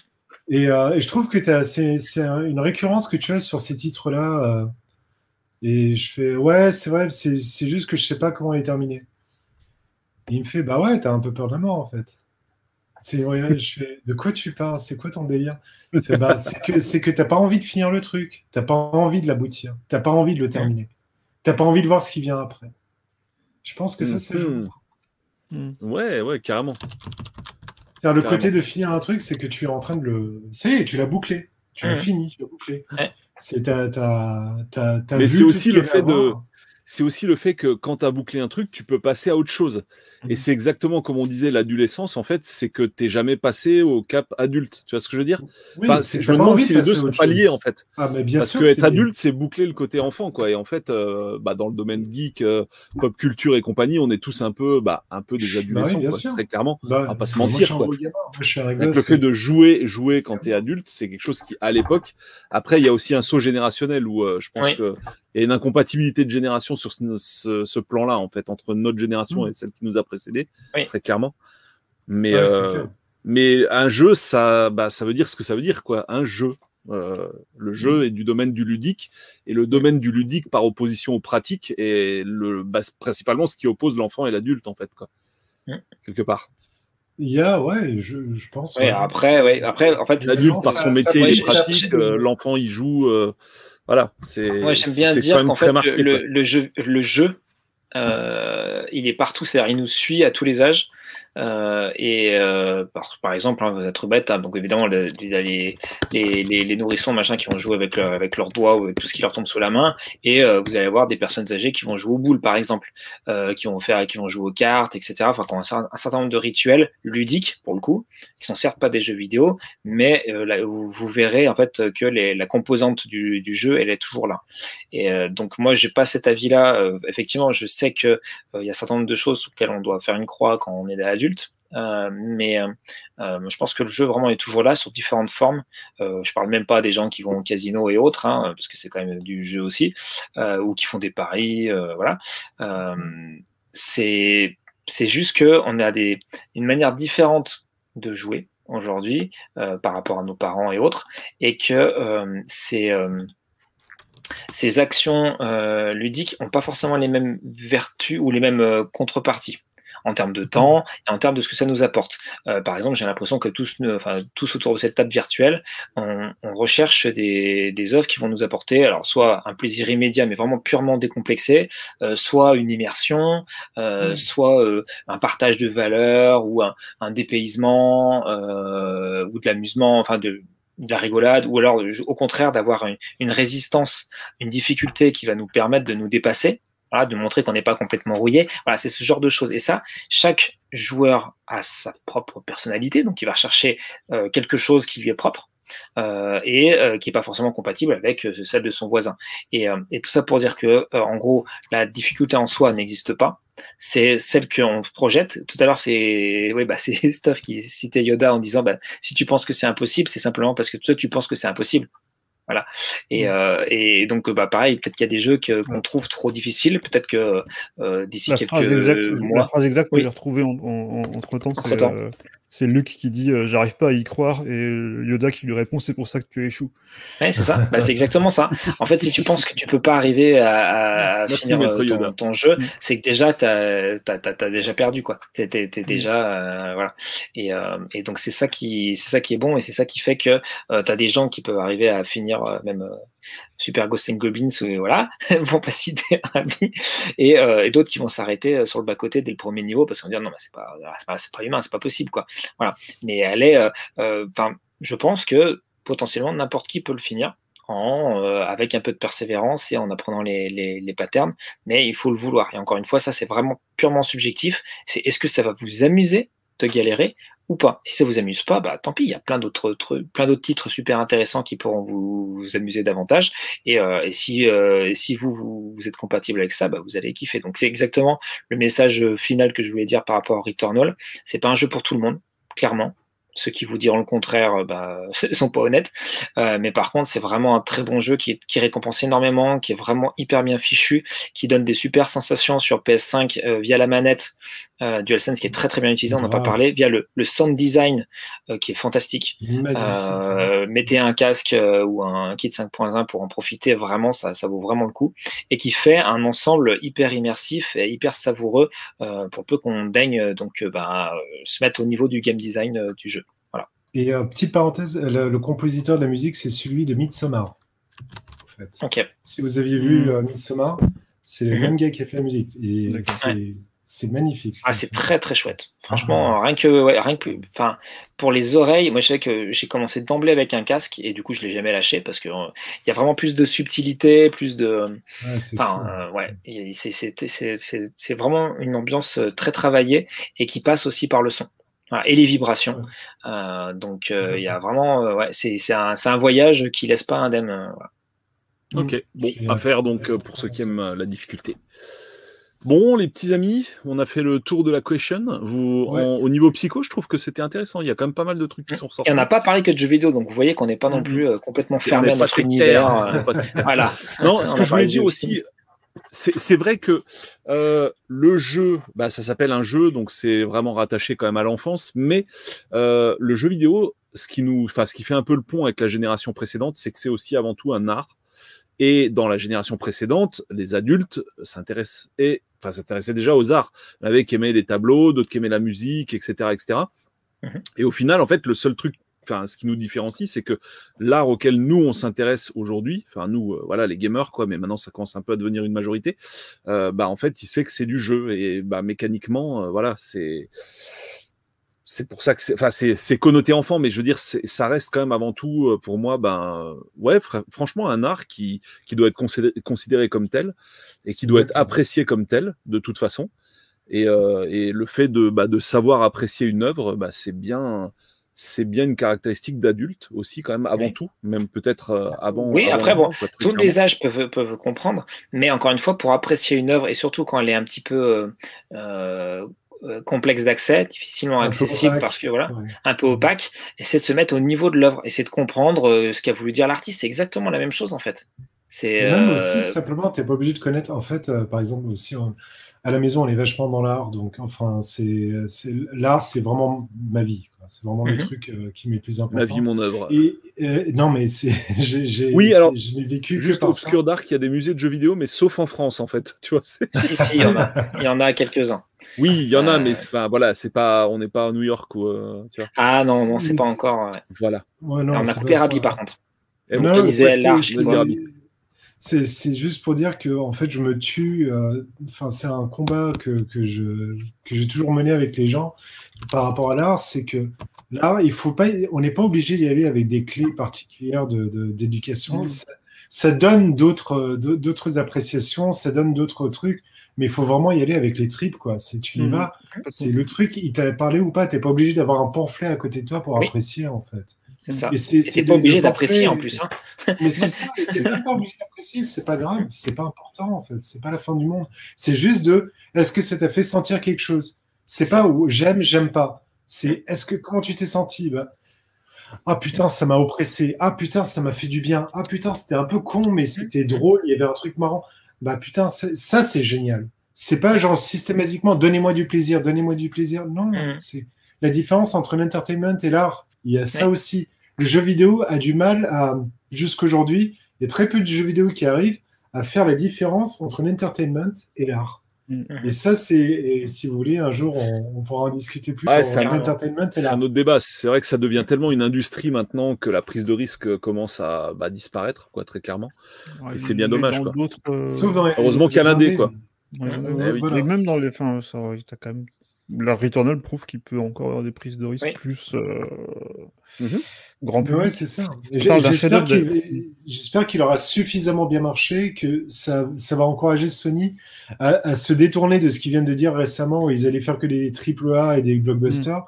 Et, et je trouve que c'est c'est un- une récurrence que tu as sur ces titres-là. et je fais Ouais, c'est vrai, c'est c'est juste que je sais pas comment elle est terminée. Et il me fait Bah ouais, t'as un peu peur de la mort en fait. C'est ouais, je fais De quoi tu parles? C'est quoi ton délire? Bah, c'est que c'est que t'as pas envie de finir le truc. T'as pas envie de l'aboutir. T'as pas envie de le terminer. T'as pas envie de voir ce qui vient après. Je pense que ça, c'est Mhm. joue. Ouais, ouais, carrément. C'est-à-dire, le Carrément. côté de finir un truc, c'est que tu es en train de le. Ça y est, tu l'as bouclé. Tu l'as fini, tu l'as bouclé. C'est t'as Mais c'est aussi ce le fait de-. C'est aussi le fait que quand tu as bouclé un truc, tu peux passer à autre chose. Et Mhm. c'est exactement comme on disait, l'adolescence, en fait, c'est que t'es jamais passé au cap adulte. Tu vois ce que je veux dire? Oui, Enfin, Je me pas demande si les deux sont pas chose. liés, en fait. Ah, mais bien Parce sûr. que que être adulte, c'est boucler le côté enfant, quoi. Et en fait, euh, bah, dans le domaine geek, euh, pop culture et compagnie, on est tous un peu, bah, un peu des adolescents, quoi, sûr. très clairement. Bah, va pas se mentir, quoi. gamin. Moi, Avec gosse. le fait de jouer, jouer quand t'es adulte, c'est quelque chose qui, à l'époque, après, il y a aussi un saut générationnel où euh, je pense Oui. que il y a une incompatibilité de génération sur ce, ce- ce plan-là, en fait, entre notre génération Mm. et celle qui nous a précédé, Oui. très clairement. Mais, Ouais, euh, clair. mais un jeu, ça, bah, ça veut dire ce que ça veut dire, quoi. Un jeu. Euh, le jeu est du domaine du ludique et le domaine du ludique par opposition au pratique est le, bah, principalement ce qui oppose l'enfant et l'adulte en fait quoi Mm. quelque part Il y a, ouais, je, je pense. Ouais, ouais. après, ouais, après, en fait, l'adulte par son ça métier il est pratique euh, l'enfant il joue euh, voilà c'est Moi, j'aime bien dire qu'en très fait, marqué, le jeu, le jeu euh, il est partout, c'est-à-dire il nous suit à tous les âges. Euh, et euh, par, exemple, hein, vous êtes bête, hein, donc évidemment, les, nourrissons machin, qui vont jouer avec, leur, avec leurs doigts ou avec tout ce qui leur tombe sous la main. Et euh, vous allez avoir des personnes âgées qui vont jouer aux boules, par exemple, qui, vont faire, qui vont jouer aux cartes, etc. Enfin, qui ont un, cer- un certain nombre de rituels ludiques, pour le coup, qui sont certes pas des jeux vidéo, mais vous, verrez en fait que la composante du, jeu, elle est toujours là. Et donc moi, j'ai pas cet avis-là. Effectivement, je sais euh, il y a un certain nombre de choses sur lesquelles on doit faire une croix quand on est adulte. Euh, mais euh, euh, je pense que le jeu vraiment est toujours là sur différentes formes. Je parle même pas des gens qui vont au casino et autres, hein, parce que c'est quand même du jeu aussi, ou qui font des paris, voilà. C'est juste que on a des une manière différente de jouer aujourd'hui par rapport à nos parents et autres, et que ces actions ludiques n'ont pas forcément les mêmes vertus ou les mêmes contreparties en termes de temps et en termes de ce que ça nous apporte. Euh, par exemple, j'ai l'impression que tous, enfin, tous autour de cette table virtuelle, on, on recherche des, des œuvres qui vont nous apporter, alors soit un plaisir immédiat, mais vraiment purement décomplexé, euh, soit une immersion, euh, Mm. soit euh, un partage de valeurs ou un, un dépaysement euh, ou de l'amusement, enfin de de la rigolade, ou alors au contraire d'avoir une, une résistance, une difficulté qui va nous permettre de nous dépasser, voilà, de montrer qu'on n'est pas complètement rouillé. Voilà, c'est ce genre de choses. Et ça, chaque joueur a sa propre personnalité, donc il va chercher euh, quelque chose qui lui est propre. Euh, et euh, qui est pas forcément compatible avec euh, celle de son voisin. Et, tout ça pour dire que, en gros, la difficulté en soi n'existe pas. C'est celle qu'on projette. Tout à l'heure, c'est oui, bah, c'est Stuff qui citait Yoda en disant bah, si tu penses que c'est impossible, c'est simplement parce que toi, tu penses que c'est impossible. Voilà. Et, Mm. euh, et donc, bah, pareil, peut-être qu'il y a des jeux qu'on trouve trop difficiles. Peut-être que euh, d'ici La quelques phrase exacte, la mois. phrase exacte, Oui. que j'ai retrouvée en, en- en- entre temps, c'est Entre-temps. euh, c'est Luke qui dit euh, J'arrive pas à y croire, et euh, Yoda qui lui répond C'est pour ça que tu échoues. Ouais, c'est ça. Bah, c'est exactement ça. En fait, si tu penses que tu peux pas arriver à, à Merci, finir euh, Yoda. ton, ton jeu, Mm. c'est que déjà t'as t'as t'as- t'as déjà perdu quoi. T'es t'es- t'es déjà euh, voilà. Et, euh, et donc c'est ça qui c'est ça qui est bon et c'est ça qui fait que euh, t'as des gens qui peuvent arriver à finir euh, même euh, Super Ghost and Goblins ou voilà vont pas citer un ami et, euh, et d'autres qui vont s'arrêter euh, sur le bas côté dès le premier niveau parce qu'on va dire non mais c'est pas c'est pas, pas humain c'est pas possible quoi. Voilà. Mais elle est euh, euh, enfin je pense que potentiellement n'importe qui peut le finir en, euh, avec un peu de persévérance et en apprenant les, les, les patterns, mais il faut le vouloir. Et encore une fois, ça c'est vraiment purement subjectif. C'est est-ce que ça va vous amuser de galérer ou pas. Si ça vous amuse pas, bah tant pis, il y a plein d'autres plein d'autres titres super intéressants qui pourront vous, vous amuser davantage. Et, euh, si euh, si vous, vous, vous êtes compatible avec ça, bah vous allez kiffer. Donc c'est exactement le message final que je voulais dire par rapport à Returnal. C'est pas un jeu pour tout le monde, clairement. Ceux qui vous diront le contraire euh, bah, sont pas honnêtes. Euh, mais par contre, c'est vraiment un très bon jeu qui, qui, récompense énormément, qui est vraiment hyper bien fichu, qui donne des super sensations sur PS5 euh, via la manette euh, DualSense qui est très très bien utilisé, on n'a pas parlé, via le, le sound design euh, qui est fantastique. Euh, mettez un casque ou un kit 5.1 pour en profiter, vraiment, ça, ça vaut vraiment le coup. Et qui fait un ensemble hyper immersif et hyper savoureux pour peu qu'on daigne donc bah, se mettre au niveau du game design du jeu. Et petite parenthèse, le, le, compositeur de la musique, c'est celui de Midsommar. En fait. Okay. Si vous aviez vu mmh. Midsommar, c'est le mmh. même gars qui a fait la musique. Et c'est c'est magnifique. Ah, c'est très très chouette. Franchement, ah. rien que, ouais, rien que, enfin, pour les oreilles, moi je sais que j'ai commencé d'emblée avec un casque et du coup je l'ai jamais lâché parce que il euh, y a vraiment plus de subtilité, plus de, ouais, euh, c'est vraiment une ambiance euh, très travaillée et qui passe aussi par le son. Voilà, et les vibrations. Euh, donc il y a vraiment, ouais, c'est un, un, voyage qui laisse pas indemne. Voilà. Ok, bon, à faire donc pour ceux qui aiment la difficulté. Bon, les petits amis, on a fait le tour de la question. Vous, ouais. en, au niveau psycho, je trouve que c'était intéressant. Il y a quand même pas mal de trucs qui sont sortis. Et on n'a pas parlé que de jeux vidéo, donc vous voyez qu'on n'est pas non plus euh, complètement fermé à notre univers. Euh, voilà. Non, ce que je voulais dire aussi, c'est vrai que euh, le jeu, bah, ça s'appelle un jeu, donc c'est vraiment rattaché quand même à l'enfance, mais euh, le jeu vidéo, ce qui nous, enfin, ce qui fait un peu le pont avec la génération précédente, c'est que c'est aussi avant tout un art. Et dans la génération précédente, les adultes s'intéressent et enfin s'intéressaient déjà aux arts. Il y en avait qui aimaient les tableaux, d'autres qui aimaient la musique, etc., etc. Mmh. Et au final, en fait, le seul truc, enfin, ce qui nous différencie, c'est que l'art auquel nous on s'intéresse aujourd'hui, enfin nous, euh, voilà, les gamers quoi, mais maintenant ça commence un peu à devenir une majorité. Euh, bah en fait, il se fait que c'est du jeu et bah mécaniquement, euh, voilà, c'est c'est pour ça que c'est, enfin, c'est, connoté enfant, mais je veux dire, ça reste quand même avant tout, pour moi, ben, ouais, fr franchement, un art qui, qui doit être considéré, considéré comme tel et qui doit être apprécié comme tel, de toute façon. Et, euh, et le fait de, bah, de savoir apprécier une œuvre, bah, c'est bien, c'est bien une caractéristique d'adulte aussi, quand même, avant oui. tout, même peut-être euh, avant. Oui, avant après, bon, tous les âges peuvent, peuvent comprendre, mais encore une fois, pour apprécier une œuvre, et surtout quand elle est un petit peu euh, complexe d'accès, difficilement accessible parce que voilà, ouais. un peu opaque, et c'est de se mettre au niveau de l'œuvre, et c'est de comprendre euh, ce qu'a voulu dire l'artiste. C'est exactement la même chose en fait. C'est même euh... aussi simplement, t'es pas obligé de connaître. En fait, euh, par exemple aussi on, à la maison, on est vachement dans l'art, donc enfin c'est l'art, c'est vraiment ma vie. C'est vraiment mm -hmm. le truc euh, qui m'est plus important. Ma vie, mon œuvre. Et euh, non, mais c'est j'ai oui alors je l'ai vécu juste obscur d'art qu'il y a des musées de jeux vidéo, mais sauf en France en fait. Tu vois. si si, il y en a, il y en a quelques uns. Oui, il y en a, euh... mais enfin voilà, c'est pas, on n'est pas à New York ou euh, tu vois. Ah non, non, c'est pas encore. Ouais. Voilà. Ouais, non, Alors, on a coupé Rabi par contre. Et on non, disait l'arche. C'est juste pour dire que en fait, je me tue. euh, Enfin, c'est un combat que, que je que j'ai toujours mené avec les gens par rapport à l'art. C'est que l'art, il faut pas, on n'est pas obligé d'y aller avec des clés particulières d'éducation. De, de, ça, ça, donne d'autres d'autres appréciations, ça donne d'autres trucs, mais il faut vraiment y aller avec les tripes, quoi. C'est tu y mmh. vas, c'est le truc. Il t'a parlé ou pas. T'es pas obligé d'avoir un pamphlet à côté de toi pour oui. apprécier, en fait. C'est pas obligé d'apprécier en plus. Hein. Mais c'est ça, t'es même pas obligé d'apprécier, c'est pas grave, c'est pas important en fait, c'est pas la fin du monde. C'est juste de est-ce que ça t'a fait sentir quelque chose? C'est pas où j'aime, j'aime pas. C'est est-ce que comment tu t'es senti? Bah, Ah putain, ça m'a oppressé. Ah putain, ça m'a fait du bien. Ah putain, c'était un peu con, mais c'était drôle, il y avait un truc marrant. Bah putain, ça c'est génial. C'est pas genre systématiquement donnez-moi du plaisir, donnez-moi du plaisir. Non, mmh. c'est la différence entre l'entertainment et l'art il y a ça aussi. Le jeu vidéo a du mal à, jusqu'aujourd'hui, il y a très peu de jeux vidéo qui arrivent à faire la différence entre l'entertainment et l'art. Mm -hmm. Et ça, c'est, si vous voulez, un jour, on, on pourra en discuter plus ouais, sur l'entertainment. C'est un autre débat. C'est vrai que ça devient tellement une industrie maintenant que la prise de risque commence à bah, disparaître, quoi, très clairement. Ouais, et c'est bien dommage, quoi. Euh... Heureusement qu'il y a l'indé, quoi. Ouais, ouais, voilà. Et même dans les, enfin, ça, t'as quand même la Returnal prouve qu'il peut encore avoir des prises de risque oui. plus euh, mm -hmm. grand public. Ouais, c'est ça. J'espère qu'il qu qu aura suffisamment bien marché, que ça, ça va encourager Sony à, à, se détourner de ce qu'ils viennent de dire récemment, où ils allaient faire que des triple A et des blockbusters, mm.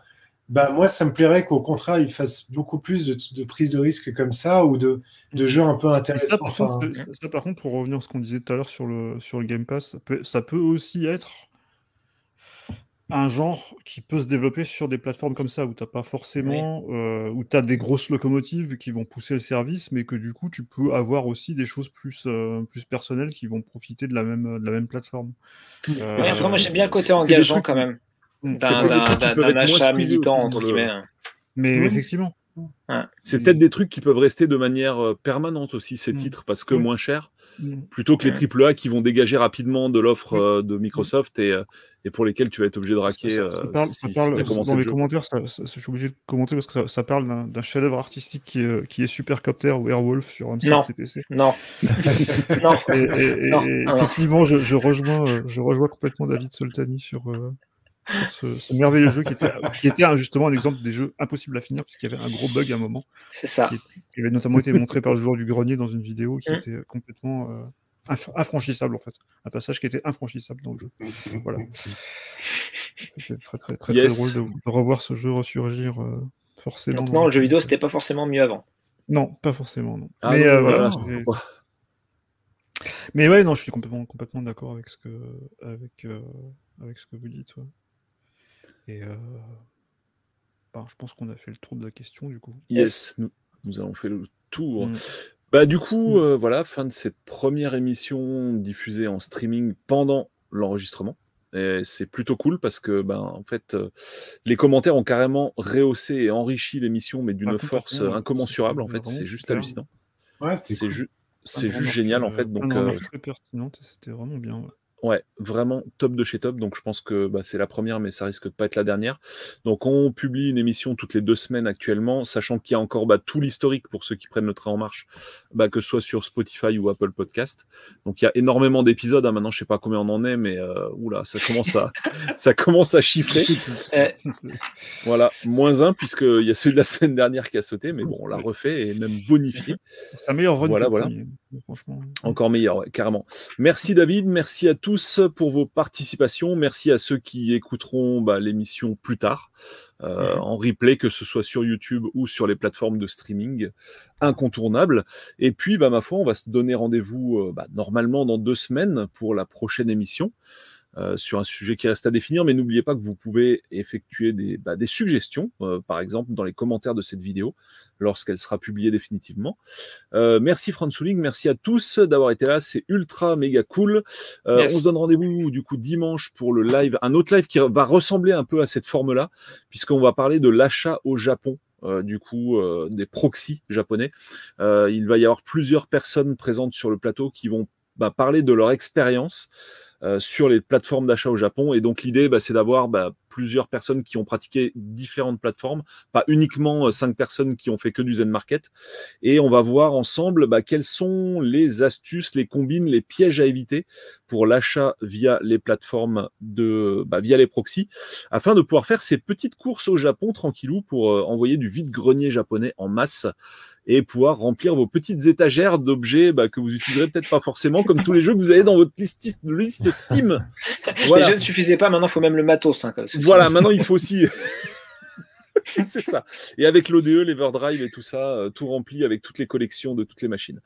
bah moi, ça me plairait qu'au contraire, ils fassent beaucoup plus de, de prise de risque comme ça ou de, de jeux un peu Ça intéressants. par, Enfin, contre, ça- ça, par contre, pour revenir à ce qu'on disait tout à l'heure sur le, sur le Game Pass, ça peut, ça peut aussi être un genre qui peut se développer sur des plateformes comme ça, où tu pas forcément, euh, où tu as des grosses locomotives qui vont pousser le service, mais que du coup, tu peux avoir aussi des choses plus, euh, plus personnelles qui vont profiter de la même, de la même plateforme. Euh, Ouais, après, moi, j'aime bien le côté engageant trucs- quand même. Mm. C'est D'un achat militant, aussi entre le- guillemets. Mais Oui. effectivement. C'est peut-être des trucs qui peuvent rester de manière euh, permanente aussi, ces Mm. titres, parce que Mm. moins cher, Mm. plutôt que les Ouais. triple A qui vont dégager rapidement de l'offre euh, de Microsoft et, euh, et pour lesquels tu vas être obligé de raquer Ça- ça parle, si, ça si parle- t'as commencé dans le les jeu. commentaires, ça- ça- je suis obligé de commenter parce que ça, ça parle d'un chef-d'œuvre artistique qui est, qui est Supercopter ou Airwolf sur Non. M5 CPC. Non. non. Et, et- et- Non, effectivement, je, je rejoins, je rejoins complètement David Soltani sur, euh, sur ce, ce merveilleux jeu qui était, qui était un- justement un exemple des jeux impossibles à finir puisqu'il y avait un gros bug à un moment C'est ça. qui avait notamment été montré par le joueur du grenier dans une vidéo qui Mm. était complètement euh, inf- infranchissable en fait. Un passage qui était infranchissable dans le jeu. Voilà. C'était très très très, Yes. très drôle de, de revoir ce jeu ressurgir euh, forcément. Donc, dans non, le jeu vidéo, c'était pas forcément mieux avant. Non, pas forcément. Non. Ah mais non, euh, voilà. Mais ouais, non, je suis complètement, complètement d'accord avec ce que, avec, euh, avec ce que vous dites. ouais. Et euh, ben, je pense qu'on a fait le tour de la question du coup. Yes, nous, nous avons fait le tour. Mm. Bah du coup, Mm. euh, voilà, fin de cette première émission diffusée en streaming pendant l'enregistrement. Et c'est plutôt cool parce que, ben, en fait, euh, les commentaires ont carrément rehaussé et enrichi l'émission, mais d'une Ah, force euh, incommensurable. En fait, c'est juste hallucinant. ouais, C'est cool. ju- juste génial, en fait. Donc, euh, c'était vraiment bien. ouais. Ouais, vraiment top de chez top. Donc je pense que bah, c'est la première, mais ça risque de pas être la dernière. Donc on publie une émission toutes les deux semaines actuellement, sachant qu'il y a encore bah, tout l'historique pour ceux qui prennent le train en marche, bah, que ce soit sur Spotify ou Apple Podcast. Donc il y a énormément d'épisodes. hein. Maintenant je sais pas combien on en est, mais euh, oula, ça commence à ça commence à chiffrer. Voilà, moins un puisqu'il y a celui de la semaine dernière qui a sauté, mais bon, on l'a refait et même bonifié. C'est un meilleur run Voilà, voilà. premier, franchement. Encore meilleur, ouais, carrément. Merci David, merci à tous pour vos participations, merci à ceux qui écouteront bah, l'émission plus tard, euh, en replay, que ce soit sur YouTube ou sur les plateformes de streaming incontournables. Et puis, bah, ma foi, on va se donner rendez-vous euh, bah, normalement dans deux semaines pour la prochaine émission. Euh, sur un sujet qui reste à définir, mais n'oubliez pas que vous pouvez effectuer des, bah, des suggestions, euh, par exemple dans les commentaires de cette vidéo, lorsqu'elle sera publiée définitivement. Euh, merci Franz Souling, merci à tous d'avoir été là, c'est ultra méga cool. Euh, Yes. On se donne rendez-vous du coup dimanche pour le live, un autre live qui va ressembler un peu à cette forme-là, puisqu'on va parler de l'achat au Japon. euh, du coup, euh, des proxys japonais. Euh, il va y avoir plusieurs personnes présentes sur le plateau qui vont bah, parler de leur expérience sur les plateformes d'achat au Japon. Et donc l'idée, bah, c'est d'avoir bah, plusieurs personnes qui ont pratiqué différentes plateformes, pas uniquement euh, cinq personnes qui ont fait que du Zen Market. Et on va voir ensemble bah, quelles sont les astuces, les combines, les pièges à éviter pour l'achat via les plateformes de, bah, via les proxys, afin de pouvoir faire ces petites courses au Japon tranquillou pour euh, envoyer du vide-grenier japonais en masse et pouvoir remplir vos petites étagères d'objets bah, que vous utiliserez peut-être pas forcément, comme tous les jeux que vous avez dans votre liste, liste Steam. Voilà. Les jeux ne suffisaient pas, maintenant il faut même le matos. Hein, parce que Voilà, maintenant il faut aussi. c'est ça. Et avec l'ODE, l'Everdrive et tout ça, euh, tout rempli avec toutes les collections de toutes les machines.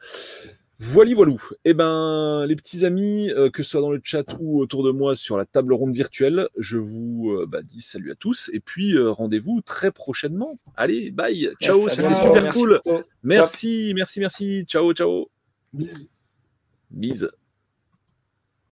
Voili voilou. Eh ben, les petits amis, euh, que ce soit dans le chat ou autour de moi sur la table ronde virtuelle, je vous euh, bah, dis salut à tous et puis euh, rendez-vous très prochainement. Allez, bye, ciao, Yes, c'était super merci cool. Merci, merci, merci. Ciao, ciao. Bisous. Bise.